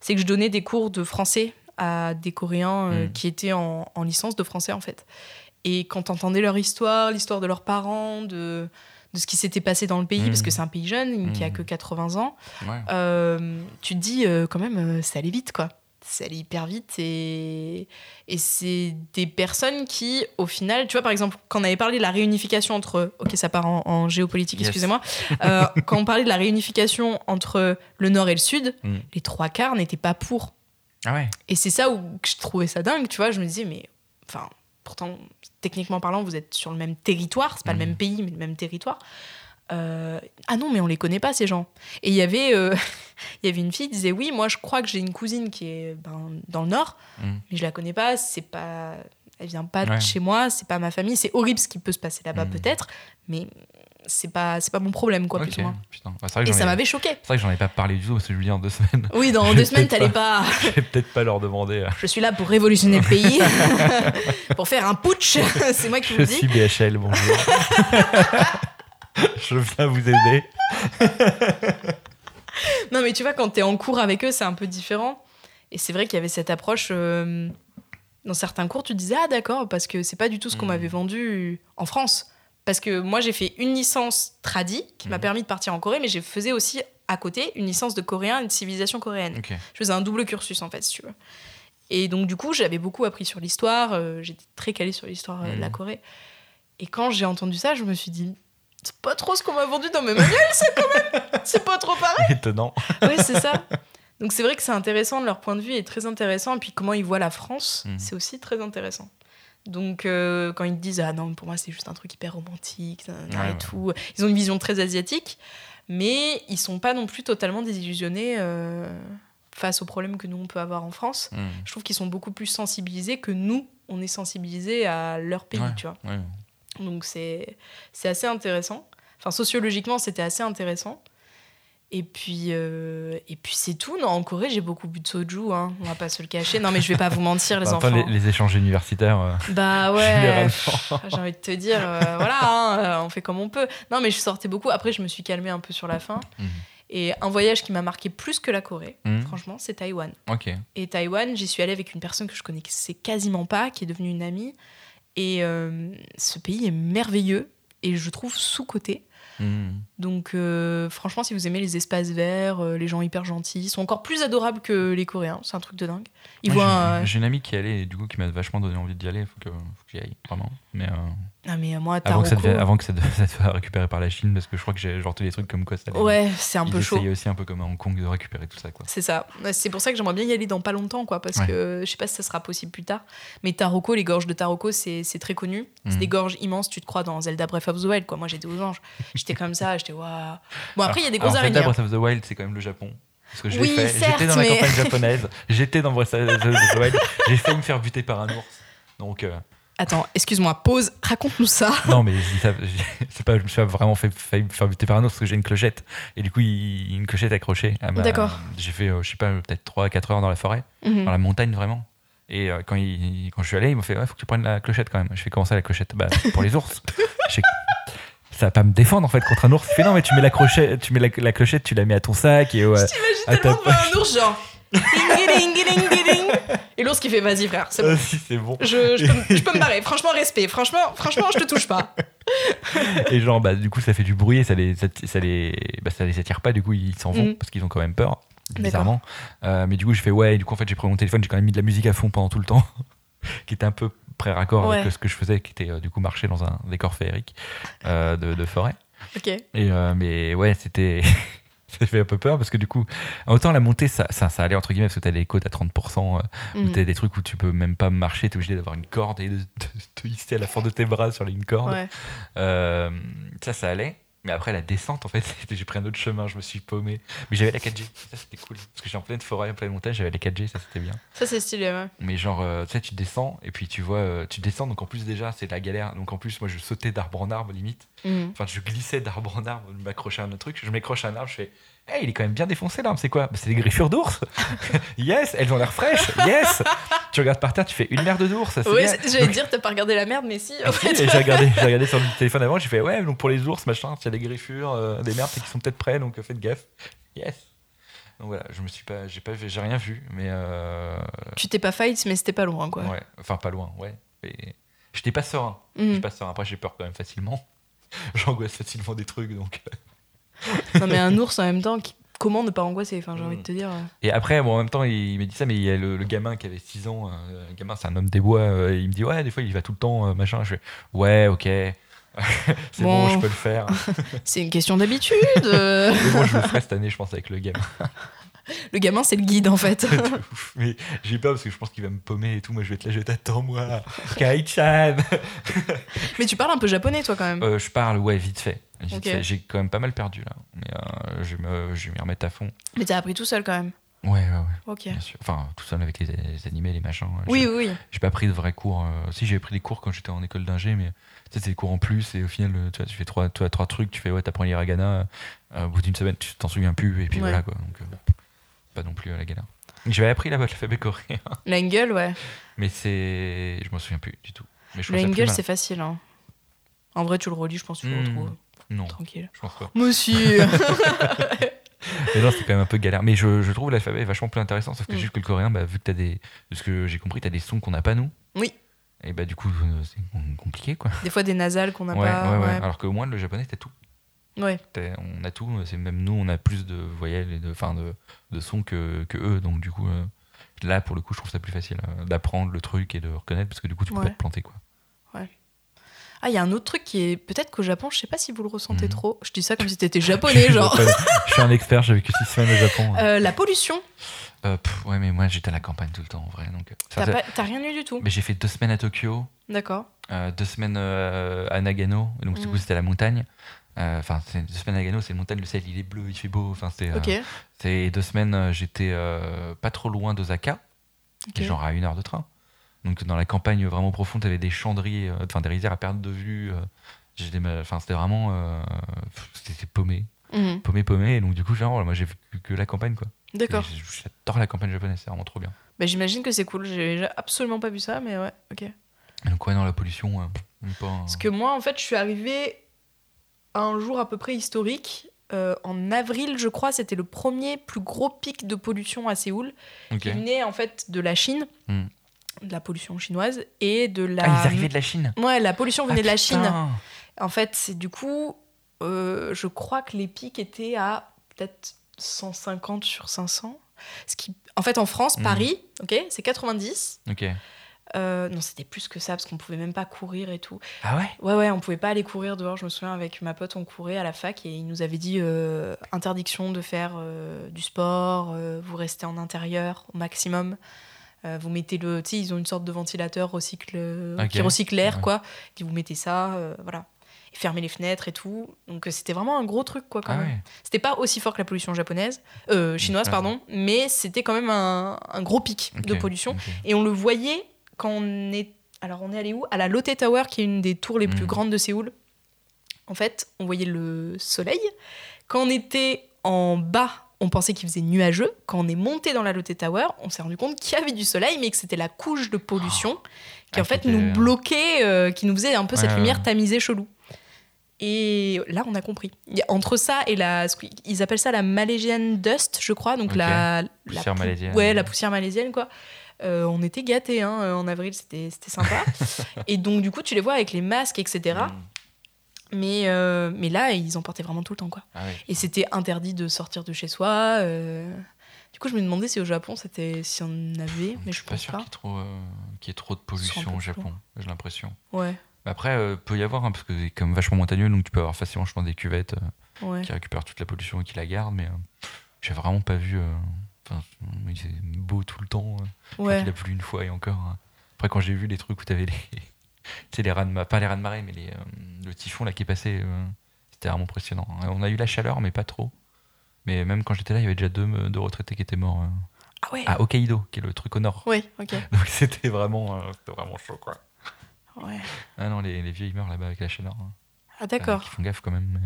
A: C'est que je donnais des cours de français à des Coréens euh,
B: Mhm.
A: qui étaient en, en licence de français en fait. Et quand t'entendais leur histoire, l'histoire de leurs parents, de, de ce qui s'était passé dans le pays, parce que c'est un pays jeune qui a que 80 ans,
B: Ouais.
A: euh, tu te dis euh, quand même, euh, ça allait vite, quoi. Ça allait hyper vite et, et c'est des personnes qui, au final, tu vois, par exemple, quand on avait parlé de la réunification entre. Ok, ça part en, en géopolitique,
B: Yes.
A: excusez-moi. Quand on parlait de la réunification entre le nord et le sud,
B: Mm.
A: les trois quarts n'étaient pas pour.
B: Ah ouais.
A: Et c'est ça où je trouvais ça dingue, tu vois. Je me disais, mais. Enfin, pourtant, techniquement parlant, vous êtes sur le même territoire, c'est pas le même pays, mais le même territoire. Euh, ah non, mais on les connaît pas, ces gens. Et il y avait, euh, <laughs> il y avait une fille qui disait, oui, moi je crois que j'ai une cousine qui est ben, dans le nord,
B: Mm.
A: mais je la connais pas, c'est pas. Elle vient pas de chez moi, c'est pas ma famille, c'est horrible ce qui peut se passer là-bas
B: Mhm.
A: peut-être, mais c'est pas, c'est pas mon problème, quoi,
B: Ok,
A: plus ou moins.
B: putain. Bah, c'est vrai que
A: Et ça
B: ai-
A: m'avait choqué.
B: c'est vrai que j'en ai pas parlé du tout, parce que je lui dis en deux semaines.
A: Oui, dans <laughs>
B: Je
A: deux semaines, t'allais pas. <laughs>
B: Je vais peut-être pas leur demander. euh,
A: Je suis là pour révolutionner le pays, <laughs> pour faire un putsch. c'est moi qui vous
B: Je
A: dis.
B: suis BHL, bonjour. je viens vous aider.
A: Non, mais tu vois, quand t'es en cours avec eux, c'est un peu différent. Et c'est vrai qu'il y avait cette approche. euh, dans certains cours, tu disais, ah d'accord, parce que c'est pas du tout ce qu'on
B: Mhm.
A: m'avait vendu en France. Parce que moi, j'ai fait une licence tradi qui m'a
B: Mhm.
A: permis de partir en Corée, mais j'ai faisais aussi à côté une licence de coréen et de civilisation coréenne. Je faisais un double cursus, en fait, si tu veux. Et donc, du coup, j'avais beaucoup appris sur l'histoire. euh, J'étais très calée sur l'histoire euh, de la
B: Mhm.
A: Corée. Et quand j'ai entendu ça, je me suis dit, c'est pas trop ce qu'on m'a vendu dans mes manuels, ça, quand même <laughs> C'est pas trop pareil
B: Étonnant. <laughs>
A: oui, c'est ça. Donc c'est vrai que c'est intéressant, leur point de vue est très intéressant. Et puis comment ils voient la France,
B: Mhm.
A: c'est aussi très intéressant. Donc euh, quand ils disent ah non pour moi c'est juste un truc hyper romantique
B: Ouais,
A: et
B: ouais.
A: tout, ils ont une vision très asiatique, mais ils sont pas non plus totalement désillusionnés euh, face aux problèmes que nous on peut avoir en France.
B: Mm.
A: Je trouve qu'ils sont beaucoup plus sensibilisés que nous on est sensibilisés à leur pays,
B: Ouais.
A: tu vois. Donc c'est assez intéressant. Enfin, sociologiquement, c'était assez intéressant. Et puis, euh, et puis c'est tout. Non, en Corée, j'ai beaucoup bu de soju, hein. on va pas se le cacher. Non, mais je vais pas vous mentir, <laughs> les
B: Enfin,
A: enfants.
B: les, les échanges universitaires. euh,
A: Bah ouais, <laughs> <laughs> j'ai envie de te dire, euh, voilà, hein, euh, on fait comme on peut. Non, mais je sortais beaucoup. Après, je me suis calmée un peu sur la fin.
B: Mhm.
A: Et un voyage qui m'a marqué plus que la Corée,
B: Mhm.
A: franchement, c'est Taïwan. Et Taïwan, j'y suis allée avec une personne que je connaissais quasiment pas, qui est devenue une amie. Et ce pays est merveilleux et je trouve sous-coté.
B: Mm.
A: Donc euh, franchement, si vous aimez les espaces verts, euh, les gens hyper gentils, ils sont encore plus adorables que les Coréens. C'est un truc de dingue. Ils
B: Moi,
A: voient...
B: j'ai-
A: un-
B: une amie qui est allée et du coup qui m'a vachement donné envie d'y aller. Faut que, faut vraiment. Mais euh,
A: Ah mais euh, moi,
B: avant, que ça
A: Taroko...
B: devienne- avant que ça, de- <laughs> ça soit récupéré par la Chine, parce que je crois que j'ai genre tous les trucs comme quoi ça.
A: Ouais, c'est un peu chaud.
B: aussi un peu comme à Hong Kong de récupérer tout ça quoi.
A: C'est ça. C'est pour ça que j'aimerais bien y aller dans pas longtemps, quoi, parce
B: Ouais.
A: que je sais pas si ça sera possible plus tard. Mais Taroko, les gorges de Taroko, c'est très connu. C'est
B: Mhm.
A: des gorges immenses, tu te crois dans Zelda Breath of the Wild, quoi. Moi, j'étais aux anges. J'étais comme ça, j'étais waouh. Bon, après, il y a des grosses araignées.
B: Zelda. Breath of the Wild, c'est quand même le Japon. Parce que je
A: Oui,
B: fait. J'étais dans la campagne <laughs> japonaise. J'étais dans Breath of the Wild. J'ai failli me faire buter par un ours. Donc, euh,
A: Attends, excuse-moi, pause, raconte-nous ça. <laughs>
B: non, mais je ça- je- pas, je me suis pas vraiment fait, faire buter par un ours parce que j'ai une clochette. Et du coup, il, une clochette accrochée. à ma-
A: D'accord.
B: J'ai fait, euh, je sais pas, peut-être 3-4 heures dans la forêt,
A: Mhm.
B: dans la montagne vraiment. Et euh, quand, il, quand je suis allé, il m'a fait, ouais, faut que tu prennes la clochette quand même. Je fais, comment ça la clochette? Bah, <laughs> pour les ours. Je fais, ça va pas me défendre en fait contre un ours. Il fait, non, mais tu mets la, clochette, tu mets la, la clochette, tu la mets à ton sac et ouais.
A: T'imagines
B: à
A: tellement
B: ta
A: un ours, genre. Et l'ours qui fait vas-y, frère, c'est bon.
B: Si, c'est bon.
A: Je, je peux, je peux me <laughs> barrer. Franchement, respect. Franchement, franchement, je te touche pas. <laughs>
B: et genre, bah, du coup, ça fait du bruit et ça les, ça, ça les, bah, ça les attire pas. Du coup, ils s'en vont
A: Mhm.
B: parce qu'ils ont quand même peur, bizarrement. Euh, mais du coup, je fais ouais. Et du coup, en fait, j'ai pris mon téléphone, j'ai quand même mis de la musique à fond pendant tout le temps, <laughs> qui était un peu pré-raccord
A: Ouais.
B: avec ce que je faisais, qui était euh, du coup marcher dans un décor féerique euh, de, de forêt.
A: Ok.
B: Et euh, mais ouais, c'était. Ça fait un peu peur parce que du coup, autant la montée, ça, ça, ça allait entre guillemets parce que t'as des côtes à 30%, euh, ou
A: Mhm.
B: t'as des trucs où tu peux même pas marcher, t'es obligé d'avoir une corde et de te hisser à la fin de tes bras sur une corde.
A: Ouais.
B: Euh, ça, ça allait. Mais après, la descente, en fait, <laughs> j'ai pris un autre chemin, je me suis paumé. Mais j'avais la 4G, ça c'était cool. Parce que j'ai en pleine forêt, en pleine montagne, j'avais la 4G, ça c'était bien.
A: Ça, c'est stylé, ouais.
B: Mais genre, euh, tu sais, tu descends, et puis tu vois, euh, tu descends, donc en plus déjà, c'est la galère. Donc en plus, moi, je sautais d'arbre en arbre, limite.
A: Mhm.
B: Enfin, je glissais d'arbre en arbre, je m'accrochais à un autre truc, je m'accroche à un arbre, je fais Hey, il est quand même bien défoncé l'arbre, c'est quoi? Bah, C'est des griffures d'ours <laughs> Yes, elles ont l'air fraîches Yes Tu regardes par terre, tu fais une merde d'ours, c'est-
A: j'allais dire, t'as pas regardé la merde, mais si, en <laughs>
B: et
A: fait.
B: j'ai regardé, sur le <laughs> téléphone avant, j'ai fait Ouais, donc pour les ours, machin, s'il y a des griffures, euh, des merdes, qu'ils sont peut-être prêts, donc euh, faites gaffe. Yes Donc voilà, je me suis pas, j'ai pas, j'ai rien vu, mais euh,
A: Tu t'es pas fight, mais c'était pas loin, quoi.
B: ouais, enfin pas loin, ouais. J'étais pas serein,
A: Mhm.
B: j'étais pas serein. Après, j'ai peur quand même facilement. J'angoisse facilement des trucs, donc. <laughs>
A: Non, mais un ours en même temps, qui- comment ne pas angoisser Enfin, j'ai envie de te dire. euh.
B: Et après, bon, en même temps, il m'a dit ça, mais il y a le, le gamin qui avait 6 ans, euh, le gamin, c'est un homme des bois, euh, il me dit, ouais, des fois, il va tout le temps, euh, machin. Je fais, ouais, ok, <laughs> c'est bon.
A: Bon.
B: je peux le faire. <laughs>
A: C'est une question d'habitude.
B: moi, je le ferai cette année, je pense, avec le gamin.
A: Le gamin, c'est le guide, en fait.
B: Ouf. mais j'ai peur parce que je pense qu'il va me paumer et tout. Moi, je vais être là, je t'attends, moi. Kai-chan
A: mais tu parles un peu japonais, toi, quand même.
B: Euh, Je parle, ouais, vite fait. J'ai quand même pas mal perdu, là. Mais euh, je, vais me, je m'y remettre à fond.
A: Mais t'as appris tout seul, quand même.
B: Ouais, ouais, ouais,
A: Ok.
B: bien sûr. Enfin, tout seul avec les, les animés, les machins. ouais.
A: Oui, oui, oui.
B: J'ai pas pris de vrais cours. euh, Si, j'avais pris des cours quand j'étais en école d'ingé, mais tu sais, c'est des cours en plus. Et au final, euh, tu, vois, tu fais trois, tu vois, trois trucs. Tu fais, ouais, t'apprends l'hiragana. euh, au bout d'une semaine, tu t'en souviens plus. Et puis
A: Ouais.
B: voilà, quoi. Donc, euh, pas non plus à la galère. J'avais appris là-bas l'alphabet coréen. <laughs>
A: L'angle, ouais.
B: Mais c'est. Je m'en souviens plus du tout. Mais je
A: c'est facile. Hein. En vrai, tu le relis, je pense que tu le
B: Hmm.
A: retrouves.
B: Non,
A: Tranquille.
B: je pense pas.
A: Monsieur
B: Mais non, c'est quand même un peu galère. Mais je, je trouve l'alphabet vachement plus intéressant. Sauf que
A: Mm.
B: juste que le coréen, bah, vu que t'as des. De ce que j'ai compris, t'as des sons qu'on n'a pas nous.
A: Oui.
B: Et bah, du coup, euh, c'est compliqué, quoi.
A: Des fois, des nasales qu'on n'a
B: ouais,
A: pas.
B: ouais, ouais,
A: ouais.
B: Alors que moins, le japonais, t'as tout.
A: Ouais.
B: On a tout. C'est même nous, on a plus de voyelles et de, enfin, de, de sons que, que eux. Donc, du coup, euh, là, pour le coup, je trouve ça plus facile euh, d'apprendre le truc et de reconnaître parce que du coup, tu peux
A: Ouais.
B: pas te planter, quoi.
A: Ah, il y a un autre truc qui est peut-être qu'au Japon, je sais pas si vous le ressentez
B: Mhm.
A: trop. Je dis ça comme si t'étais japonais, genre.
B: je suis un expert, j'ai vécu six semaines au Japon.
A: Euh, la pollution,
B: Euh, pff, ouais, mais moi, j'étais à la campagne tout le temps, en vrai. Donc, euh,
A: t'as
B: ça-
A: pas- t'as rien eu du tout.
B: Mais j'ai fait deux semaines à Tokyo.
A: D'accord.
B: Euh, deux semaines à Nagano, donc du
A: Mm.
B: coup c'était à la montagne. Enfin, deux semaines à Nagano, c'est une montagne, le ciel il est bleu, il fait beau. Enfin, c'est. euh,
A: Ok.
B: c'est deux semaines, j'étais pas trop loin d'Osaka, qui est genre à une heure de train. Donc dans la campagne vraiment profonde, t'avais des chandriers, euh, enfin des rizières à perte de vue. euh, enfin c'était vraiment, euh, c'était paumé,
A: Mhm.
B: paumé, paumé. Et donc du coup, genre, moi j'ai vu que la campagne quoi.
A: D'accord.
B: J'adore la campagne japonaise, c'est vraiment trop bien.
A: Bah, J'imagine que c'est cool. J'ai absolument pas vu ça, mais ouais, ok.
B: Donc ouais, dans la pollution, euh, pas. un-
A: Parce que moi, en fait, je suis arrivée à un jour à peu près historique. Euh, en avril, je crois, c'était le premier plus gros pic de pollution à Séoul,
B: Ok.
A: qui venait en fait de la Chine,
B: Hmm.
A: De la pollution chinoise, et de la.
B: Ah, ils arrivaient de la Chine.
A: Ouais, la pollution venait
B: Ah,
A: de la Chine.
B: putain.
A: En fait, c'est du coup, euh, je crois que les pics étaient à peut-être 150 sur 500. Ce qui, en fait, en France,
B: Mhm.
A: Paris, ok, c'est 90.
B: Ok.
A: Euh, non, c'était plus que ça parce qu'on pouvait même pas courir et tout.
B: Ah ouais?
A: Ouais, ouais, on pouvait pas aller courir dehors. Je me souviens avec ma pote, on courait à la fac et il nous avait dit euh, interdiction de faire euh, du sport, vous restez en intérieur au maximum. Euh, vous mettez le. Tu sais, ils ont une sorte de ventilateur recycle,
B: Ok.
A: qui recycle l'air,
B: Ouais.
A: quoi. Et vous mettez ça, euh, voilà. Et fermez les fenêtres et tout. Donc euh, c'était vraiment un gros truc, quoi, quand
B: Ah
A: même.
B: ouais.
A: C'était pas aussi fort que la pollution japonaise, euh, chinoise, pardon, mais c'était quand même un, un gros pic de pollution. Et on le voyait quand on est. Alors, on est allé où? À la Lotte Tower, qui est une des tours les plus
B: Mhm.
A: grandes de Séoul. En fait, on voyait le soleil. Quand on était en bas, on pensait qu'il faisait nuageux. Quand on est monté dans la Lotte Tower, on s'est rendu compte qu'il y avait du soleil, mais que c'était la couche de pollution qui,
B: Ah,
A: en fait, nous bloquait, euh, qui nous faisait un peu
B: Ouais,
A: cette
B: ouais,
A: lumière tamisée chelou. Et là, on a compris. Entre ça et la. ce qu'ils- Ils appellent ça la Malaysian Dust, je crois. Donc la. la
B: Poussière
A: pou-
B: malaisienne.
A: Ouais, la poussière malaisienne, quoi. Euh, on était gâtés hein, euh, en avril, c'était c'était sympa. <laughs> et donc, du coup, tu les vois avec les masques, etc.
B: Mm.
A: Mais, euh, mais là, ils en portaient vraiment tout le temps, quoi.
B: Ah.
A: Et c'était interdit de sortir de chez soi. euh. Du coup, je me demandais si au Japon, c'était si on en avait, mais je,
B: suis pas sûr
A: pas.
B: qu'il y ait trop, euh, qu'il y ait trop de pollution au. Japon, j'ai l'impression.
A: Ouais,
B: Après, euh, peut y avoir, hein, parce que c'est comme vachement montagneux, donc tu peux avoir facilement, je pense, des cuvettes euh,
A: ouais.
B: qui récupèrent toute la pollution et qui la gardent, mais j'ai vraiment pas vu. Enfin, il c'est beau tout le temps.
A: Ouais.
B: qu'il a plu une fois et encore. hein. Après, quand j'ai vu les trucs où t'avais les. Tu sais, les rats de Pas les rats de marée, mais les, euh, le typhon là qui est passé, euh, c'était vraiment impressionnant. On a eu la chaleur, mais pas trop. Mais même quand j'étais là, il y avait déjà deux, deux retraités qui étaient morts. euh,
A: Ah ouais.
B: à Hokkaido, qui est le truc au nord.
A: Ouais, ok. <laughs>
B: Donc c'était vraiment, euh, vraiment chaud, quoi.
A: Ouais.
B: Ah non, les, les vieux, ils meurent là-bas avec la chaleur. hein.
A: Ah
B: Euh,
A: d'accord.
B: Ils font gaffe quand même.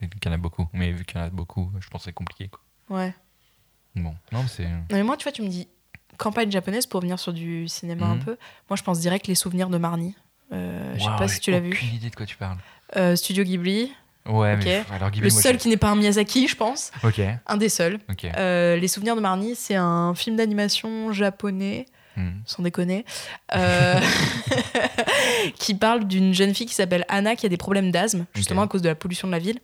B: Mais... qu'il y en a beaucoup. Mais vu qu'il y en a beaucoup, je pense que c'est compliqué, quoi.
A: Ouais.
B: Bon, non, mais c'est.
A: Non, mais moi, tu vois, tu me dis campagne japonaise pour venir sur du cinéma un
B: Mhm.
A: peu. Moi, je pense direct les souvenirs de Marnie. Euh, je sais pas si
B: j'ai
A: tu l'as vu.
B: aucune idée de quoi tu parles.
A: Euh, Studio Ghibli,
B: Ouais,
A: Ok.
B: mais alors Ghibli,
A: le
B: moi,
A: seul
B: je-
A: qui n'est pas un Miyazaki, je pense.
B: Ok,
A: Un des seuls. Euh, les souvenirs de Marnie, c'est un film d'animation japonais,
B: Hmm.
A: sans déconner, <laughs> qui parle d'une jeune fille qui s'appelle Anna qui a des problèmes d'asthme, justement à cause de la pollution de la ville,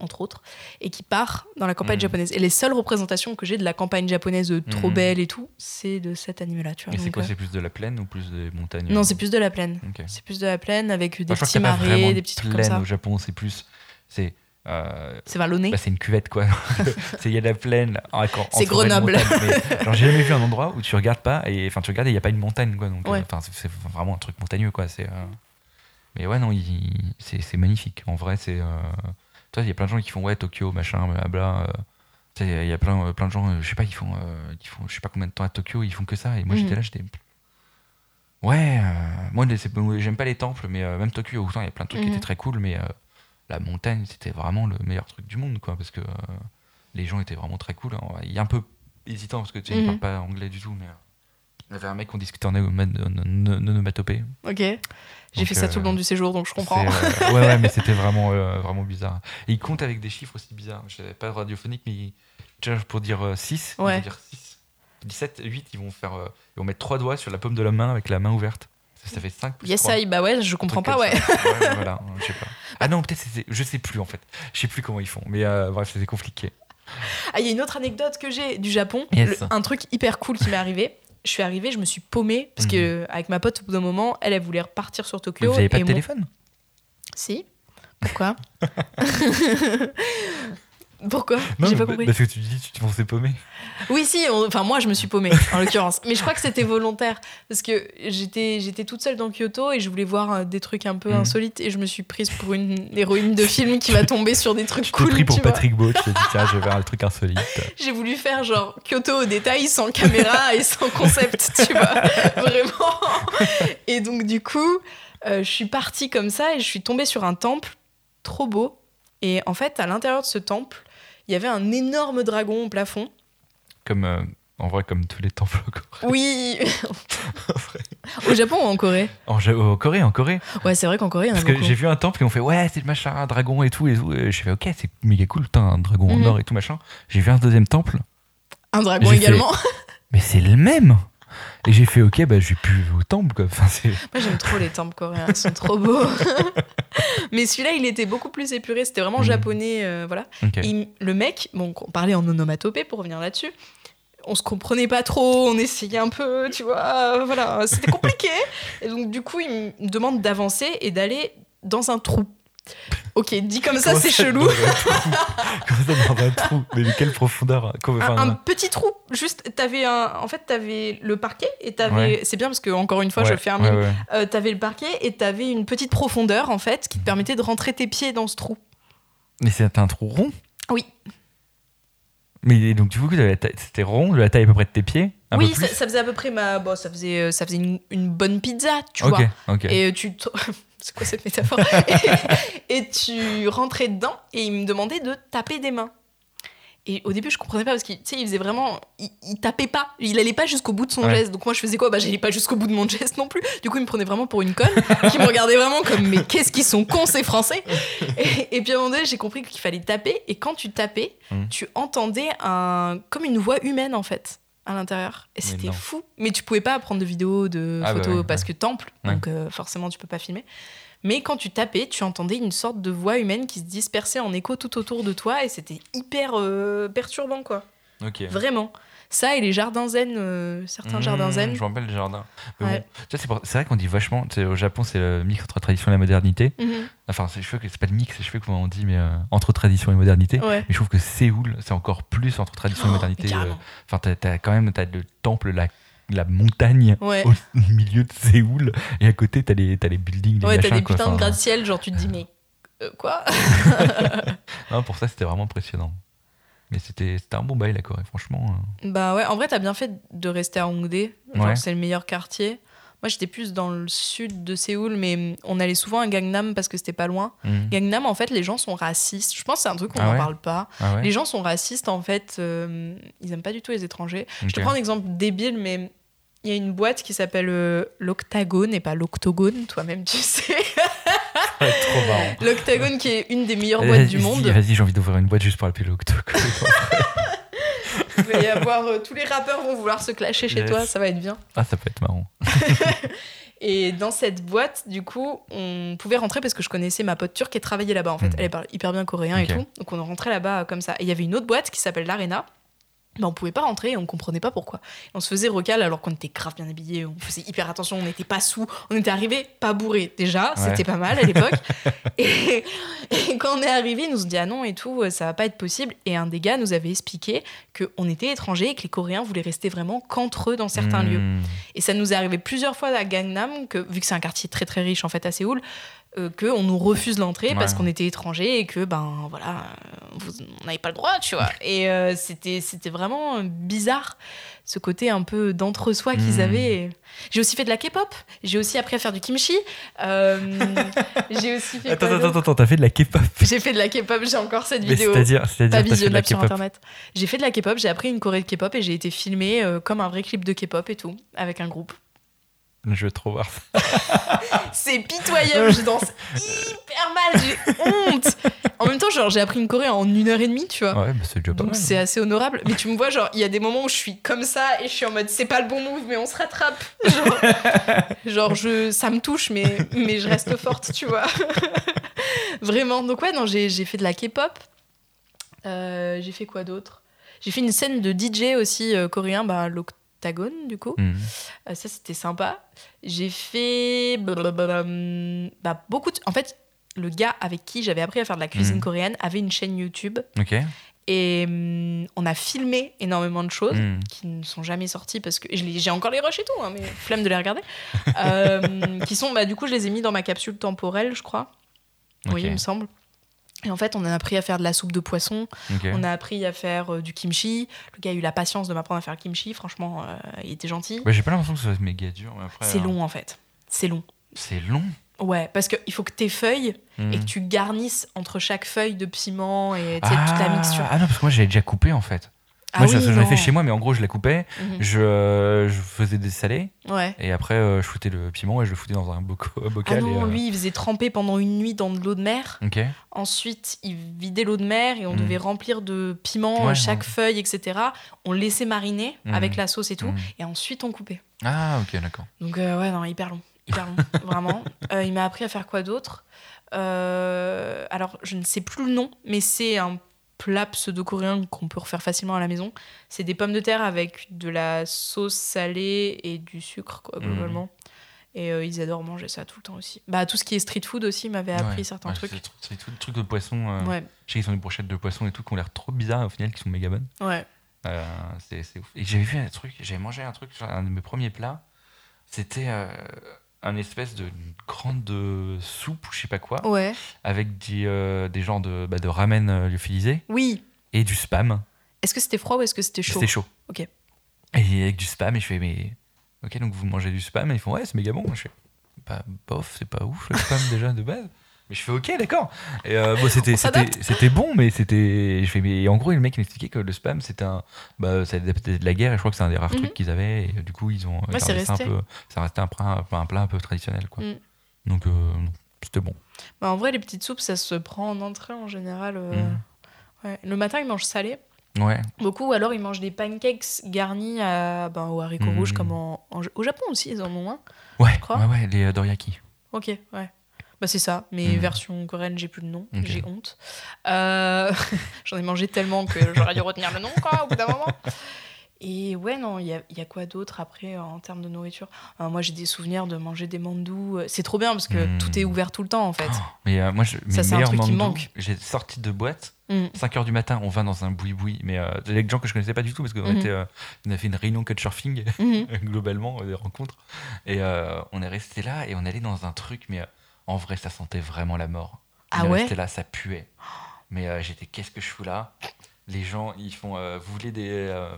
A: entre autres, et qui part dans la campagne
B: Mhm.
A: japonaise. Et les seules représentations que j'ai de la campagne japonaise euh, trop
B: Mhm.
A: belle et tout, c'est de cet anime-là. Tu vois.
B: Et c'est quoi
A: ouais.
B: C'est plus de la plaine ou plus des montagnes?
A: Non, c'est plus de la plaine. C'est plus de la plaine avec des
B: Enfin,
A: petits marais,
B: de
A: des petits trucs comme
B: plaine
A: ça.
B: au Japon, c'est plus. C'est. euh,
A: C'est vallonné.
B: bah, c'est une cuvette quoi. <laughs> Il y a de la plaine. en-
A: C'est Grenoble.
B: genre, <laughs> j'ai jamais vu un endroit où tu regardes pas et enfin tu regardes et il y a pas une montagne quoi. Donc euh,
A: Ouais.
B: c'est- vraiment un truc montagneux quoi. C'est. euh, Mais ouais non, il- c'est magnifique. En vrai c'est. Toi il y a plein de gens qui font ouais Tokyo machin blabla. euh, Il y a plein, euh, plein de gens, euh, je sais pas, ils font, euh, qui font, je sais pas combien de temps à Tokyo, ils font que ça. Et moi
A: Mhm.
B: j'étais là, j'étais. Ouais, euh, moi j'aime pas les temples, mais même Tokyo, autant il y a plein de trucs qui
A: Mhm.
B: étaient très cool, mais la montagne c'était vraiment le meilleur truc du monde, quoi, parce que les gens étaient vraiment très cool. Il y a un peu hésitant parce que tu sais, ils
A: Mhm.
B: parlent pas anglais du tout, mais il y avait un mec qu'on discutait en onomatopée.
A: Ok. J'ai fait ça tout le
B: euh,
A: long du séjour, donc je comprends.
B: Euh, <laughs> ouais, ouais, mais c'était vraiment, euh, vraiment bizarre. Et il compte avec des chiffres aussi bizarres. Je savais pas radiophonique, mais pour dire 6, ils
A: Ouais.
B: vont dire 6. 17, 8, ils vont faire. euh, ils vont mettre trois doigts sur la paume de la main avec la main ouverte. Ça, ça fait 5 plus
A: Yes,
B: 3.
A: I, bah ouais, je comprends pas, ouais.
B: ouais, voilà, je sais pas. Ah non, peut-être. Je sais plus en fait. Je sais plus comment ils font. Mais euh, bref, c'était compliqué.
A: Ah, il y a une autre anecdote que j'ai du Japon.
B: Yes.
A: Le- un truc hyper cool qui m'est arrivé. Je suis arrivée, je me suis paumée parce
B: Mhm.
A: que avec ma pote au bout d'un moment, elle, elle voulait repartir sur
B: Mais
A: Tokyo.
B: vous avez pas de
A: moi-
B: téléphone?
A: Si. Pourquoi? <laughs> Pourquoi J'ai pas
B: bah-
A: compris.
B: Parce que tu dis, tu te pensais paumé.
A: Oui, si. on- Enfin, moi, je me suis paumée en <laughs> l'occurrence. Mais je crois que c'était volontaire parce que j'étais j'étais toute seule dans Kyoto et je voulais voir euh, des trucs un peu
B: Mhm.
A: insolites et je me suis prise pour une héroïne de film qui va tomber sur des trucs
B: Tu
A: cool.
B: pris pour
A: tu.
B: Patrick Beau. Tu t'es dit, tiens, je vais <laughs> faire un truc insolite.
A: J'ai voulu faire genre Kyoto au détail, sans caméra <laughs> et sans concept, tu vois. Vraiment. Et donc, du coup, euh, je suis partie comme ça et je suis tombée sur un temple trop beau. Et en fait, à l'intérieur de ce temple, il y avait un énorme dragon au plafond.
B: Comme, euh, en vrai, comme tous les temples au Corée.
A: Oui. <laughs> au Japon ou en Corée?
B: En, Corée, en Corée.
A: Ouais, c'est vrai qu'en Corée, il y en a
B: Parce que j'ai vu un temple et on fait ouais, c'est le machin, un dragon et tout. Et tout. Et j'ai fait ok, c'est méga cool, putain, un dragon en
A: Mhm.
B: or et tout machin. J'ai vu un deuxième temple,
A: Un dragon
B: fait-
A: également.
B: mais c'est le même. Et j'ai fait ok, bah je vais plus au temple quoi. Enfin.
A: Moi, j'aime trop les temples coréens, ils sont trop beaux. <laughs> Mais celui-là, il était beaucoup plus épuré, c'était vraiment
B: Mhm.
A: japonais, euh, voilà. Le mec, bon, on parlait en onomatopée pour revenir là-dessus. On se comprenait pas trop, on essayait un peu, tu vois, voilà, c'était compliqué. <laughs> et donc, du coup, il me demande d'avancer et d'aller dans un trou. Ok, dit comme ça, c'est chelou.
B: Comment ça dans un trou Mais quelle profondeur Comment-
A: Un, petit trou, juste, t'avais un. En fait, t'avais le parquet et t'avais.
B: Ouais.
A: C'est bien parce que, encore une fois, je
B: ouais,
A: fais un
B: ouais.
A: Euh, t'avais le parquet et t'avais une petite profondeur, en fait, qui te permettait de rentrer tes pieds dans ce trou.
B: Mais c'était un trou rond?
A: Oui.
B: Mais donc du coup, c'était rond, de la taille à peu près de tes pieds un
A: oui,
B: peu
A: ça, ça faisait à peu près ma. Bon, ça faisait, euh, ça faisait une, une bonne pizza, tu
B: Ok,
A: vois.
B: ok.
A: Et euh, tu. <laughs> C'est quoi cette métaphore? <laughs> Et, et tu rentrais dedans et il me demandait de taper des mains. Et au début, je comprenais pas parce qu'il il faisait vraiment. Il, il tapait pas. Il allait pas jusqu'au bout de son
B: Ouais.
A: geste. Donc moi, je faisais quoi? Bah, j'allais pas jusqu'au bout de mon <laughs> geste non plus. Du coup, il me prenait vraiment pour une conne qui me regardait vraiment comme Mais qu'est-ce qu'ils sont cons, ces Français? Et, et puis à un moment donné, j'ai compris qu'il fallait taper. Et quand tu tapais,
B: Mhm.
A: tu entendais un, comme une voix humaine en fait à l'intérieur. Et c'était fou. Mais tu pouvais pas prendre de vidéos, de
B: Ah bah
A: photos
B: ouais,
A: parce
B: ouais.
A: que temple. Donc euh, forcément, tu peux pas filmer. Mais quand tu tapais, tu entendais une sorte de voix humaine qui se dispersait en écho tout autour de toi et c'était hyper euh, perturbant, quoi.
B: Ok.
A: Vraiment. Ça et les jardins zen, euh, certains
B: Mmh,
A: jardins zen.
B: Je me rappelle le jardin. Mais
A: Ouais.
B: bon, tu sais, c'est pour- vrai qu'on dit vachement. Au Japon, c'est le mix entre tradition et la modernité.
A: Mhm.
B: Enfin, c'est je que c'est pas le mix, je sais comment on dit, mais euh, entre tradition et modernité.
A: Ouais.
B: Mais je trouve que Séoul, c'est encore plus entre tradition et
A: Oh,
B: modernité. Enfin, t'as, quand même t'as le temple, la, la montagne
A: Ouais.
B: au <laughs> milieu de Séoul, et à côté, t'as les, les buildings, les
A: Ouais, t'as des
B: quoi.
A: putains de gratte-ciel, genre tu te dis, mais euh, quoi <laughs> <laughs>
B: non, pour ça, c'était vraiment impressionnant. Mais c'était, un bon bail, la Corée, franchement. euh.
A: Bah ouais, en vrai, t'as bien fait de rester à Hongdae. Genre,
B: Ouais.
A: c'est le meilleur quartier. Moi, j'étais plus dans le sud de Séoul, mais on allait souvent à Gangnam parce que c'était pas loin.
B: Mhm.
A: Gangnam, en fait, les gens sont racistes. Je pense que c'est un truc qu'on
B: Ah
A: n'en
B: ouais
A: parle pas.
B: Ah ouais
A: Les gens sont racistes, en fait. euh, ils aiment pas du tout les étrangers. Je te prends un exemple débile, mais il y a une boîte qui s'appelle euh, l'Octagone et pas l'Octogone, toi-même tu sais. <laughs>
B: Trop marrant.
A: L'Octagone qui est une des meilleures boîtes du monde.
B: Vas-y, j'ai envie d'ouvrir une boîte juste pour appeler l'octogone.
A: Il va y avoir euh, tous les rappeurs vont vouloir se clasher chez
B: Yes.
A: toi, ça va être bien.
B: ah, ça peut être marrant. <laughs>
A: Et dans cette boîte, du coup, on pouvait rentrer parce que je connaissais ma pote turque qui travaillait là-bas en fait.
B: Mhm.
A: Elle parle hyper bien coréen et tout. Donc on rentrait là-bas euh, comme ça. Et il y avait une autre boîte qui s'appelle l'Arena. Mais on pouvait pas rentrer et on comprenait pas pourquoi. Et on se faisait recal alors qu'on était grave bien habillés, on faisait hyper attention, on n'était pas sous, on était arrivés pas bourrés. Déjà,
B: Ouais.
A: c'était pas mal à l'époque. <laughs> et, et quand on est arrivé, ils nous ont dit ah non et tout, ça va pas être possible. Et un des gars nous avait expliqué qu'on était étrangers et que les Coréens voulaient rester vraiment qu'entre eux dans certains lieux.
B: Mhm.
A: Et ça nous est arrivé plusieurs fois à Gangnam, que, vu que c'est un quartier très très riche en fait à Séoul, euh, qu'on nous refuse l'entrée parce qu'on était étrangers et que ben voilà, euh, vous- on n'avait pas le droit, tu vois. Et euh, c'était c'était vraiment bizarre ce côté un peu d'entre-soi qu'ils
B: Mhm.
A: avaient. J'ai aussi fait de la K-pop, j'ai aussi appris à faire du kimchi, euh, <laughs> j'ai aussi fait
B: Attends, attends, attends, t'as fait de la K-pop. <laughs>
A: j'ai fait de la K-pop, j'ai encore cette
B: Mais
A: vidéo
B: c'est-à-dire, c'est-à-dire,
A: pas
B: de la
A: sur internet. J'ai fait de la K-pop, j'ai appris une choré de K-pop et j'ai été filmée comme un vrai clip de K-pop et tout, avec un groupe.
B: Je veux trop voir ça. <laughs>
A: C'est pitoyable, je danse hyper mal, j'ai honte. En même temps, genre, j'ai appris une choré en une heure et demie, tu vois.
B: Ouais, bah c'est déjà pas
A: Donc c'est assez honorable. Mais tu me vois, genre, il y a des moments où je suis comme ça et je suis en mode c'est pas le bon move, mais on se rattrape. Genre, <laughs> genre, je, ça me touche, mais, mais je reste forte, tu vois. <laughs> Vraiment. Donc ouais, non, j'ai j'ai fait de la K-pop. Euh, j'ai fait quoi d'autre? J'ai fait une scène de DJ aussi euh, coréen, bah, du coup.
B: Mhm.
A: Euh, ça, c'était sympa. J'ai fait bah, beaucoup de... En fait, le gars avec qui j'avais appris à faire de la cuisine coréenne avait une chaîne YouTube.
B: Ok.
A: Et hum, on a filmé énormément de choses qui ne sont jamais sorties parce que j'ai encore les rushs et tout, hein, mais flemme de les regarder. Euh, qui sont, bah, du coup, je les ai mis dans ma capsule temporelle, je crois. Oui, il me semble. Et en fait, on a appris à faire de la soupe de poisson, on a appris à faire euh, du kimchi. Le gars a eu la patience de m'apprendre à faire le kimchi. Franchement, euh, il était gentil.
B: Ouais, j'ai pas l'impression que ce soit méga dur.
A: C'est
B: euh,
A: long en fait. C'est long.
B: C'est long.
A: Ouais, parce qu'il faut que tes feuilles et
B: Mhm.
A: que tu garnisses entre chaque feuille de piment et toute la mixture.
B: Ah non, parce que moi j'avais déjà coupé en fait.
A: Ah
B: moi
A: oui,
B: j'en ai fait chez moi, mais en gros je la coupais,
A: Mhm.
B: je, euh, je faisais des salés,
A: Ouais.
B: et après euh, je foutais le piment et je le foutais dans un boco- <laughs>
A: Ah
B: bocal.
A: non,
B: et, euh,
A: lui, il faisait tremper pendant une nuit dans de l'eau de mer.
B: Ok.
A: Ensuite, il vidait l'eau de mer et on
B: Mhm.
A: devait remplir de piment
B: Ouais,
A: chaque
B: ouais.
A: feuille, etc. On laissait mariner
B: Mhm.
A: avec la sauce et tout.
B: Mhm.
A: Et ensuite, on coupait.
B: Ah ok, d'accord.
A: Donc, euh, ouais, non, hyper long. Hyper long, <laughs> vraiment. Il m'a appris à faire quoi d'autre? Alors, je ne sais plus le nom, mais c'est un plat pseudo-coréen qu'on peut refaire facilement à la maison. C'est des pommes de terre avec de la sauce salée et du sucre, quoi,
B: Mhm.
A: globalement. Et euh, ils adorent manger ça tout le temps aussi. Bah, tout ce qui est street food aussi m'avait appris
B: Ouais.
A: certains
B: Ouais,
A: trucs.
B: C'est c'est tout le truc de poisson. euh,
A: Ouais,
B: Je sais qu'ils ont des brochettes de poisson et tout qui ont l'air trop bizarres, au final qui sont méga bonnes.
A: ouais.
B: Euh, c'est ouf. Et j'avais vu un truc, j'avais mangé un truc, un de mes premiers plats, c'était euh, un espèce de grande euh, soupe ou je sais pas quoi,
A: Ouais.
B: avec des, euh, des genres de, bah, de ramen euh, lyophilisé
A: Oui.
B: et du spam.
A: Est-ce que c'était froid ou est-ce que c'était chaud?
B: C'était chaud.
A: Ok.
B: Et avec du spam, et je fais, mais. Ok, donc vous mangez du spam, et ils font, ouais, c'est méga bon. Je fais, bah, bof, c'est pas ouf le spam <laughs> déjà de base. Mais je fais, ok, d'accord. Et euh, bon, c'était, bon, mais c'était. Je fais, mais en gros, le mec m'expliquait que le spam, c'était un. Bah, ça de la guerre, et je crois que c'est un des rares
A: Mhm.
B: trucs qu'ils avaient, et euh, du coup, ils ont.
A: Ouais, c'est
B: gardé ça un
A: resté.
B: peu. Ça restait un plat, un plat un peu traditionnel, quoi.
A: Mm.
B: Donc, euh, c'était bon.
A: Bah, en vrai, les petites soupes, ça se prend en entrée en général. euh,
B: Mm.
A: ouais. Le matin, ils mangent salé.
B: Ouais.
A: Beaucoup, ou alors ils mangent des pancakes garnis à, ben, aux haricots
B: Mhm.
A: rouges, comme en, en- au Japon aussi, ils en ont un.
B: Ouais,
A: crois.
B: ouais, ouais, les doriyaki.
A: Ok, ouais. Bah c'est ça, mais
B: Mhm.
A: version coréenne, j'ai plus le nom, j'ai honte. Euh, <laughs> J'en ai mangé tellement que j'aurais dû retenir le nom, quoi, au bout d'un moment. Et ouais, non, il y a, y a quoi d'autre après euh, en termes de nourriture? Euh, Moi, j'ai des souvenirs de manger des mandous. C'est trop bien parce que
B: Mhm.
A: tout est ouvert tout le temps, en fait.
B: Mais euh, moi, je,
A: Ça, c'est un truc qui me
B: mandous,
A: manque.
B: j'ai sorti de boîte,
A: Mm.
B: 5h du matin, on va dans un boui-boui, mais euh, avec des gens que je connaissais pas du tout parce qu'on était, euh, on a fait une réunion couchsurfing
A: Mhm. <laughs>
B: globalement, des rencontres, et on est resté là et on allait dans un truc, mais en vrai, ça sentait vraiment la mort.
A: Ah ouais
B: resté là, ça puait. Mais euh, j'étais, qu'est-ce que je fous là? Les gens, ils font, euh, vous voulez des, euh,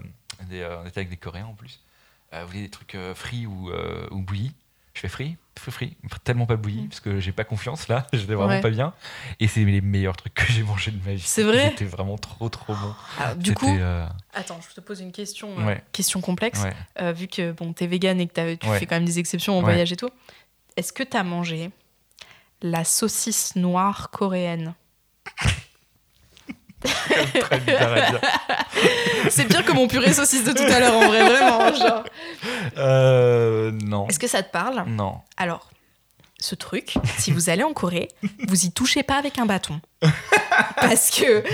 B: des, euh, on était avec des Coréens en plus. Euh, vous voulez des trucs euh, frits ou, euh, ou bouillis? Je fais free, fais free, tellement pas bouilli parce que j'ai pas confiance là, <laughs> j'étais vraiment
A: Mm. Ouais.
B: pas bien. Et c'est les meilleurs trucs que j'ai mangés de ma vie.
A: C'est vrai
B: C'était vraiment trop trop bon.
A: Alors, du
B: C'était,
A: coup,
B: euh,
A: attends, je te pose une question, euh,
B: Ouais.
A: question complexe.
B: ouais.
A: Euh, vu que bon, t'es vegan et que t'as- tu
B: Ouais.
A: fais quand même des exceptions en
B: Ouais.
A: voyage et tout, est-ce que t'as mangé la saucisse noire coréenne. <laughs> C'est pire que mon purée saucisse de tout à l'heure, en vrai, vraiment. genre.
B: Euh, non.
A: Est-ce que ça te parle?
B: Non.
A: Alors, ce truc, si vous allez en Corée, vous y touchez pas avec un bâton. Parce que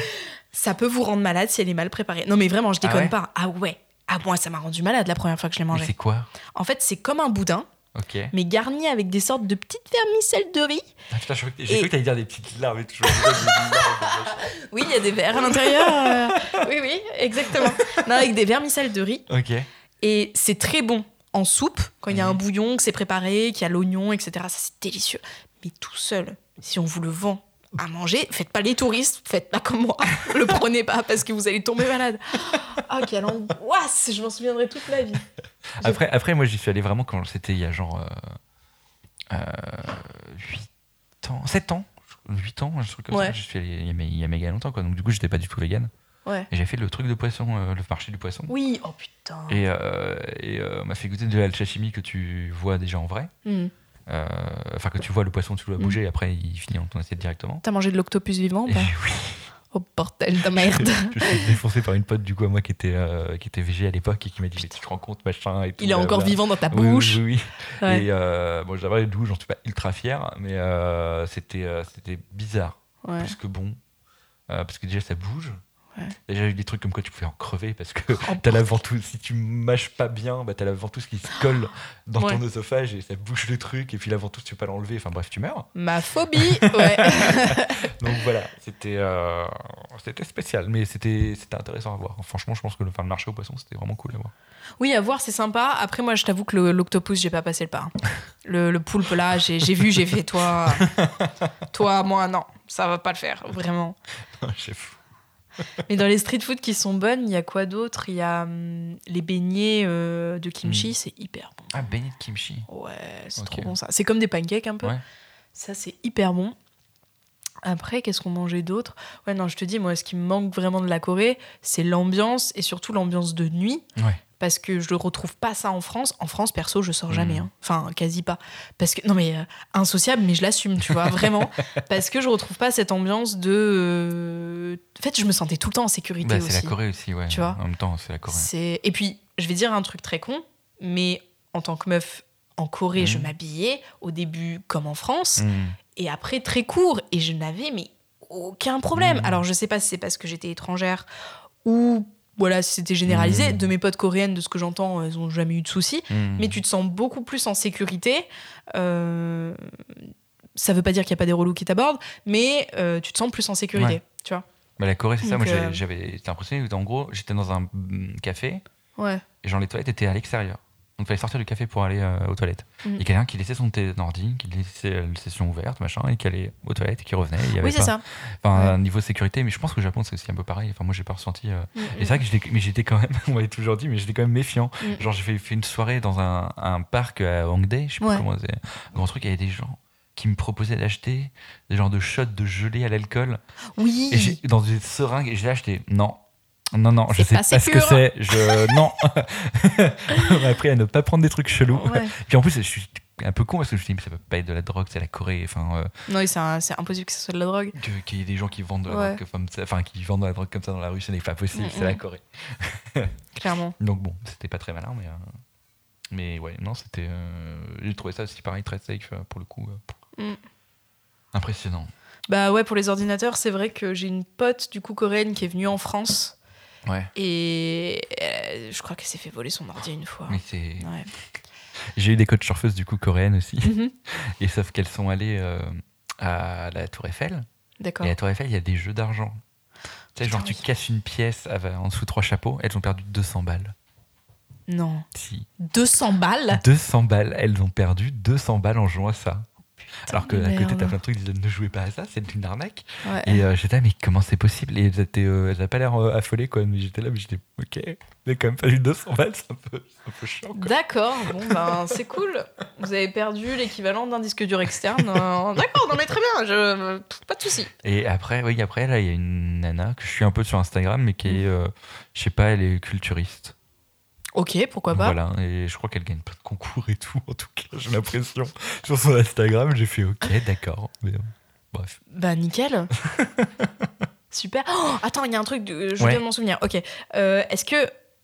A: ça peut vous rendre malade si elle est mal préparée. Non, mais vraiment, je déconne
B: Ah ouais?
A: pas. Ah ouais. Ah, moi, ça m'a rendu malade la première fois que je l'ai mangé.
B: c'est quoi?
A: En fait, c'est comme un boudin, Mais garni avec des sortes de petites vermicelles de riz.
B: Ah, putain, je crois que- j'ai
A: Et-
B: cru que t'allais dire des petites larmes et larmes,
A: Oui, il y a des verres à l'intérieur. euh, Oui, oui, exactement. Non, avec des vermicelles de riz.
B: Ok.
A: Et c'est très bon en soupe, quand il y a un
B: Mhm.
A: bouillon, que c'est préparé, qu'il y a l'oignon, etc. Ça, c'est délicieux. Mais tout seul, si on vous le vend à manger, faites pas les touristes, faites pas comme moi. <laughs> le prenez pas parce que vous allez tomber malade. Ah, quelle angoisse Je m'en souviendrai toute ma vie. <laughs>
B: Après, après, moi, j'y suis allé vraiment quand c'était il y a genre euh, euh, 8 ans, 7 ans, 8 ans, un truc comme
A: Ouais.
B: ça. J'y suis allé il y, a, il y a méga longtemps, quoi. Donc, du coup, j'étais pas du tout vegan.
A: Ouais.
B: Et j'ai fait le truc de poisson, euh, le marché du poisson.
A: Oui, oh putain.
B: Et, euh, et euh, on m'a fait goûter de la sashimi que tu vois déjà en vrai.
A: Hmm.
B: Euh, Enfin, que tu vois le poisson, tu dois
A: Mm.
B: bouger, et après, il finit dans ton assiette directement.
A: T'as mangé de l'octopus vivant ou pas <laughs>
B: oui,
A: Oh bordel de merde. <laughs>
B: je suis défoncé par une pote du coup à moi qui était, euh, qui était végé à l'époque et qui m'a dit mais tu te rends compte machin et tout.
A: Il est encore vivant dans ta
B: Oui, oui,
A: bouche.
B: Oui, oui.
A: Ouais.
B: Et euh, bon, j'avais d'où j'en suis pas ultra fier, mais euh, c'était euh, c'était bizarre,
A: Ouais.
B: plus que bon, parce que déjà ça bouge.
A: Ouais.
B: Déjà eu des trucs comme quoi tu pouvais en crever parce que
A: Oh,
B: t'as la ventouse, si tu mâches pas bien, bah t'as la ventouse qui se colle dans
A: Ouais.
B: ton œsophage et ça bouge le truc et puis la ventouse tu peux pas l'enlever, enfin bref tu meurs.
A: Ma phobie, ouais. <laughs>
B: Donc voilà, c'était euh, c'était spécial, mais c'était intéressant à voir. Franchement, je pense que le, enfin, le marché aux poissons c'était vraiment cool à voir.
A: Oui, à voir, c'est sympa. Après, moi, je t'avoue que l'octopus, j'ai pas passé le pas. Le, le poulpe, là, j'ai j'ai vu, j'ai fait toi. Toi, moi, non, ça va pas le faire, vraiment. <laughs>
B: J'ai fou.
A: Mais dans les street food qui sont bonnes, il y a quoi d'autre? Il y a hum, les beignets euh, de kimchi,
B: Mm.
A: c'est hyper bon.
B: Ah, beignet de kimchi.
A: Ouais, c'est
B: Ok.
A: trop bon ça. C'est comme des pancakes un peu.
B: Ouais.
A: Ça, c'est hyper bon. Après, qu'est-ce qu'on mangeait d'autre? Ouais, non, je te dis, moi, ce qui me manque vraiment de la Corée, c'est l'ambiance et surtout l'ambiance de nuit.
B: Ouais.
A: Parce que je ne retrouve pas ça en France. En France, perso, je sors jamais.
B: Mhm.
A: hein. Enfin, quasi pas. Parce que, non, mais euh, insociable, mais je l'assume, tu vois, vraiment. <laughs> Parce que je retrouve pas cette ambiance de. euh, En fait, je me sentais tout le temps en sécurité
B: Bah, c'est la Corée aussi, ouais.
A: Tu vois
B: En même temps, c'est la Corée.
A: Et puis, je vais dire un truc très con, mais en tant que meuf en Corée, je
B: Mhm.
A: m'habillais au début comme en France
B: Mm.
A: Et après très court et je n'avais mais aucun problème.
B: Mhm.
A: Alors je sais pas si c'est parce que j'étais étrangère ou voilà si c'était généralisé.
B: Mhm.
A: De mes potes coréennes, de ce que j'entends, elles ont jamais eu de soucis.
B: Mm.
A: Mais tu te sens beaucoup plus en sécurité. Euh, Ça veut pas dire qu'il n'y a pas des relous qui t'abordent, mais euh, tu te sens plus en sécurité.
B: Ouais.
A: Tu vois
B: Bah, la Corée, c'est ça. Moi,
A: euh,
B: j'avais été impressionné. En gros, j'étais dans un mm, café
A: Ouais.
B: et genre les toilettes étaient à l'extérieur. Donc, il fallait sortir du café pour aller euh, aux toilettes. Il y a quelqu'un qui laissait son té- ordi, qui laissait la session ouverte, machin, et qui allait aux toilettes et qui revenait. Il y avait
A: Oui, c'est
B: pas-
A: ça.
B: Enfin,
A: Ouais.
B: un niveau sécurité, mais je pense que au Japon, c'est aussi un peu pareil. Enfin, moi, j'ai pas ressenti. euh,
A: Mm,
B: Et c'est vrai que j'étais, mais j'étais quand même, <laughs> on m'avait toujours dit, mais j'étais quand même méfiant.
A: Mm.
B: Genre, j'ai fait, fait une soirée dans un, un parc à Hongdae, je sais pas
A: Ouais.
B: comment c'est, un grand truc, il y avait des gens qui me proposaient d'acheter des genres de shots de gelée à l'alcool.
A: Oui.
B: Et dans des seringues, et j'ai acheté, non. Non, non, je sais
A: pas
B: pas, ce que c'est. Je, non. <laughs> On m'a appris à ne pas prendre des trucs chelous.
A: Ouais.
B: Puis en plus, je suis un peu con parce que je me suis dit, mais ça peut pas être de la drogue, c'est la Corée. Enfin, euh,
A: Non, c'est impossible que ce soit de la drogue.
B: qu'il y ait des gens qui vendent de la
A: Ouais.
B: drogue comme ça, enfin, qui vendent de la drogue comme ça dans la rue, ce n'est pas possible, c'est la. Corée. <laughs>
A: Clairement.
B: Donc bon, c'était pas très malin, mais. euh, Mais ouais, non, c'était. euh, J'ai trouvé ça aussi pareil, très safe pour le coup.
A: Mm.
B: Impressionnant.
A: Bah ouais, pour les ordinateurs, c'est vrai que j'ai une pote du coup coréenne qui est venue en France
B: Ouais.
A: et euh, je crois qu'elle s'est fait voler son ordi une fois. Ouais.
B: J'ai eu des coachs surfeuses du coup coréennes aussi.
A: Mhm. <laughs>
B: Et sauf qu'elles sont allées euh, à la Tour Eiffel.
A: D'accord.
B: Et à la Tour Eiffel, il y a des jeux d'argent. Tu sais, genre, tu casses une pièce en dessous trois chapeaux, elles ont perdu 200 balles.
A: Non.
B: Si.
A: 200 balles?
B: 200 balles, elles ont perdu 200 balles en jouant à ça. Alors que à côté, t'as plein de trucs qui disent ne jouez pas à ça, c'est une arnaque.
A: Ouais.
B: Et euh, j'étais là, mais comment c'est possible? Et euh, elles avaient pas l'air euh, affolées, quoi. Mais j'étais là, mais j'étais, ok, mais quand même fallu 200 balles, c'est un peu, c'est un peu chiant.
A: D'accord, bon ben c'est cool. Vous avez perdu l'équivalent d'un disque dur externe. Euh, D'accord, non mais très bien, je... pas de souci.
B: Et après, oui, après, là, il y a une nana que je suis un peu sur Instagram, mais qui est, euh, je sais pas, elle est culturiste.
A: Ok, pourquoi pas.
B: Voilà, et je crois qu'elle gagne plein de concours et tout, en tout cas, j'ai l'impression. Sur son Instagram, j'ai fait, ok, d'accord. Mais, euh, bref.
A: Bah nickel. <laughs> Super. Oh, attends, il y a un truc, de... je
B: Ouais.
A: viens de m'en souvenir. Ok, Euh, est-ce que...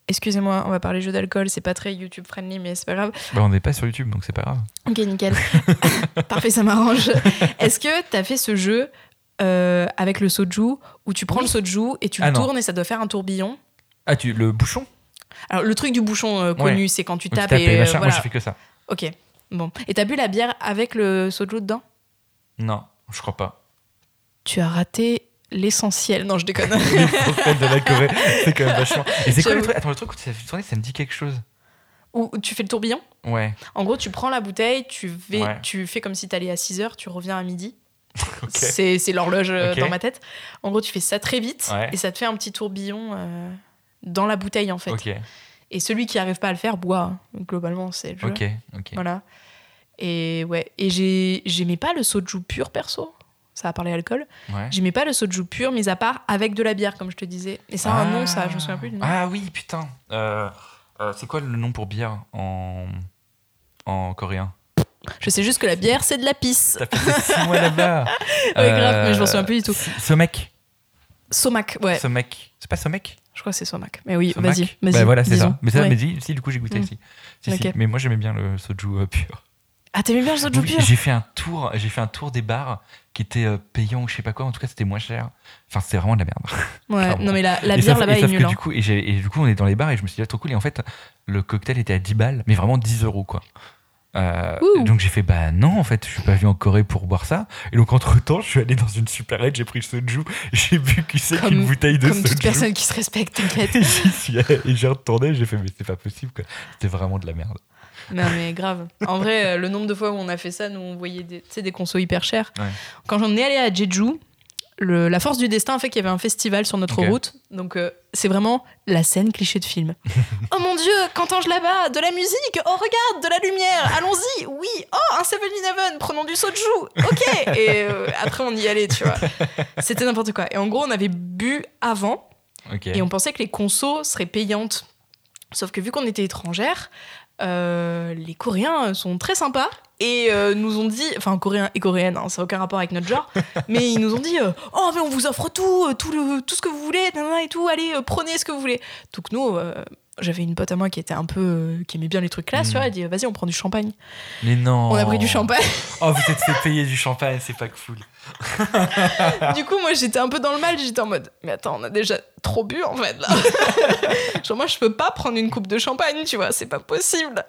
A: Excusez-moi, on va parler jeu d'alcool, c'est pas très YouTube friendly, mais c'est pas grave.
B: Bah, on n'est pas sur YouTube, donc c'est pas grave.
A: Ok, nickel. <laughs> Parfait, ça m'arrange. Est-ce que t'as fait ce jeu euh, avec le soju où tu prends le soju et tu
B: Ah
A: le
B: non.
A: tournes et ça doit faire un tourbillon?
B: Ah, tu, le bouchon?
A: Alors, le truc du bouchon euh, connu, c'est quand tu
B: Où tu
A: tapes et,
B: et
A: euh.
B: Moi,
A: voilà.
B: j'ai fait que ça.
A: Ok, bon. Et t'as bu la bière avec le soju dedans?
B: Non, je crois pas.
A: Tu as raté l'essentiel. Non, je déconne. <laughs>
B: De la Corée, c'est quand même vachement. Et c'est quoi le truc Attends, le truc où tu fait tourner, ça me dit quelque chose.
A: Ou tu fais le tourbillon?
B: Ouais,
A: En gros, tu prends la bouteille, tu, vais,
B: Ouais.
A: tu fais comme si t'allais à 6 heures, tu reviens à midi. <laughs>
B: ok.
A: C'est l'horloge euh, dans ma tête. En gros, tu fais ça très vite
B: Ouais.
A: et ça te fait un petit tourbillon euh, dans la bouteille en fait. Et celui qui arrive pas à le faire boit. Donc, globalement, c'est le jeu.
B: ok, ok.
A: Voilà. Et ouais. Et j'ai- j'aimais pas le soju pur perso. Ça a parlé alcool.
B: Ouais.
A: J'aimais pas le soju pur, mis à part avec de la bière, comme je te disais. Et ça a un nom, ça, je me souviens plus du nom.
B: Ah oui, putain. Euh, euh, c'est quoi le nom pour bière en, en coréen?
A: Je sais juste que la bière, c'est de la pisse.
B: T'as fait 6 mois là-bas. <laughs>
A: Ouais, grave, mais je m'en souviens plus du tout.
B: Somek.
A: Somac, ouais.
B: Somek. C'est pas Somek?
A: Crois que c'est Somac. Mais oui, vas-y, vas-y.
B: Bah voilà, c'est
A: disons.
B: ça. Mais ça,
A: Ouais.
B: mais si, si, du coup, j'ai goûté
A: Mm.
B: aussi. Si, si.
A: Ok.
B: Mais moi, j'aimais bien le soju euh, pur.
A: Ah, t'aimais bien le soju
B: Oui,
A: pur
B: J'ai fait un tour, j'ai fait un tour des bars qui étaient euh, payants ou je sais pas quoi. En tout cas, c'était moins cher. Enfin, c'était vraiment de la merde. <laughs>
A: Ouais, non mais la, la bière
B: sauf-
A: là-bas est nulle. hein.
B: du coup, et, j'ai- et du coup, on est dans les bars et je me suis dit, ah, trop cool. Et en fait, le cocktail était à 10 balles, mais vraiment 10 euros, quoi. Euh, donc j'ai fait, bah non, en fait, je suis pas venu en Corée pour boire ça. Et donc, entre temps, je suis allé dans une supérette, j'ai pris le soju, j'ai vu qui
A: Comme-
B: qu'une bouteille de
A: Comme toute
B: soju.
A: personne qui se respecte, t'inquiète. <laughs>
B: Et j'ai retourné, j'ai fait, mais c'est pas possible, quoi. C'était vraiment de la merde.
A: non mais grave. En vrai, euh, le nombre de fois où on a fait ça, nous on voyait des, des consos hyper chers.
B: Ouais.
A: Quand j'en ai allé à Jeju, le- la force du destin a fait qu'il y avait un festival sur notre route. Donc euh, c'est vraiment la scène cliché de film. <laughs> oh mon dieu, qu'entends-je là-bas? De la musique? Oh regarde, de la lumière Allons-y Oui Oh, un 7-Eleven Prenons du soju Ok <laughs> Et euh, après on y allait, tu vois. C'était n'importe quoi. Et en gros, on avait bu avant.
B: Ok.
A: Et on pensait que les consos seraient payantes. Sauf que vu qu'on était étrangères, euh, les Coréens sont très sympas et euh, nous ont dit, enfin Coréens et Coréennes, hein, ça n'a aucun rapport avec notre genre, <laughs> mais ils nous ont dit, euh, oh mais on vous offre tout, tout, le, tout ce que vous voulez, et tout, allez, prenez ce que vous voulez. Donc nous, j'avais une pote à moi qui était un peu, qui aimait bien les trucs classe,
B: Mm.
A: tu vois, elle dit, vas-y, on prend du champagne.
B: Mais non.
A: On a pris du champagne. <laughs>
B: Oh, vous êtes fait payer du champagne, c'est pas cool. <laughs>
A: du coup, moi, j'étais un peu dans le mal. J'étais en mode, mais attends, on a déjà trop bu en fait là. <laughs> Genre, moi, je peux pas prendre une coupe de champagne, tu vois, c'est pas possible.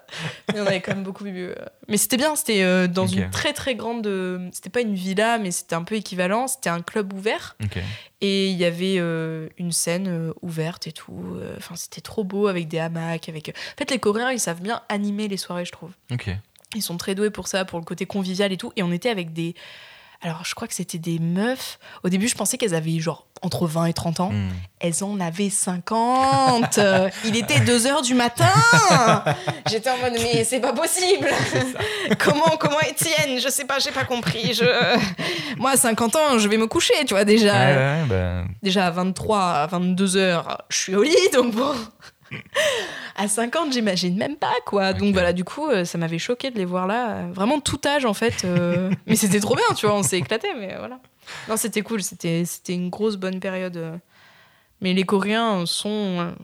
A: Mais on avait quand même beaucoup bu. euh. Mais c'était bien, c'était euh, dans une très très grande. euh, C'était pas une villa, mais c'était un peu équivalent. C'était un club ouvert et il y avait euh, une scène euh, ouverte et tout. Euh, Enfin, c'était trop beau avec des hamacs. Avec... En fait, les Coréens, ils savent bien animer les soirées, je trouve. Ils sont très doués pour ça, pour le côté convivial et tout. Et on était avec des. Alors, je crois que c'était des meufs. Au début, je pensais qu'elles avaient genre entre 20 et 30 ans.
B: Hmm.
A: Elles en avaient 50. Euh, <laughs> Il était 2 h du matin. J'étais en mode, mais c'est pas possible. <laughs> comment, comment Étienne? Je sais pas, j'ai pas compris. Je... Moi, à 50 ans, je vais me coucher, tu vois, déjà.
B: Ouais, ouais, bah,
A: Déjà à 23, à 22 heures, je suis au lit, donc bon. À 50, j'imagine même pas, quoi. Donc voilà, du coup, euh, ça m'avait choqué de les voir là. Vraiment tout âge, en fait. euh, <laughs> Mais c'était trop bien, tu vois, on s'est éclaté, mais voilà. Non, c'était cool, c'était une grosse bonne période. euh. Mais les Coréens sont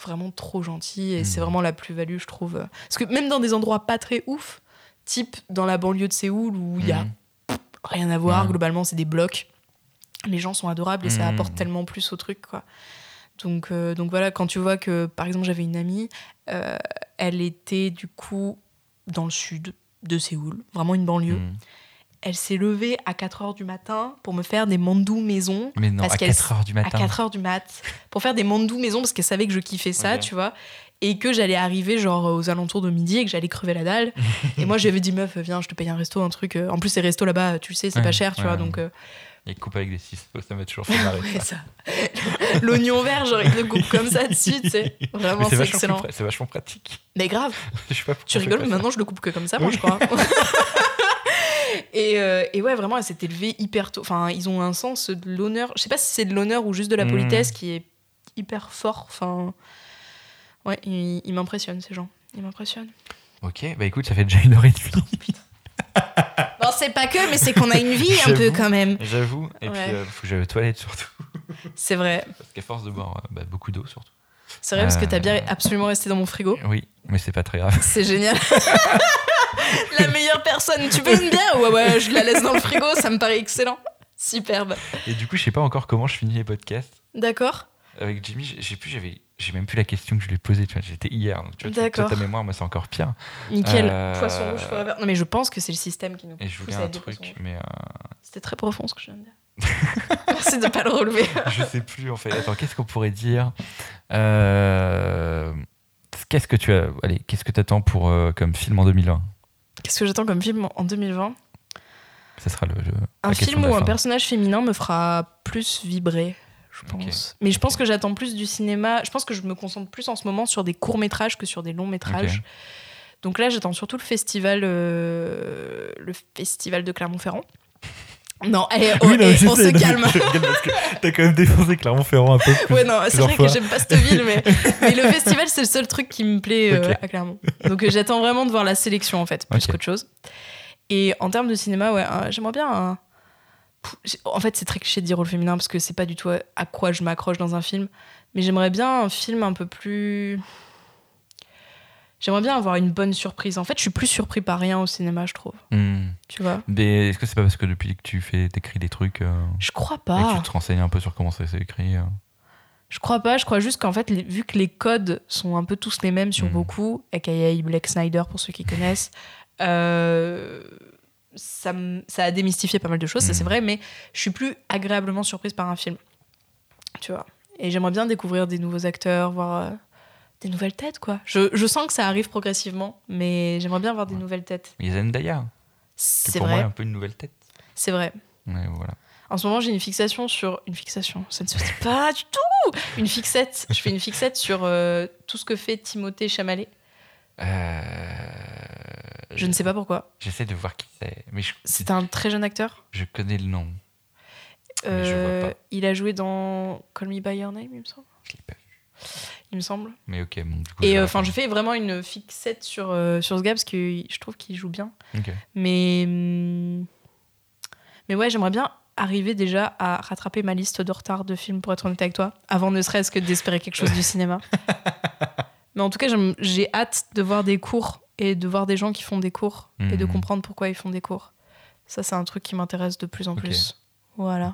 A: vraiment trop gentils et c'est
B: Mhm.
A: vraiment la plus-value, je trouve. Parce que même dans des endroits pas très ouf, type dans la banlieue de Séoul où il y a
B: hmm.
A: rien à voir. Globalement, c'est des blocs. Les gens sont adorables et ça
B: Mm.
A: apporte tellement plus au truc, quoi. Donc, euh, donc voilà, quand tu vois que, par exemple, j'avais une amie, euh, elle était du coup dans le sud de Séoul, vraiment une banlieue.
B: Mm.
A: Elle s'est levée à 4h du matin pour me faire des mandous maison
B: Mais non,
A: Parce
B: à
A: qu'elle
B: 4 heures du
A: à
B: matin.
A: 4h du mat pour faire des mandous maison parce qu'elle savait que je kiffais ça, tu vois. Et que j'allais arriver genre aux alentours de midi et que j'allais crever la dalle. <laughs> et moi j'avais dit meuf, viens, je te paye un resto, un truc. euh, En plus, ces restos là-bas, tu le sais, c'est
B: Ouais,
A: pas cher, tu
B: ouais,
A: vois.
B: ouais.
A: Donc euh,
B: Il coupe avec des ciseaux, ça m'a toujours fait marrer.
A: ouais,
B: ça.
A: L'oignon vert, genre il le coupe comme ça dessus, tu sais. Vraiment, c'est excellent.
B: C'est vachement pratique.
A: Mais grave, <laughs>
B: Je sais pas pourquoi
A: tu rigoles, mais maintenant je le coupe que comme ça, moi je crois. <laughs> <laughs> et, euh, et ouais, vraiment, elle s'est élevée hyper tôt. Enfin, ils ont un sens de l'honneur. Je sais pas si c'est de l'honneur ou juste de la
B: Mm.
A: politesse qui est hyper fort. Enfin, ouais, ils, ils m'impressionnent ces gens. Ils m'impressionnent.
B: Ok, bah écoute, ça fait déjà une heure et demie.
A: Bon, c'est pas que, mais c'est qu'on a une vie un peu quand même.
B: J'avoue. Et
A: Ouais.
B: puis, il faut que j'aille aux toilettes surtout.
A: C'est vrai.
B: Parce qu'à force de boire euh, bah, beaucoup d'eau surtout.
A: C'est vrai parce que bien
B: Euh.
A: absolument resté dans mon frigo.
B: Oui, mais c'est pas très grave. <laughs>
A: C'est génial. <laughs> la meilleure personne. Tu veux une bière? Ouais, ouais, je la laisse dans le frigo. Ça me paraît excellent. Superbe.
B: Et du coup, je sais pas encore comment je finis les podcasts.
A: D'accord.
B: Avec Jimmy, j'ai plus, j'avais, j'ai même plus la question que je lui ai posée. Tu vois, j'étais hier. Donc, tu vois, toi,
A: D'accord.
B: ta mémoire, moi, c'est encore pire.
A: Nickel.
B: Euh,
A: Poisson rouge forever. Non, mais je pense que c'est le système qui nous
B: Et je voulais un truc, mais euh,
A: C'était très profond ce que je viens de dire. <laughs> Merci de pas le relever. <laughs>
B: je sais plus en fait. Attends, qu'est-ce qu'on pourrait dire Euh, Qu'est-ce que tu as Allez, qu'est-ce que tu attends pour euh, comme film en 2020
A: Qu'est-ce que j'attends comme film en 2020
B: Ça sera le. le-
A: Un film où un personnage féminin me fera plus vibrer, je pense. Mais je pense que j'attends plus du cinéma. Je pense que je me concentre plus en ce moment sur des courts métrages que sur des longs métrages. Donc là, j'attends surtout le festival, euh, le festival de Clermont-Ferrand. Non, allez, oh,
B: Oui, non,
A: eh,
B: je
A: on
B: sais,
A: se
B: non,
A: calme.
B: je rigole parce que t'as quand même défoncé Clermont-Ferrand un peu plus.
A: Ouais, non, c'est vrai
B: fois.
A: que j'aime pas cette ville, mais, <laughs> mais le festival, c'est le seul truc qui me plaît euh, à Clermont. Donc euh, j'attends vraiment de voir la sélection, en fait, plus qu'autre chose. Et en termes de cinéma, ouais, euh, j'aimerais bien un. En fait, c'est très cliché de dire rôle féminin parce que c'est pas du tout à- à quoi je m'accroche dans un film. Mais j'aimerais bien un film un peu plus. J'aimerais bien avoir une bonne surprise. En fait, je suis plus surpris par rien au cinéma, je trouve.
B: Hmm.
A: Tu vois?
B: Mais est-ce que c'est pas parce que depuis que tu fais, t'écris des trucs euh,
A: Je crois
B: et que
A: pas.
B: tu te renseignes un peu sur comment ça s'est écrit euh,
A: Je crois pas, je crois juste qu'en fait, les- vu que les codes sont un peu tous les mêmes sur
B: Mm.
A: beaucoup, aka Black Snyder pour ceux qui connaissent, euh, ça, a démystifié pas mal de choses, ça c'est vrai, mais je suis plus agréablement surprise par un film. Tu vois. Et j'aimerais bien découvrir des nouveaux acteurs, voir euh, des nouvelles têtes, quoi. Je, je sens que ça arrive progressivement, mais j'aimerais bien voir des
B: Ouais.
A: nouvelles têtes.
B: Il y a Zendaya,
A: C'est
B: pour moi
A: vrai,
B: un peu une nouvelle tête.
A: c'est vrai.
B: Ouais, voilà.
A: En ce moment, j'ai une fixation sur. Une fixation, ça ne se dit <laughs> pas du tout Une fixette. Je fais une fixette sur euh, tout ce que fait Timothée Chalamet.
B: Euh,
A: Je ne sais pas pourquoi.
B: J'essaie de voir qui c'est, mais je,
A: C'est un très jeune acteur.
B: je connais le nom. Mais je vois
A: Euh,
B: pas.
A: il a joué dans Call Me By Your Name, il me semble.
B: Je l'ai pas vu.
A: Il me semble.
B: Mais ok, bon, du coup.
A: Et euh, enfin, je fais vraiment une fixette sur, euh, sur ce gars parce que je trouve qu'il joue bien. Mais. hum, Mais ouais, j'aimerais bien arriver déjà à rattraper ma liste de retard de films, pour être honnête avec toi, avant ne serait-ce que d'espérer quelque chose du cinéma. <laughs> Mais en tout cas, j'ai hâte de voir des cours et de voir des gens qui font des cours et de
B: Mhm.
A: comprendre pourquoi ils font des cours. Ça, c'est un truc qui m'intéresse de plus en plus. Voilà.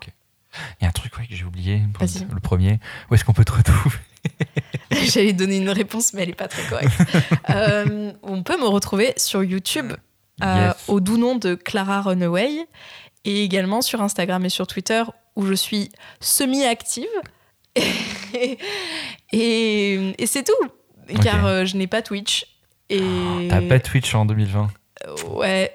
B: Il y a un truc ouais, que j'ai oublié. Le premier. Où est-ce qu'on peut te retrouver? <laughs>
A: J'allais donner une réponse, mais elle est pas très correcte. <laughs> Euh, on peut me retrouver sur YouTube euh,
B: Yes.
A: au doux nom de Clara Runaway et également sur Instagram et sur Twitter où je suis semi-active. et <laughs> et- et c'est tout, car euh, je n'ai pas Twitch. Et
B: T'as pas Twitch en 2020
A: ouais,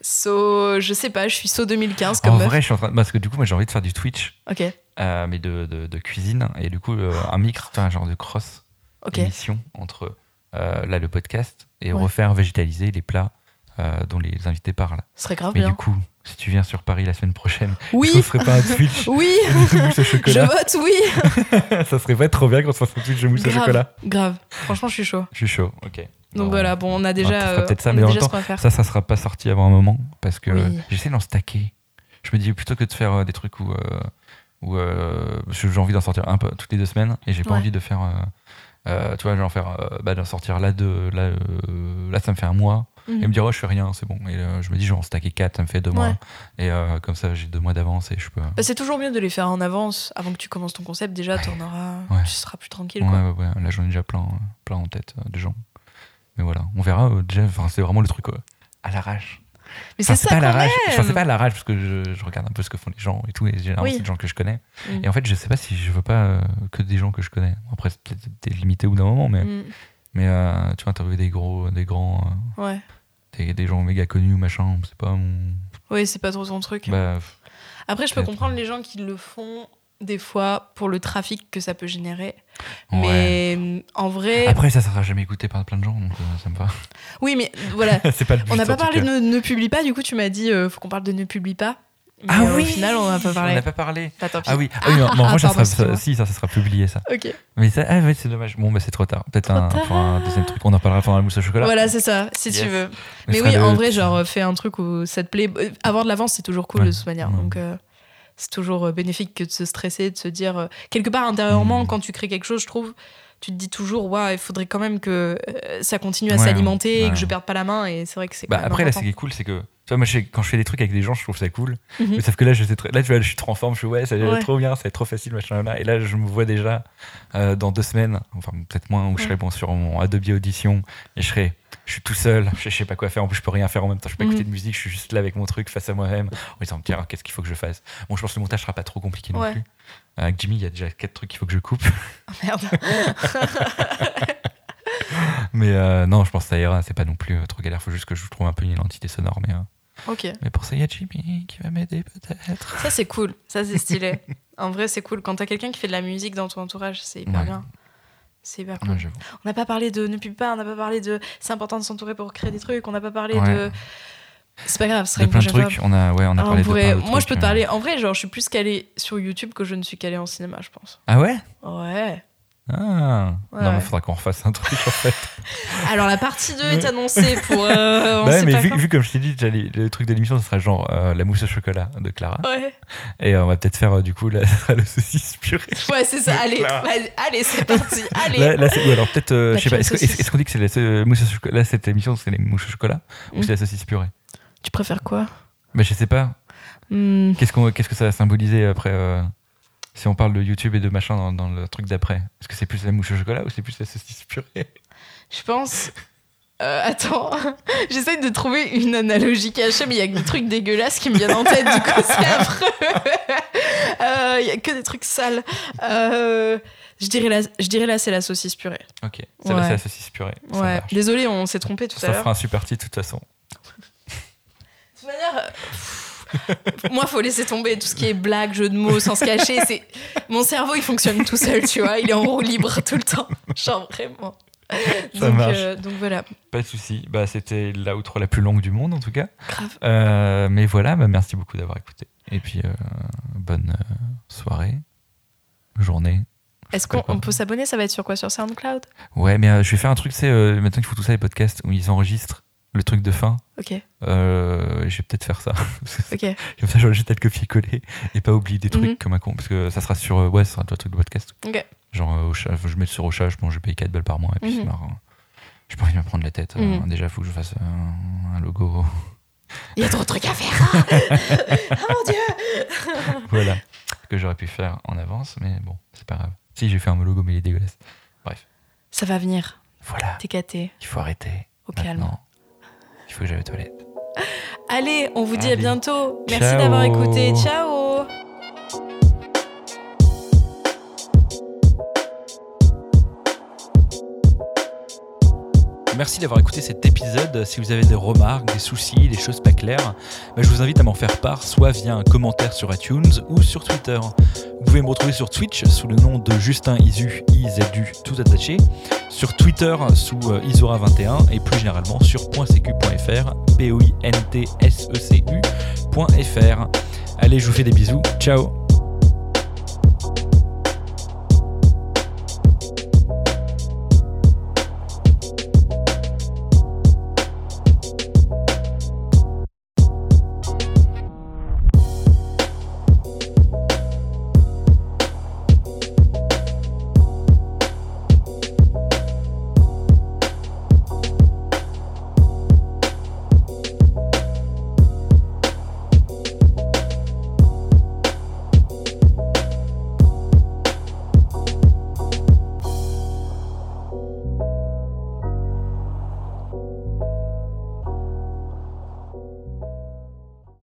A: so je sais pas, je suis so 2015 comme
B: En
A: meuf.
B: vrai, je suis en train. Parce que du coup, moi, j'ai envie de faire du Twitch,
A: Ok,
B: euh, mais de, de, de cuisine. Et du coup, euh, un enfin, un genre de cross
A: ok,
B: émission entre euh, là le podcast et
A: Ouais.
B: refaire végétaliser les plats euh, dont les invités parlent.
A: ce serait grave
B: Mais
A: bien.
B: du coup, si tu viens sur Paris la semaine prochaine,
A: Oui,
B: est-ce qu'on ferait pas un Twitch <laughs>
A: oui,
B: mousse au
A: je vote, oui. <laughs>
B: Ça serait pas trop bien qu'on se fasse un Twitch de mousse au
A: Grave,
B: chocolat
A: grave. Franchement, je suis chaud.
B: Je suis chaud, ok.
A: Donc
B: Bon,
A: voilà, bon, on a déjà, euh,
B: peut-être ça, mais en même. Ça, ça sera pas sorti avant un moment parce que
A: Oui.
B: j'essaie d'en stacker. Je me dis plutôt que de faire euh, des trucs où, euh, où j'ai envie d'en sortir un peu toutes les deux semaines et j'ai pas
A: Ouais.
B: envie de faire, euh, tu vois, genre faire, euh, bah, d'en sortir là, de, là, euh, là, ça me fait un mois.
A: Mhm.
B: et me dire, oh, je fais rien, c'est bon. Et je me dis, genre, stacker 4, ça me fait deux mois.
A: Ouais.
B: Et comme ça, j'ai deux mois d'avance et je peux.
A: Bah, c'est toujours mieux de les faire en avance avant que tu commences ton concept. Déjà, t'en auras,
B: Ouais.
A: tu seras plus tranquille.
B: Ouais,
A: Quoi.
B: ouais, ouais. Là, j'en ai déjà plein, plein en tête euh, de gens. Mais voilà, on verra. euh, déjà, c'est vraiment le truc euh, à l'arrache.
A: Mais
B: Enfin,
A: c'est ça
B: pas à l'arrache. Enfin, c'est pas à l'arrache parce que je, je regarde un peu ce que font les gens et tout. Et généralement,
A: Oui.
B: c'est des gens que je connais.
A: Mm.
B: Et en fait, je sais pas si je veux pas euh, que des gens que je connais. Après, c'est peut-être limité au bout d'un moment, mais,
A: Mm.
B: mais euh, tu vois, interviewer des gros, des grands, euh,
A: Ouais.
B: des, des gens méga connus ou machin, c'est pas mon.
A: Oui, c'est pas trop ton truc.
B: Bah,
A: Après, je peux comprendre les gens qui le font des fois pour le trafic que ça peut générer.
B: ouais.
A: Mais mm, en vrai,
B: Après, ça sera jamais écouté par plein de gens, donc euh, ça me va.
A: oui, mais voilà. <laughs>
B: c'est pas le but.
A: On n'a pas parlé de ne, ne publie pas, du coup, tu m'as dit euh, faut qu'on parle de ne publie pas. Mais,
B: Ah
A: euh,
B: oui
A: Au final, on n'a pas
B: On
A: parlé.
B: n'a pas parlé.
A: Pis.
B: Ah oui, ah oui, mais en vrai, ça
A: pardon,
B: sera, ça- si, ça, ça sera publié, ça.
A: Ok.
B: Mais ça, ah c'est dommage. Bon, bah, c'est trop tard. Peut-être un, un deuxième truc. On en parlera pendant la mousse au chocolat.
A: Voilà, c'est ça, si
B: Yes.
A: tu veux.
B: Mais
A: oui, en vrai, genre, euh, fais un truc où ça te plaît. Euh, Avoir de l'avance, c'est toujours cool
B: Ouais.
A: de toute manière.
B: Ouais.
A: Donc, euh, c'est toujours euh, bénéfique que de se stresser, de se dire. euh, quelque part, intérieurement,
B: Mhm.
A: quand tu crées quelque chose, je trouve, tu te dis toujours, waouh, il faudrait quand même que euh, ça continue à
B: Ouais,
A: s'alimenter et
B: ouais.
A: que je perde pas la main. Et c'est vrai que c'est.
B: Bah, après, là, ce qui est cool, c'est que. Tu vois, moi, je sais- quand je fais des trucs avec des gens, je trouve ça cool.
A: Mhm.
B: Mais sauf que là, je sais très- là, tu vois, je suis trop en forme. Je suis, ouais, ça va
A: Ouais.
B: trop bien, ça va être trop facile, machin, là. Et là, je me vois déjà euh, dans deux semaines, enfin, peut-être moins, où je
A: Ouais.
B: serai bon, sur mon Adobe Audition et je serai. Je suis tout seul, je sais pas quoi faire, en plus je peux rien faire en même temps, je peux pas
A: Mhm.
B: écouter de musique, je suis juste là avec mon truc face à moi-même, en disant tiens, qu'est-ce qu'il faut que je fasse? Bon, je pense que le montage sera pas trop compliqué non
A: Ouais.
B: plus. Avec Jimmy, il y a déjà quatre trucs qu'il faut que je coupe.
A: Ah, <laughs> merde. <laughs>
B: Mais euh, non, je pense que ça ira, c'est pas non plus euh, trop galère, faut juste que je trouve un peu une identité sonore. Mais, euh,
A: ok.
B: mais pour ça, il y a Jimmy qui va m'aider peut-être.
A: Ça, c'est cool. Ça, c'est stylé. <laughs> en vrai, c'est cool. Quand t'as quelqu'un qui fait de la musique dans ton entourage, c'est hyper
B: Ouais.
A: bien. C'est hyper cool.
B: Ouais.
A: On n'a pas parlé de ne publie pas, on n'a pas parlé de c'est important de s'entourer pour créer des trucs, on n'a pas parlé
B: Ouais.
A: de. C'est pas grave, ce sera
B: de plein de trucs, on a, ouais, on a
A: Ah, on
B: parlé de plein de
A: Moi, je peux te
B: euh.
A: parler. En vrai, genre, je suis plus calée sur YouTube que je ne suis calée en cinéma, je pense.
B: Ah ouais?
A: Ouais.
B: Ah
A: Ouais,
B: Non, il faudra qu'on refasse un truc en fait. <laughs>
A: Alors, la partie 2 est <laughs> annoncée pour. euh, on
B: Bah
A: sait
B: mais
A: pas
B: vu, comme je t'ai dit, déjà, les- le truc de l'émission, ce sera genre euh, la mousse au chocolat de Clara.
A: Ouais,
B: Et euh, on va peut-être faire euh, du coup la, <laughs> le saucisse purée.
A: ouais c'est ça. Allez,
B: Clara.
A: allez, c'est parti. Allez.
B: Là, là, ou alors peut-être, euh, je sais pas, est-ce qu'on dit que c'est la euh, mousse au chocolat? Là, cette émission, c'est les mousses au chocolat Ou
A: Mm.
B: c'est la saucisse purée?
A: Tu préfères quoi
B: Bah, je sais pas.
A: Hmm,
B: Qu'est-ce, qu'on, qu'est-ce que ça va symboliser après euh, Si on parle de YouTube et de machin dans, dans le truc d'après? Est-ce que c'est plus la mousse au chocolat ou c'est plus la saucisse purée?
A: Je pense. Euh, attends, <laughs> j'essaye de trouver une analogie cachée, mais il y a que des trucs dégueulasses qui me viennent en tête, du coup c'est <laughs> affreux. <laughs> Euh, Il y a que des trucs sales. Euh, je dirais là, je dirais là c'est la saucisse purée.
B: Ok, celle-là,
A: Ouais.
B: c'est la saucisse purée. Ça
A: Ouais.
B: marche.
A: Désolé, on s'est trompé tout à
B: Ça
A: l'heure.
B: fera un super titre de toute façon.
A: Toute manière, euh, moi, faut laisser tomber tout ce qui est blague, jeu de mots, sans se cacher. C'est mon cerveau, il fonctionne tout seul, tu vois. Il est en roue libre tout le temps. Genre vraiment.
B: Ça
A: donc,
B: marche.
A: euh, donc voilà,
B: Pas de souci. Bah, c'était l'outro la plus longue du monde en tout cas.
A: grave.
B: Euh, mais voilà, bah, merci beaucoup d'avoir écouté. Et puis, euh, bonne soirée, journée.
A: Est-ce qu'on peut s'abonner? Ça va être sur quoi? Sur SoundCloud?
B: Ouais, mais je vais faire un truc, c'est maintenant qu'ils font tout ça, les podcasts, où ils enregistrent le truc de fin.
A: Ok,
B: Euh, je vais peut-être faire ça. <laughs>
A: ok.
B: Comme ça, juste à le copier-coller et pas oublier des trucs
A: Mhm.
B: comme un con. Parce que ça sera sur. euh, ouais, ça sera un truc de podcast.
A: Ok.
B: Genre, euh, au chat, je mets sur Ocha, je, bon, je paye 4 balles par mois et puis
A: Mhm.
B: c'est marrant. Pas envie de me prendre la tête. euh,
A: Mhm.
B: déjà, il faut que je fasse euh, un logo.
A: Il y a trop de trucs à faire. <laughs> oh mon dieu <laughs>
B: voilà. Ce que j'aurais pu faire en avance, mais bon, c'est pas grave. Si, j'ai fait un logo, mais il est dégueulasse.
A: Ça va venir.
B: Voilà.
A: T'es caté.
B: Il faut arrêter.
A: Au calme.
B: Faut que j'aille aux toilettes.
A: Allez, on vous dit à bientôt. Merci d'avoir écouté. Ciao
B: Merci d'avoir écouté cet épisode. Si vous avez des remarques, des soucis, des choses pas claires, bah, je vous invite à m'en faire part, soit via un commentaire sur iTunes ou sur Twitter. Vous pouvez me retrouver sur Twitch sous le nom de Justin Isu, IZU, tout attaché, sur Twitter sous euh, Isora21 et plus généralement sur .secu.fr, p o i n t s e. Allez, je vous fais des bisous. Ciao